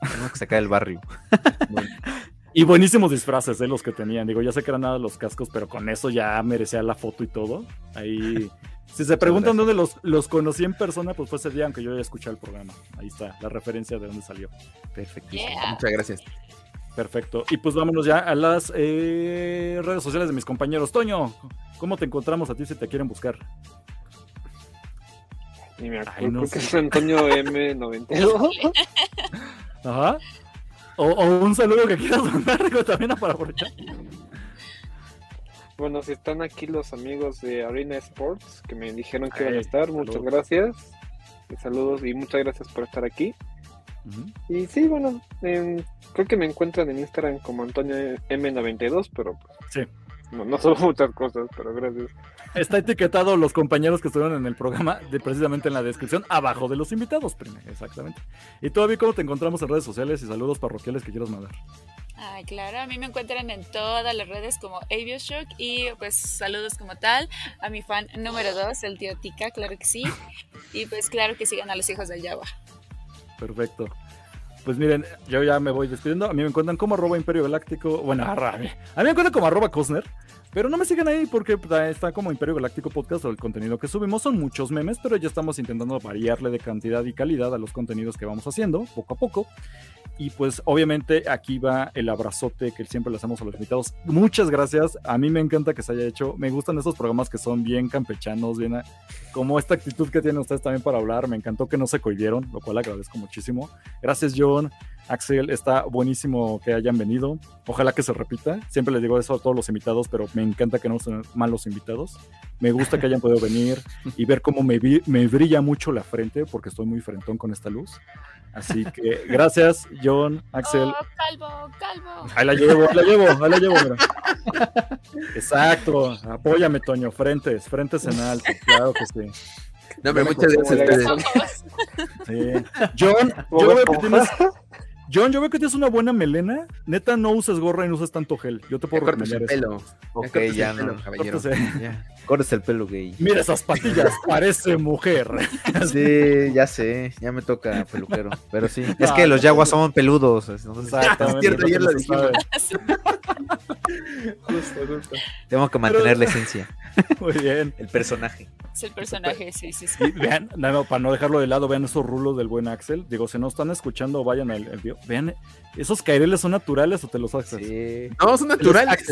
Tenemos que sacar el barrio. Y buenísimos disfraces, de ¿eh? Los que tenían. Digo, ya sé que eran nada los cascos, pero con eso ya merecía la foto y todo. Ahí. Si se preguntan dónde los, los conocí en persona, pues fue ese día, aunque yo ya escuché el programa. Ahí está, la referencia de dónde salió. Perfectísimo. Muchas gracias. Perfecto. Y pues vámonos ya a las eh, redes sociales de mis compañeros. Toño, ¿cómo te encontramos a ti si te quieren buscar? Ni me acuerdo, no que es Antonio M92. Ajá. O, un saludo que quieras mandar también para aprovechar. Bueno, si están aquí los amigos de Arena Sports que me dijeron que iban a estar, muchas gracias. saludos y muchas gracias por estar aquí. Y sí, bueno, em, creo que me encuentran en Instagram como Antonio M92, pero pues, sí. No, no son muchas cosas, pero gracias. Está etiquetado los compañeros que estuvieron en el programa, de, precisamente en la descripción, abajo de los invitados, exactamente. Y todavía, ¿cómo te encontramos en redes sociales y saludos parroquiales que quieras mandar? Ah, claro, a mí me encuentran en todas las redes como Avioshock y pues saludos como tal a mi fan número 2, el tío Tika, claro que sí. Y pues claro que sigan a los hijos del Java. Perfecto. Pues miren, yo ya me voy despidiendo. A mí me encuentran como arroba Imperio Galáctico. Bueno, a mí, a mí me encuentran como arroba Cosner. Pero no me sigan ahí porque está como Imperio Galáctico Podcast o el contenido que subimos. Son muchos memes, pero ya estamos intentando variarle de cantidad y calidad a los contenidos que vamos haciendo poco a poco. Y pues obviamente aquí va el abrazote que siempre le hacemos a los invitados. Muchas gracias. A mí me encanta que se haya hecho. Me gustan esos programas que son bien campechanos, bien como esta actitud que tienen ustedes también para hablar. Me encantó que no se cohibieron, lo cual agradezco muchísimo. Gracias John. Axel, está buenísimo que hayan venido. Ojalá que se repita. Siempre les digo eso a todos los invitados, pero me encanta que no sean malos invitados. Me gusta que hayan podido venir y ver cómo me, me brilla mucho la frente, porque estoy muy frentón con esta luz. Así que gracias, John, Axel. Oh, calvo, calvo. Ahí la llevo, ahí la llevo, ahí la llevo, mira. Exacto, apóyame, Toño, frentes, frentes en alto, claro que sí. No, pero muchas gracias a ustedes. Sí. John, yo veo que tienes, John, yo veo que tienes una buena melena. Neta, no uses gorra y no uses tanto gel. Yo te puedo recomendar el pelo. Ok, ya, el pelo, no, caballero. Cortes el pelo gay. Mira esas patillas, parece mujer. Sí, ya sé, ya me toca peluquero. Pero sí, es que los yaguas son peludos. Entonces, es cierto, ya lo dijimos. justo, justo. Tengo que mantener la esencia. Muy bien. El personaje. Es el personaje, sí, sí, sí. vean, para no dejarlo de lado, vean esos rulos del buen Axel. Digo, si no están escuchando, vayan al, video. Vean, ¿esos caireles son naturales o te los haces? Sí. No, son naturales.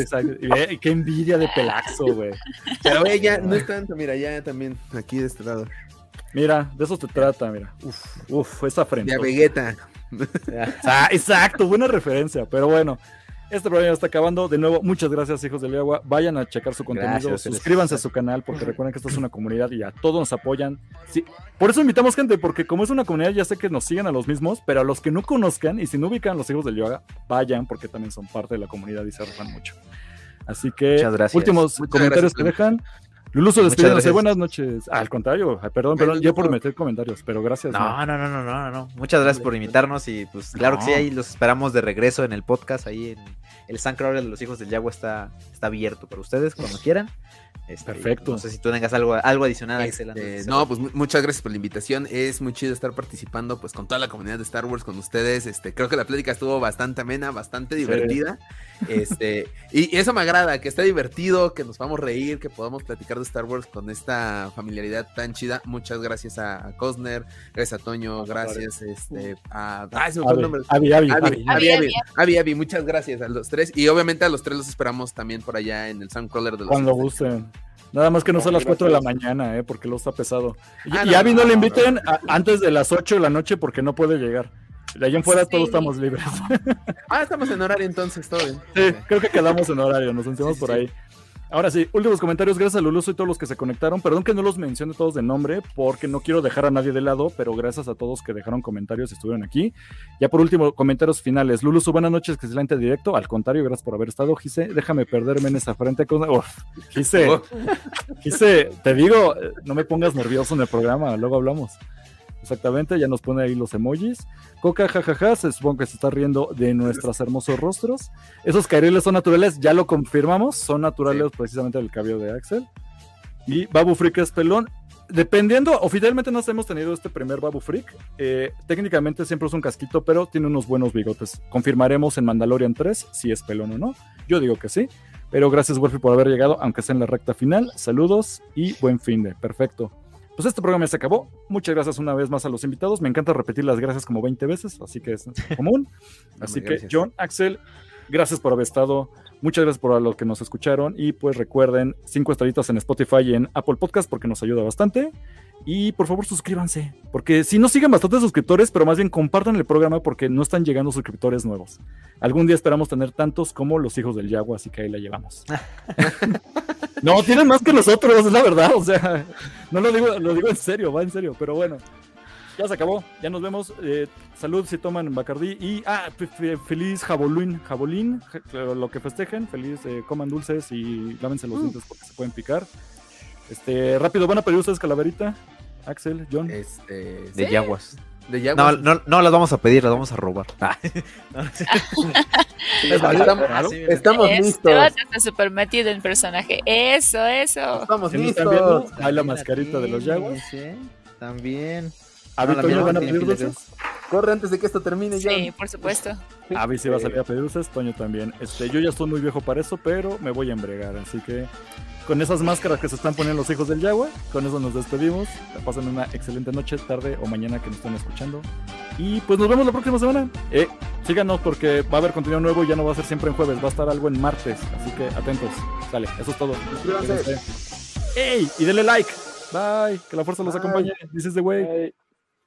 qué envidia de pelaxo, güey. Pero ya no es tanto, mira, ya también aquí de este lado. Mira, de eso se trata, mira. Uf, uf, esa frente. De Vegeta. ah, exacto, buena referencia, pero bueno. Este programa ya está acabando. De nuevo, muchas gracias, hijos del agua. Vayan a checar su contenido, suscríbanse a su canal, porque recuerden que esta es una comunidad y a todos nos apoyan. Sí, por eso invitamos gente, porque como es una comunidad, ya sé que nos siguen a los mismos, pero a los que no conozcan y si no ubican a los hijos del yoga, vayan, porque también son parte de la comunidad y se arrojan mucho. Así que, últimos comentarios que dejan. Luluso, despidiéndose, buenas noches. al contrario, perdón, perdón, yo por meter comentarios, pero gracias. No, no, no, no, no, no. Muchas gracias por invitarnos y pues claro que sí, ahí los esperamos de regreso en el podcast, ahí en el Suncrawler de los hijos del Yagua está, está abierto para ustedes cuando quieran. Este, Perfecto. No sé si tú tengas algo, algo adicional, este, no, pues muchas gracias por la invitación. Es muy chido estar participando pues con toda la comunidad de Star Wars, con ustedes. Este, creo que la plática estuvo bastante amena, bastante divertida. Este, y, eso me agrada, que esté divertido, que nos vamos a reír, que podamos platicar de Star Wars con esta familiaridad tan chida. Muchas gracias a, Cosner, gracias a Toño, gracias este, a... Ah, se me fue el nombre. Avi, Avi, Avi, Avi, muchas gracias a los tres. Y obviamente a los tres los esperamos también por allá en el Soundcrawler de los... Cuando gusten. Nada más que no son las 4 de la mañana, ¿eh? porque lo está pesado. Y, ah, no, no, le inviten antes de las 8 de la noche porque no puede llegar. De allá en fuera todos estamos libres. ah, estamos en horario entonces, todo bien. Sí, creo que quedamos en horario, nos sentimos por ahí. Ahora sí, últimos comentarios, gracias a Luluso y todos los que se conectaron. Perdón que no los mencione todos de nombre, porque no quiero dejar a nadie de lado, pero gracias a todos que dejaron comentarios y estuvieron aquí. Ya por último, comentarios finales. Luluso, buenas noches, que excelente directo. Al contrario, gracias por haber estado. Gise, déjame perderme en esa frente. Con... Gise, Gise, te digo, no me pongas nervioso en el programa, luego hablamos. Exactamente, ya nos pone ahí los emojis. Coca, jajaja, se supone que se está riendo de nuestros hermosos rostros. Esos caireles son naturales, ya lo confirmamos, son naturales precisamente del cabello de Axel. Y Babu Freak es pelón. Dependiendo, oficialmente no hemos tenido este primer Babu Freak. Eh, técnicamente siempre es un casquito, pero tiene unos buenos bigotes. Confirmaremos en Mandalorian 3 si es pelón o no. Yo digo que sí. Pero gracias, Wolfie, por haber llegado, aunque sea en la recta final. Saludos y buen fin de. Perfecto. Pues este programa ya se acabó. Muchas gracias una vez más a los invitados. Me encanta repetir las gracias como 20 veces, así que es común. así que John, Axel, gracias por haber estado. Muchas gracias por los que nos escucharon y pues recuerden cinco estrellitas en Spotify y en Apple Podcast porque nos ayuda bastante. Y por favor suscríbanse, porque si no siguen bastantes suscriptores, pero más bien compartan el programa porque no están llegando suscriptores nuevos. Algún día esperamos tener tantos como los hijos del Yagua, así que ahí la llevamos. no, tienen más que nosotros, es la verdad, o sea, no lo digo, lo digo en serio, va en serio, pero bueno. Ya se acabó, ya nos vemos. Eh, salud si toman Bacardí. Y, ah, feliz jabolín, jabolín, lo que festejen. Feliz, eh, coman dulces y lávense los mm. dientes porque se pueden picar. Este, rápido, ¿van a pedir ustedes calaverita? Axel, John. Este, de Yaguas. De No, no, no las vamos a pedir, las vamos a robar. Ah. estamos, Este listos. está súper metido en personaje. Eso, eso. Estamos ¿Sí listos. Hay la mascarita de los Jaguars. Sí, También. ¿Avi No, la Toño mía van a tiene pedir dulces? Corre antes de que esto termine ya. Sí, por supuesto. Avi sí va a salir a pedir dulces, Toño también. Este, yo ya estoy muy viejo para eso, pero me voy a embregar, así que con esas máscaras que se están poniendo los hijos del Yagua, con eso nos despedimos. Que pasen una excelente noche, tarde o mañana que nos estén escuchando. Y pues nos vemos la próxima semana. Eh, síganos porque va a haber contenido nuevo y ya no va a ser siempre en jueves, va a estar algo en martes, así que atentos. Sale, eso es todo. Suscríbanse. ¡Ey! Y denle like. Bye. Que la fuerza los Bye. acompañe. This is the way. Ay.